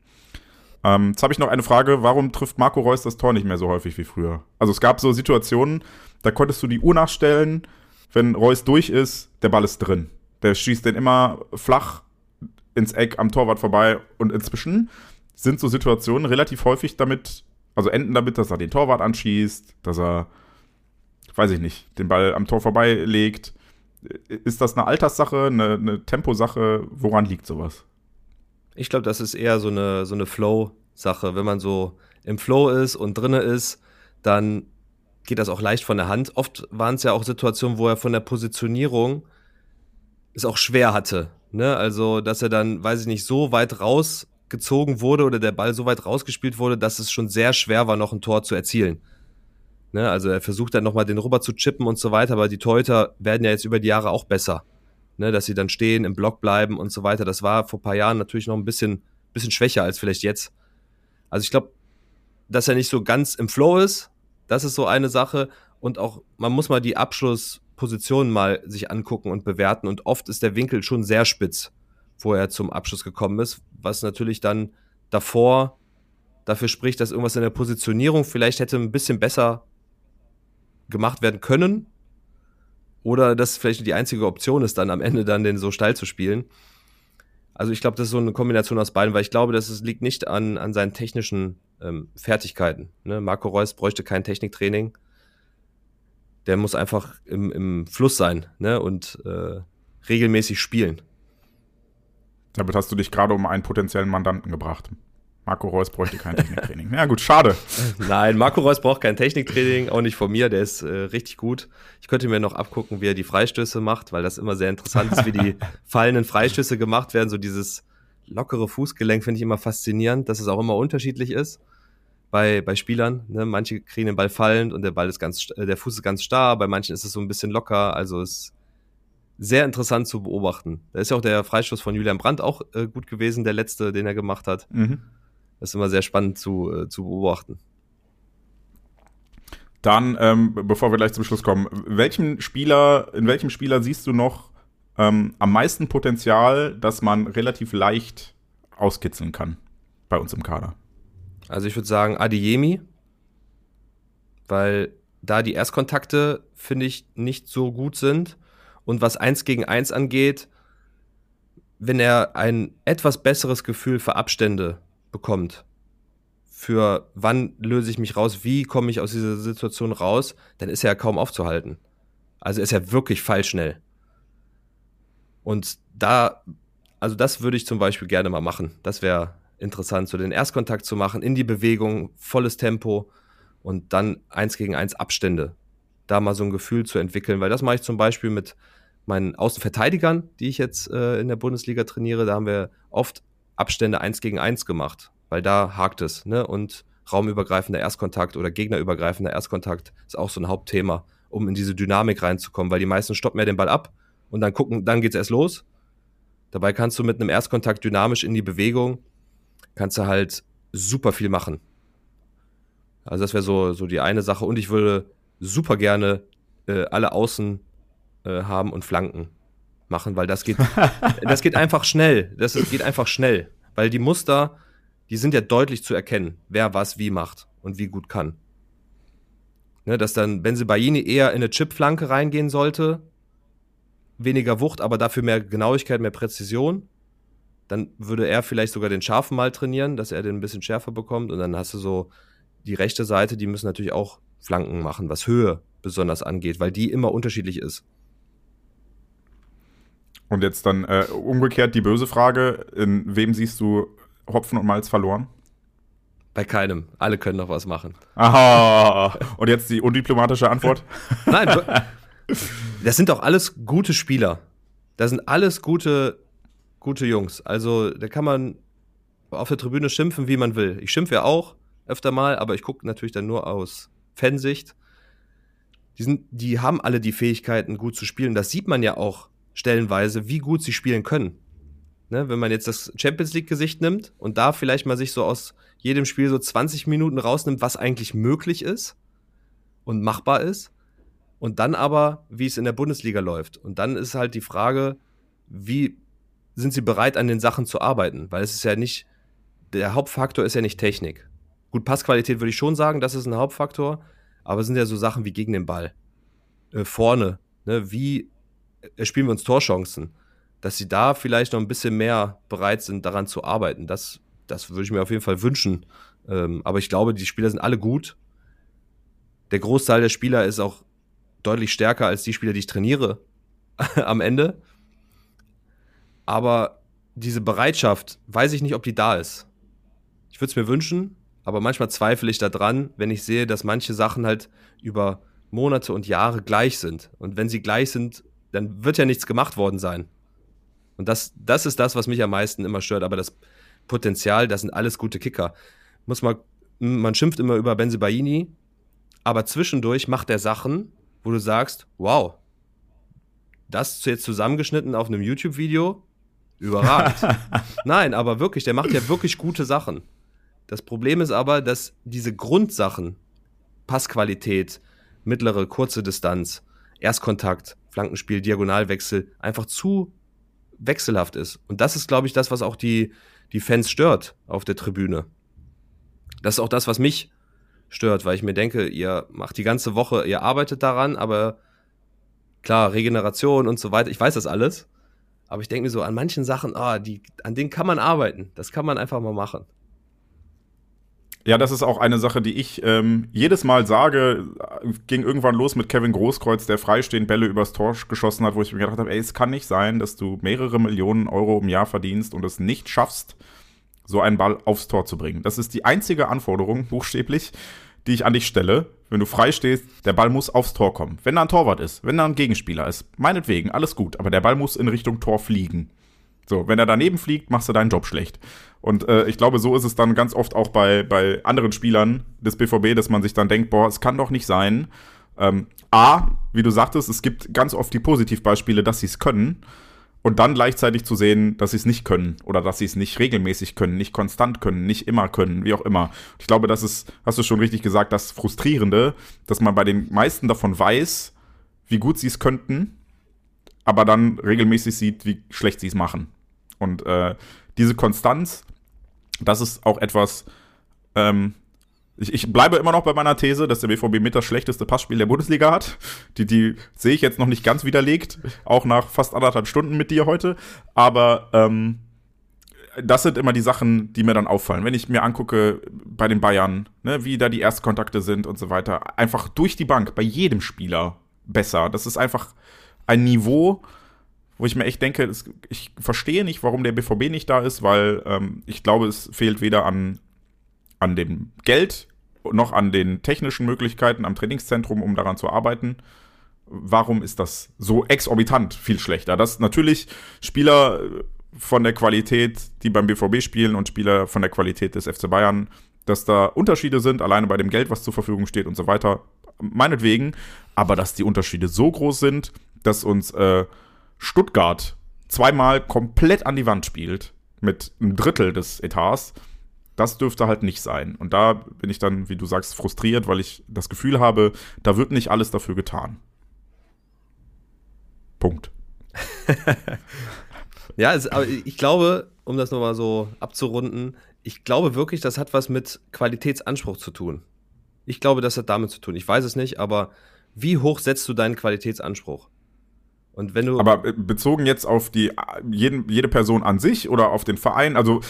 Ähm, jetzt habe ich noch eine Frage. Warum trifft Marco Reus das Tor nicht mehr so häufig wie früher? Also es gab so Situationen, da konntest du die Uhr nachstellen, wenn Reus durch ist, der Ball ist drin. Der schießt den immer flach ins Eck am Torwart vorbei und inzwischen sind so Situationen relativ häufig damit, also enden damit, dass er den Torwart anschießt, dass er, weiß ich nicht, den Ball am Tor vorbeilegt. Ist das eine Alterssache, eine, eine Temposache? Woran liegt sowas? Ich glaube, das ist eher so eine, so eine Flow-Sache. Wenn man so im Flow ist und drinne ist, dann geht das auch leicht von der Hand. Oft waren es ja auch Situationen, wo er von der Positionierung es auch schwer hatte. Ne? Also, dass er dann, weiß ich nicht, so weit rausgezogen wurde oder der Ball so weit rausgespielt wurde, dass es schon sehr schwer war, noch ein Tor zu erzielen. Ne? Also er versucht dann nochmal den rüber zu chippen und so weiter, aber die Torhüter werden ja jetzt über die Jahre auch besser. Ne? Dass sie dann stehen, im Block bleiben und so weiter. Das war vor ein paar Jahren natürlich noch ein bisschen, bisschen schwächer als vielleicht jetzt. Also ich glaube, dass er nicht so ganz im Flow ist, das ist so eine Sache. Und auch, man muss mal die Abschlusspositionen mal sich angucken und bewerten. Und oft ist der Winkel schon sehr spitz, wo er zum Abschluss gekommen ist, was natürlich dann davor dafür spricht, dass irgendwas in der Positionierung vielleicht hätte ein bisschen besser gemacht werden können. Oder dass vielleicht die einzige Option ist, dann am Ende dann den so steil zu spielen. Also ich glaube, das ist so eine Kombination aus beiden, weil ich glaube, dass es liegt nicht an, an seinen technischen ähm, Fertigkeiten. Ne? Marco Reus bräuchte kein Techniktraining. Der muss einfach im, im Fluss sein ne? und äh, regelmäßig spielen. Damit hast du dich gerade um einen potenziellen Mandanten gebracht. Marco Reus bräuchte kein Techniktraining. Ja, gut, schade. Nein, Marco Reus braucht kein Techniktraining, auch nicht von mir, der ist äh, richtig gut. Ich könnte mir noch abgucken, wie er die Freistöße macht, weil das immer sehr interessant ist, wie die fallenden Freistöße gemacht werden. So dieses lockere Fußgelenk finde ich immer faszinierend, dass es auch immer unterschiedlich ist bei, bei Spielern. Ne? Manche kriegen den Ball fallend und der Ball ist ganz, äh, der Fuß ist ganz starr, bei manchen ist es so ein bisschen locker. Also es sehr interessant zu beobachten. Da ist ja auch der Freistoß von Julian Brandt auch äh, gut gewesen, der letzte, den er gemacht hat. Mhm. Das ist immer sehr spannend zu, äh, zu beobachten. Dann, ähm, bevor wir gleich zum Schluss kommen, welchen Spieler, in welchem Spieler siehst du noch ähm, am meisten Potenzial, dass man relativ leicht auskitzeln kann bei uns im Kader? Also ich würde sagen Adiemi, weil da die Erstkontakte, finde ich, nicht so gut sind. Und was eins gegen eins angeht, wenn er ein etwas besseres Gefühl für Abstände bekommt, für wann löse ich mich raus, wie komme ich aus dieser Situation raus, dann ist er ja kaum aufzuhalten. Also ist er wirklich fallschnell. Und da, also das würde ich zum Beispiel gerne mal machen. Das wäre interessant, so den Erstkontakt zu machen, in die Bewegung, volles Tempo und dann eins gegen eins Abstände. Da mal so ein Gefühl zu entwickeln, weil das mache ich zum Beispiel mit meinen Außenverteidigern, die ich jetzt äh, in der Bundesliga trainiere. Da haben wir oft Abstände eins gegen eins gemacht, weil da hakt es. Ne? Und raumübergreifender Erstkontakt oder gegnerübergreifender Erstkontakt ist auch so ein Hauptthema, um in diese Dynamik reinzukommen, weil die meisten stoppen ja den Ball ab und dann gucken, dann geht's erst los. Dabei kannst du mit einem Erstkontakt dynamisch in die Bewegung, kannst du halt super viel machen. Also das wäre so, so die eine Sache. Und ich würde super gerne äh, alle Außen äh, haben und Flanken machen, weil das geht, das geht einfach schnell. Das geht einfach schnell. Weil die Muster, die sind ja deutlich zu erkennen, wer was wie macht und wie gut kann. Ne, dass dann Benzebaini eher in eine Chipflanke reingehen sollte, weniger Wucht, aber dafür mehr Genauigkeit, mehr Präzision. Dann würde er vielleicht sogar den Scharfen mal trainieren, dass er den ein bisschen schärfer bekommt. Und dann hast du so die rechte Seite, die müssen natürlich auch Flanken machen, was Höhe besonders angeht, weil die immer unterschiedlich ist. Und jetzt dann äh, umgekehrt die böse Frage: In wem siehst du Hopfen und Malz verloren? Bei keinem. Alle können noch was machen. Aha. Und jetzt die undiplomatische Antwort? Nein, das sind doch alles gute Spieler. Das sind alles gute, gute Jungs. Also da kann man auf der Tribüne schimpfen, wie man will. Ich schimpfe ja auch öfter mal, aber ich gucke natürlich dann nur aus Fansicht. Die, sind, die haben alle die Fähigkeiten, gut zu spielen. Das sieht man ja auch stellenweise, wie gut sie spielen können. Ne, wenn man jetzt das Champions League-Gesicht nimmt und da vielleicht mal sich so aus jedem Spiel so 20 Minuten rausnimmt, was eigentlich möglich ist und machbar ist. Und dann aber, wie es in der Bundesliga läuft. Und dann ist halt die Frage, wie sind sie bereit, an den Sachen zu arbeiten? Weil es ist ja nicht, der Hauptfaktor ist ja nicht Technik. Gut, Passqualität würde ich schon sagen, das ist ein Hauptfaktor, aber es sind ja so Sachen wie gegen den Ball. Äh, vorne, ne? wie erspielen wir uns Torchancen? Dass sie da vielleicht noch ein bisschen mehr bereit sind, daran zu arbeiten. Das, das würde ich mir auf jeden Fall wünschen. Ähm, aber ich glaube, die Spieler sind alle gut. Der Großteil der Spieler ist auch deutlich stärker als die Spieler, die ich trainiere am Ende. Aber diese Bereitschaft, weiß ich nicht, ob die da ist. Ich würde es mir wünschen, aber manchmal zweifle ich daran, wenn ich sehe, dass manche Sachen halt über Monate und Jahre gleich sind. Und wenn sie gleich sind, dann wird ja nichts gemacht worden sein. Und das, das ist das, was mich am meisten immer stört. Aber das Potenzial, das sind alles gute Kicker. Muss man, man schimpft immer über Benzibaini, aber zwischendurch macht er Sachen, wo du sagst, wow, das jetzt zusammengeschnitten auf einem YouTube-Video, überragend. Nein, aber wirklich, der macht ja wirklich gute Sachen. Das Problem ist aber, dass diese Grundsachen, Passqualität, mittlere, kurze Distanz, Erstkontakt, Flankenspiel, Diagonalwechsel, einfach zu wechselhaft ist. Und das ist, glaube ich, das, was auch die, die Fans stört auf der Tribüne. Das ist auch das, was mich stört, weil ich mir denke, ihr macht die ganze Woche, ihr arbeitet daran, aber klar, Regeneration und so weiter, ich weiß das alles. Aber ich denke mir so, an manchen Sachen, ah, die, an denen kann man arbeiten. Das kann man einfach mal machen. Ja, das ist auch eine Sache, die ich ähm, jedes Mal sage. Ging irgendwann los mit Kevin Großkreuz, der freistehend Bälle übers Tor geschossen hat, wo ich mir gedacht habe, ey, es kann nicht sein, dass du mehrere Millionen Euro im Jahr verdienst und es nicht schaffst, so einen Ball aufs Tor zu bringen. Das ist die einzige Anforderung, buchstäblich, die ich an dich stelle. Wenn du frei stehst, der Ball muss aufs Tor kommen. Wenn da ein Torwart ist, wenn da ein Gegenspieler ist, meinetwegen, alles gut, aber der Ball muss in Richtung Tor fliegen. So, wenn er daneben fliegt, machst du deinen Job schlecht. Und äh, ich glaube, so ist es dann ganz oft auch bei, bei anderen Spielern des BVB, dass man sich dann denkt, boah, es kann doch nicht sein. Ähm, A, wie du sagtest, es gibt ganz oft die Positivbeispiele, dass sie es können. Und dann gleichzeitig zu sehen, dass sie es nicht können oder dass sie es nicht regelmäßig können, nicht konstant können, nicht immer können, wie auch immer. Ich glaube, das ist, hast du schon richtig gesagt, das Frustrierende, dass man bei den meisten davon weiß, wie gut sie es könnten, aber dann regelmäßig sieht, wie schlecht sie es machen. Und äh, diese Konstanz, das ist auch etwas, ähm, ich, ich, bleibe immer noch bei meiner These, dass der BVB mit das schlechteste Passspiel der Bundesliga hat. Die, die sehe ich jetzt noch nicht ganz widerlegt, auch nach fast anderthalb Stunden mit dir heute. Aber ähm, das sind immer die Sachen, die mir dann auffallen. Wenn ich mir angucke bei den Bayern, ne, wie da die Erstkontakte sind und so weiter. Einfach durch die Bank, bei jedem Spieler besser. Das ist einfach ein Niveau, wo ich mir echt denke, das, ich verstehe nicht, warum der BVB nicht da ist, weil ähm, ich glaube, es fehlt weder an, an dem Geld noch an den technischen Möglichkeiten am Trainingszentrum, um daran zu arbeiten. Warum ist das so exorbitant viel schlechter? Dass natürlich Spieler von der Qualität, die beim BVB spielen und Spieler von der Qualität des FC Bayern, dass da Unterschiede sind, alleine bei dem Geld, was zur Verfügung steht und so weiter. Meinetwegen, aber dass die Unterschiede so groß sind, dass uns äh, Stuttgart zweimal komplett an die Wand spielt, mit einem Drittel des Etats, das dürfte halt nicht sein. Und da bin ich dann, wie du sagst, frustriert, weil ich das Gefühl habe, da wird nicht alles dafür getan. Punkt. ja, es, aber ich glaube, um das nochmal so abzurunden, ich glaube wirklich, das hat was mit Qualitätsanspruch zu tun. Ich glaube, das hat damit zu tun. Ich weiß es nicht, aber wie hoch setzt du deinen Qualitätsanspruch? Und wenn du. Aber äh, bezogen jetzt auf die, jeden, jede Person an sich oder auf den Verein, also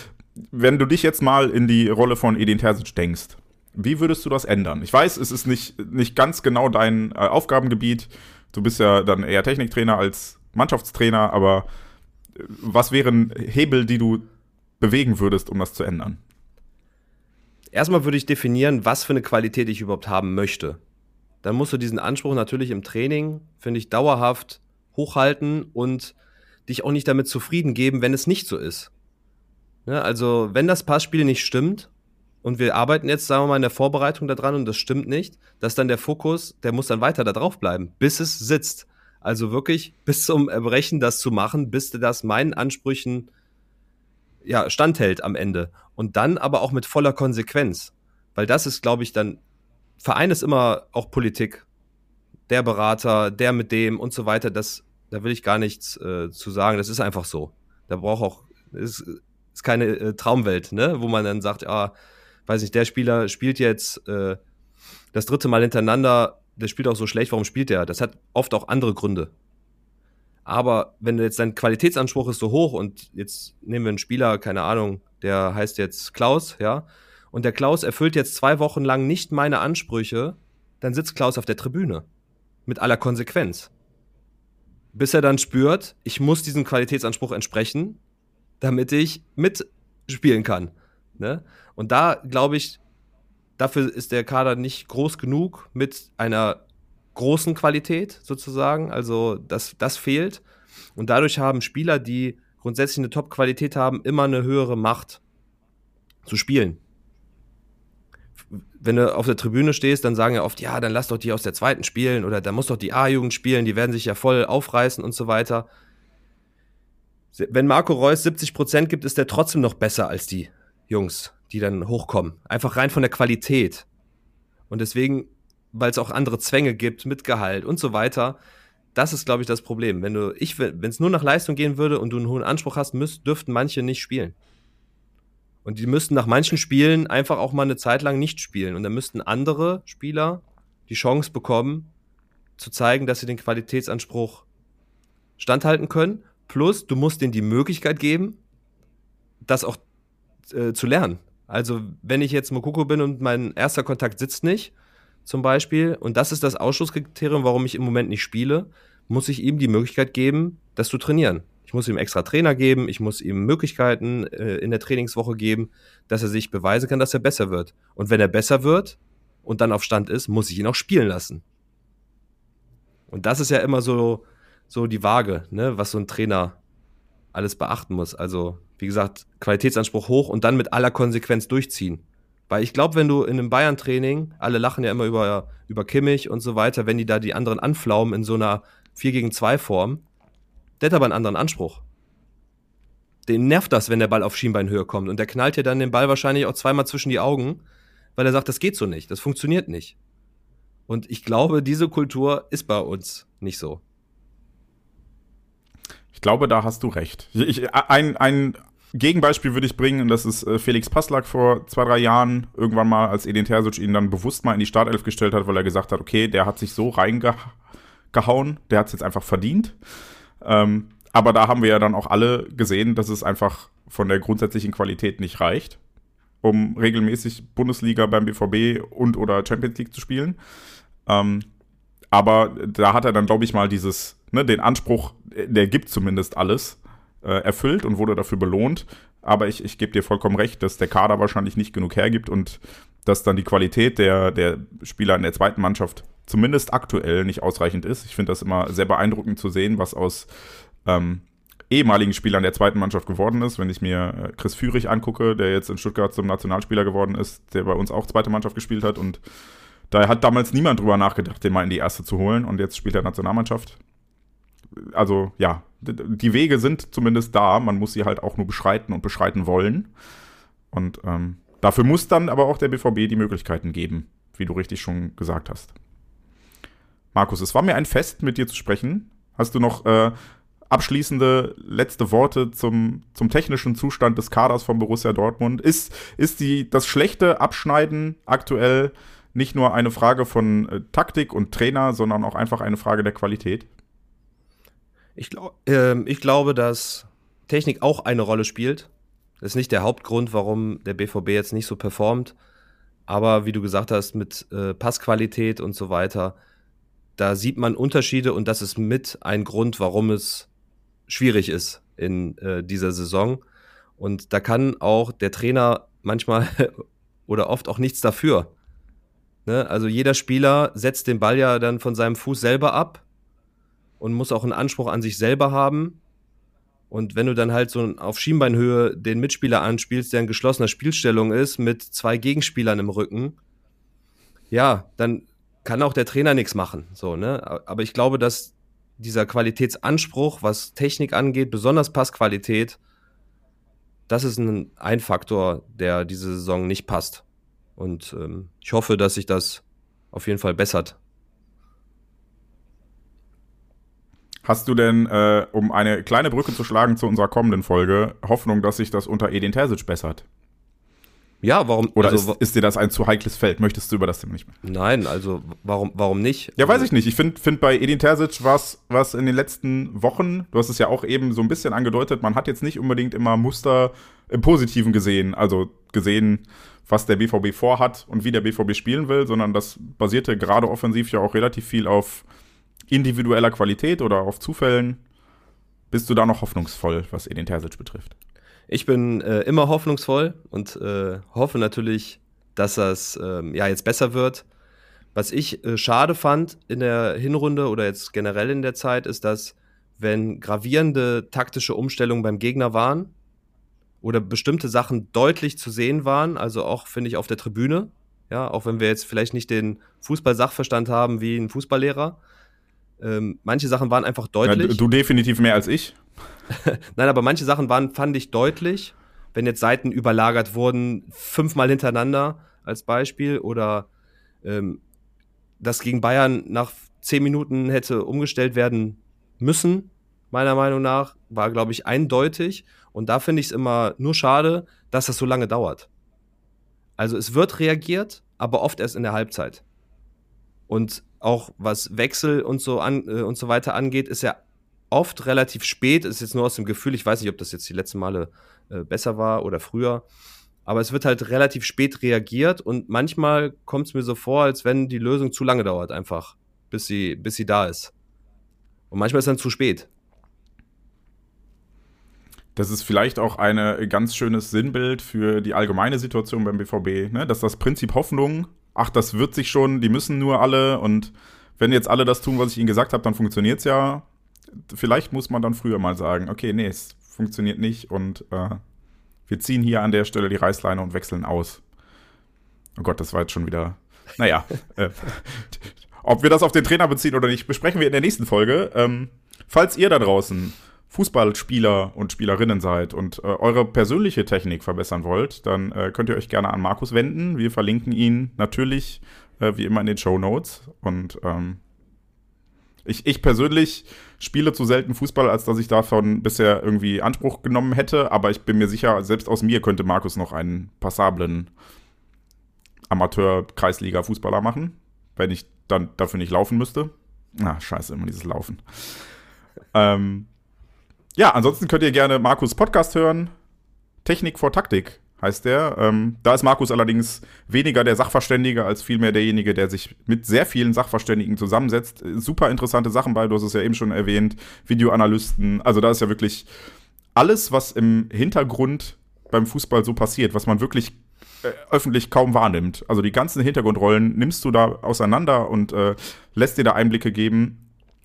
wenn du dich jetzt mal in die Rolle von Edin Terzic denkst, wie würdest du das ändern? Ich weiß, es ist nicht, nicht ganz genau dein äh, Aufgabengebiet. Du bist ja dann eher Techniktrainer als Mannschaftstrainer, aber äh, was wären Hebel, die du bewegen würdest, um das zu ändern? Erstmal würde ich definieren, was für eine Qualität ich überhaupt haben möchte. Dann musst du diesen Anspruch natürlich im Training, finde ich, dauerhaft hochhalten und dich auch nicht damit zufrieden geben, wenn es nicht so ist. Ja, also, wenn das Passspiel nicht stimmt und wir arbeiten jetzt, sagen wir mal, in der Vorbereitung daran und das stimmt nicht, dass dann der Fokus, der muss dann weiter da drauf bleiben, bis es sitzt. Also wirklich bis zum Erbrechen das zu machen, bis das meinen Ansprüchen ja, standhält am Ende. Und dann aber auch mit voller Konsequenz. Weil das ist, glaube ich, dann Verein ist immer auch Politik. Der Berater, der mit dem und so weiter. Das, da will ich gar nichts äh, zu sagen. Das ist einfach so. Da braucht auch, ist, ist keine äh, Traumwelt, ne? wo man dann sagt, ah, weiß nicht, der Spieler spielt jetzt äh, das dritte Mal hintereinander, der spielt auch so schlecht, warum spielt der? Das hat oft auch andere Gründe. Aber wenn jetzt dein Qualitätsanspruch ist so hoch und jetzt nehmen wir einen Spieler, keine Ahnung, der heißt jetzt Klaus, ja, und der Klaus erfüllt jetzt zwei Wochen lang nicht meine Ansprüche, dann sitzt Klaus auf der Tribüne. Mit aller Konsequenz. Bis er dann spürt, ich muss diesem Qualitätsanspruch entsprechen, damit ich mitspielen kann. Ne? Und da glaube ich, dafür ist der Kader nicht groß genug mit einer großen Qualität sozusagen. Also das, das fehlt. Und dadurch haben Spieler, die grundsätzlich eine Top-Qualität haben, immer eine höhere Macht zu spielen. Wenn du auf der Tribüne stehst, dann sagen ja oft, ja, dann lass doch die aus der zweiten spielen oder da muss doch die A-Jugend spielen, die werden sich ja voll aufreißen und so weiter. Wenn Marco Reus 70 Prozent gibt, ist der trotzdem noch besser als die Jungs, die dann hochkommen. Einfach rein von der Qualität. Und deswegen weil es auch andere Zwänge gibt mit Gehalt und so weiter. Das ist, glaube ich, das Problem. Wenn du, ich, wenn es nur nach Leistung gehen würde und du einen hohen Anspruch hast, müsst, dürften manche nicht spielen. Und die müssten nach manchen Spielen einfach auch mal eine Zeit lang nicht spielen. Und dann müssten andere Spieler die Chance bekommen, zu zeigen, dass sie den Qualitätsanspruch standhalten können. Plus, du musst denen die Möglichkeit geben, das auch äh, zu lernen. Also, wenn ich jetzt Mokoko bin und mein erster Kontakt sitzt nicht, zum Beispiel, und das ist das Ausschlusskriterium, warum ich im Moment nicht spiele, muss ich ihm die Möglichkeit geben, das zu trainieren. Ich muss ihm extra Trainer geben, ich muss ihm Möglichkeiten äh, in der Trainingswoche geben, dass er sich beweisen kann, dass er besser wird. Und wenn er besser wird und dann auf Stand ist, muss ich ihn auch spielen lassen. Und das ist ja immer so, so die Waage, ne, was so ein Trainer alles beachten muss. Also, wie gesagt, Qualitätsanspruch hoch und dann mit aller Konsequenz durchziehen. Weil ich glaube, wenn du in einem Bayern-Training, alle lachen ja immer über, über Kimmich und so weiter, wenn die da die anderen anflaumen in so einer 4 gegen 2 Form, der hat aber einen anderen Anspruch. Den nervt das, wenn der Ball auf Schienbeinhöhe kommt. Und der knallt dir dann den Ball wahrscheinlich auch zweimal zwischen die Augen, weil er sagt, das geht so nicht, das funktioniert nicht. Und ich glaube, diese Kultur ist bei uns nicht so. Ich glaube, da hast du recht. Ich, ein, ein Gegenbeispiel würde ich bringen, und das ist äh, Felix Passlack vor zwei, drei Jahren, irgendwann mal, als Edin Terzic ihn dann bewusst mal in die Startelf gestellt hat, weil er gesagt hat, okay, der hat sich so reingehauen, der hat es jetzt einfach verdient. Ähm, aber da haben wir ja dann auch alle gesehen, dass es einfach von der grundsätzlichen Qualität nicht reicht, um regelmäßig Bundesliga beim BVB und oder Champions League zu spielen. Ähm, aber da hat er dann, glaube ich, mal dieses, ne, den Anspruch, der gibt zumindest alles äh, erfüllt und wurde dafür belohnt. Aber ich, ich gebe dir vollkommen recht, dass der Kader wahrscheinlich nicht genug hergibt und dass dann die Qualität der, der Spieler in der zweiten Mannschaft zumindest aktuell nicht ausreichend ist. Ich finde das immer sehr beeindruckend zu sehen, was aus ähm, ehemaligen Spielern der zweiten Mannschaft geworden ist. Wenn ich mir äh, Chris Führig angucke, der jetzt in Stuttgart zum Nationalspieler geworden ist, der bei uns auch zweite Mannschaft gespielt hat und da hat damals niemand drüber nachgedacht, den mal in die erste zu holen und jetzt spielt er Nationalmannschaft. Also ja, die Wege sind zumindest da, man muss sie halt auch nur beschreiten und beschreiten wollen. Und ähm, dafür muss dann aber auch der BVB die Möglichkeiten geben, wie du richtig schon gesagt hast. Markus, es war mir ein Fest, mit dir zu sprechen. Hast du noch äh, abschließende letzte Worte zum, zum technischen Zustand des Kaders von Borussia Dortmund? Ist, ist die, das schlechte Abschneiden aktuell nicht nur eine Frage von äh, Taktik und Trainer, sondern auch einfach eine Frage der Qualität? Ich, glaub, äh, ich glaube, dass Technik auch eine Rolle spielt. Das ist nicht der Hauptgrund, warum der BVB jetzt nicht so performt. Aber wie du gesagt hast, mit äh, Passqualität und so weiter, da sieht man Unterschiede und das ist mit ein Grund, warum es schwierig ist in äh, dieser Saison. Und da kann auch der Trainer manchmal oder oft auch nichts dafür. Ne? Also jeder Spieler setzt den Ball ja dann von seinem Fuß selber ab und muss auch einen Anspruch an sich selber haben. Und wenn du dann halt so auf Schienbeinhöhe den Mitspieler anspielst, der in geschlossener Spielstellung ist, mit zwei Gegenspielern im Rücken, ja, dann kann auch der Trainer nichts machen. So, ne? Aber ich glaube, dass dieser Qualitätsanspruch, was Technik angeht, besonders Passqualität, das ist ein, ein Faktor, der diese Saison nicht passt. Und ähm, ich hoffe, dass sich das auf jeden Fall bessert. Hast du denn, äh, um eine kleine Brücke zu schlagen zu unserer kommenden Folge, Hoffnung, dass sich das unter Edin Terzic bessert? Ja, warum? Oder also, ist, ist dir das ein zu heikles Feld? Möchtest du über das Thema nicht mehr? Nein, also warum, warum nicht? Ja, weiß also, ich nicht. Ich finde find bei Edin Terzic was was in den letzten Wochen, du hast es ja auch eben so ein bisschen angedeutet, man hat jetzt nicht unbedingt immer Muster im Positiven gesehen, also gesehen, was der BVB vorhat und wie der BVB spielen will, sondern das basierte gerade offensiv ja auch relativ viel auf individueller Qualität oder auf Zufällen. Bist du da noch hoffnungsvoll, was Edin Terzic betrifft? Ich bin äh, immer hoffnungsvoll und äh, hoffe natürlich, dass das ähm, ja jetzt besser wird. Was ich äh, schade fand in der Hinrunde oder jetzt generell in der Zeit, ist, dass wenn gravierende taktische Umstellungen beim Gegner waren oder bestimmte Sachen deutlich zu sehen waren, also auch finde ich auf der Tribüne, ja, auch wenn wir jetzt vielleicht nicht den Fußball-Sachverstand haben wie ein Fußballlehrer, ähm, manche Sachen waren einfach deutlich. Ja, du definitiv mehr als ich. Nein, aber manche Sachen waren, fand ich deutlich, wenn jetzt Seiten überlagert wurden, fünfmal hintereinander als Beispiel oder ähm, das gegen Bayern nach zehn Minuten hätte umgestellt werden müssen, meiner Meinung nach, war, glaube ich, eindeutig. Und da finde ich es immer nur schade, dass das so lange dauert. Also es wird reagiert, aber oft erst in der Halbzeit. Und auch was Wechsel und so an äh, und so weiter angeht, ist ja oft relativ spät, ist jetzt nur aus dem Gefühl, ich weiß nicht, ob das jetzt die letzten Male äh, besser war oder früher, aber es wird halt relativ spät reagiert und manchmal kommt es mir so vor, als wenn die Lösung zu lange dauert, einfach, bis sie, bis sie da ist. Und manchmal ist dann zu spät. Das ist vielleicht auch ein ganz schönes Sinnbild für die allgemeine Situation beim BVB, ne? dass das Prinzip Hoffnung, ach, das wird sich schon, die müssen nur alle und wenn jetzt alle das tun, was ich ihnen gesagt habe, dann funktioniert es ja vielleicht muss man dann früher mal sagen, okay, nee, es funktioniert nicht und äh, wir ziehen hier an der Stelle die Reißleine und wechseln aus. Oh Gott, das war jetzt schon wieder. Naja, äh, ob wir das auf den Trainer beziehen oder nicht, besprechen wir in der nächsten Folge. Ähm, falls ihr da draußen Fußballspieler und Spielerinnen seid und äh, eure persönliche Technik verbessern wollt, dann äh, könnt ihr euch gerne an Markus wenden. Wir verlinken ihn natürlich äh, wie immer in den Show Notes. Und ähm, ich, ich persönlich spiele zu selten Fußball, als dass ich davon bisher irgendwie Anspruch genommen hätte. Aber ich bin mir sicher, selbst aus mir könnte Markus noch einen passablen Amateur-Kreisliga-Fußballer machen, wenn ich dann dafür nicht laufen müsste. Na, scheiße, immer dieses Laufen. ähm, ja, ansonsten könnt ihr gerne Markus Podcast hören. Technik vor Taktik heißt der. Ähm, da ist Markus allerdings weniger der Sachverständige als vielmehr derjenige, der sich mit sehr vielen Sachverständigen zusammensetzt. Super interessante Sachen bei, du hast es ja eben schon erwähnt, Videoanalysten. Also da ist ja wirklich alles, was im Hintergrund beim Fußball so passiert, was man wirklich äh, öffentlich kaum wahrnimmt. Also die ganzen Hintergrundrollen nimmst du da auseinander und äh, lässt dir da Einblicke geben.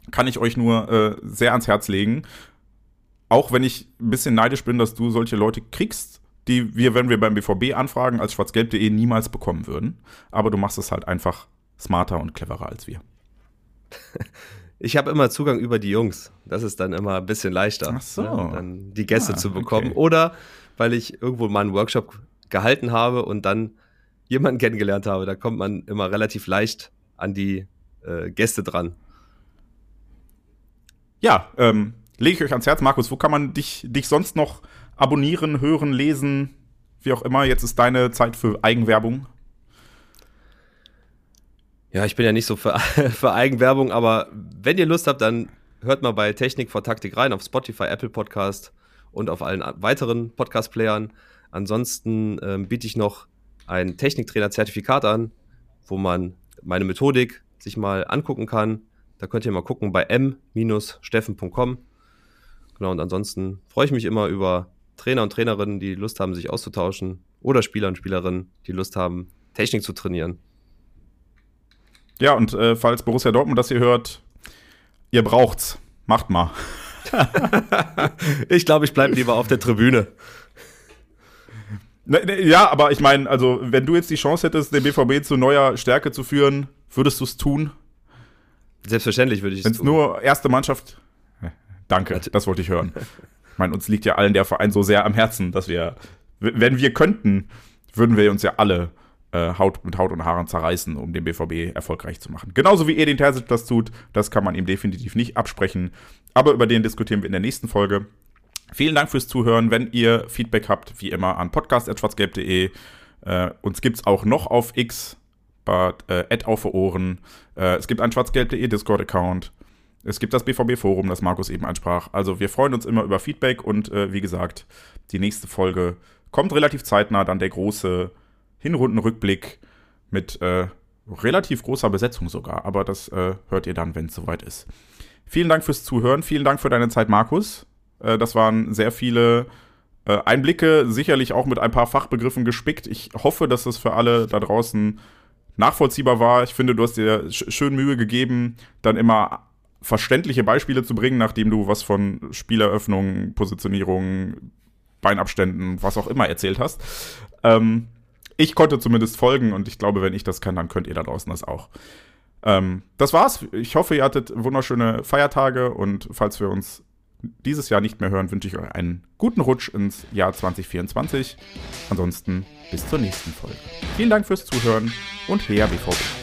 Kann ich euch nur äh, sehr ans Herz legen. Auch wenn ich ein bisschen neidisch bin, dass du solche Leute kriegst, die wir, wenn wir beim BVB anfragen, als schwarzgelb.de niemals bekommen würden. Aber du machst es halt einfach smarter und cleverer als wir. Ich habe immer Zugang über die Jungs. Das ist dann immer ein bisschen leichter, Ach so. ne, dann die Gäste Ah, zu bekommen. okay. Oder weil ich irgendwo mal einen Workshop gehalten habe und dann jemanden kennengelernt habe. Da kommt man immer relativ leicht an die äh, Gäste dran. Ja, ähm, lege ich euch ans Herz, Markus, wo kann man dich, dich sonst noch abonnieren, hören, lesen, wie auch immer? Jetzt ist deine Zeit für Eigenwerbung. Ja, ich bin ja nicht so für, für Eigenwerbung, aber wenn ihr Lust habt, dann hört mal bei Technik vor Taktik rein auf Spotify, Apple Podcast und auf allen weiteren Podcast-Playern. Ansonsten ähm, biete ich noch ein Techniktrainer-Zertifikat an, wo man meine Methodik sich mal angucken kann. Da könnt ihr mal gucken bei m-steffen.com. Genau, und ansonsten freue ich mich immer über Trainer und Trainerinnen, die Lust haben, sich auszutauschen oder Spieler und Spielerinnen, die Lust haben, Technik zu trainieren. Ja, und äh, falls Borussia Dortmund das hier hört, ihr braucht's. Macht mal. Ich glaube, ich bleibe lieber auf der Tribüne. Ne, ne, ja, aber ich meine, also, wenn du jetzt die Chance hättest, den BVB zu neuer Stärke zu führen, würdest du es tun? Selbstverständlich würde ich Wenn es es tun. nur erste Mannschaft. Danke, das wollte ich hören. Ich meine, uns liegt ja allen der Verein so sehr am Herzen, dass wir, wenn wir könnten, würden wir uns ja alle äh, Haut mit Haut und Haaren zerreißen, um den BVB erfolgreich zu machen. Genauso wie Edin Terzic das tut, das kann man ihm definitiv nicht absprechen. Aber über den diskutieren wir in der nächsten Folge. Vielen Dank fürs Zuhören. Wenn ihr Feedback habt, wie immer an podcast.schwarzgelb.de. Äh, uns gibt's auch noch auf X, bei äh, auf Ohren. Äh, es gibt einen schwarzgelb.de Discord-Account. Es gibt das BVB-Forum, das Markus eben ansprach. Also wir freuen uns immer über Feedback und äh, wie gesagt, die nächste Folge kommt relativ zeitnah, dann der große Hinrundenrückblick mit äh, relativ großer Besetzung sogar. Aber das äh, hört ihr dann, wenn es soweit ist. Vielen Dank fürs Zuhören, vielen Dank für deine Zeit, Markus. Äh, das waren sehr viele äh, Einblicke, sicherlich auch mit ein paar Fachbegriffen gespickt. Ich hoffe, dass es für alle da draußen nachvollziehbar war. Ich finde, du hast dir schön Mühe gegeben, dann immer verständliche Beispiele zu bringen, nachdem du was von Spieleröffnung, Positionierung, Beinabständen, was auch immer erzählt hast. Ähm, ich konnte zumindest folgen und ich glaube, wenn ich das kann, dann könnt ihr da draußen das auch. Ähm, das war's. Ich hoffe, ihr hattet wunderschöne Feiertage und falls wir uns dieses Jahr nicht mehr hören, wünsche ich euch einen guten Rutsch ins Jahr 2024. Ansonsten bis zur nächsten Folge. Vielen Dank fürs Zuhören und her BVB.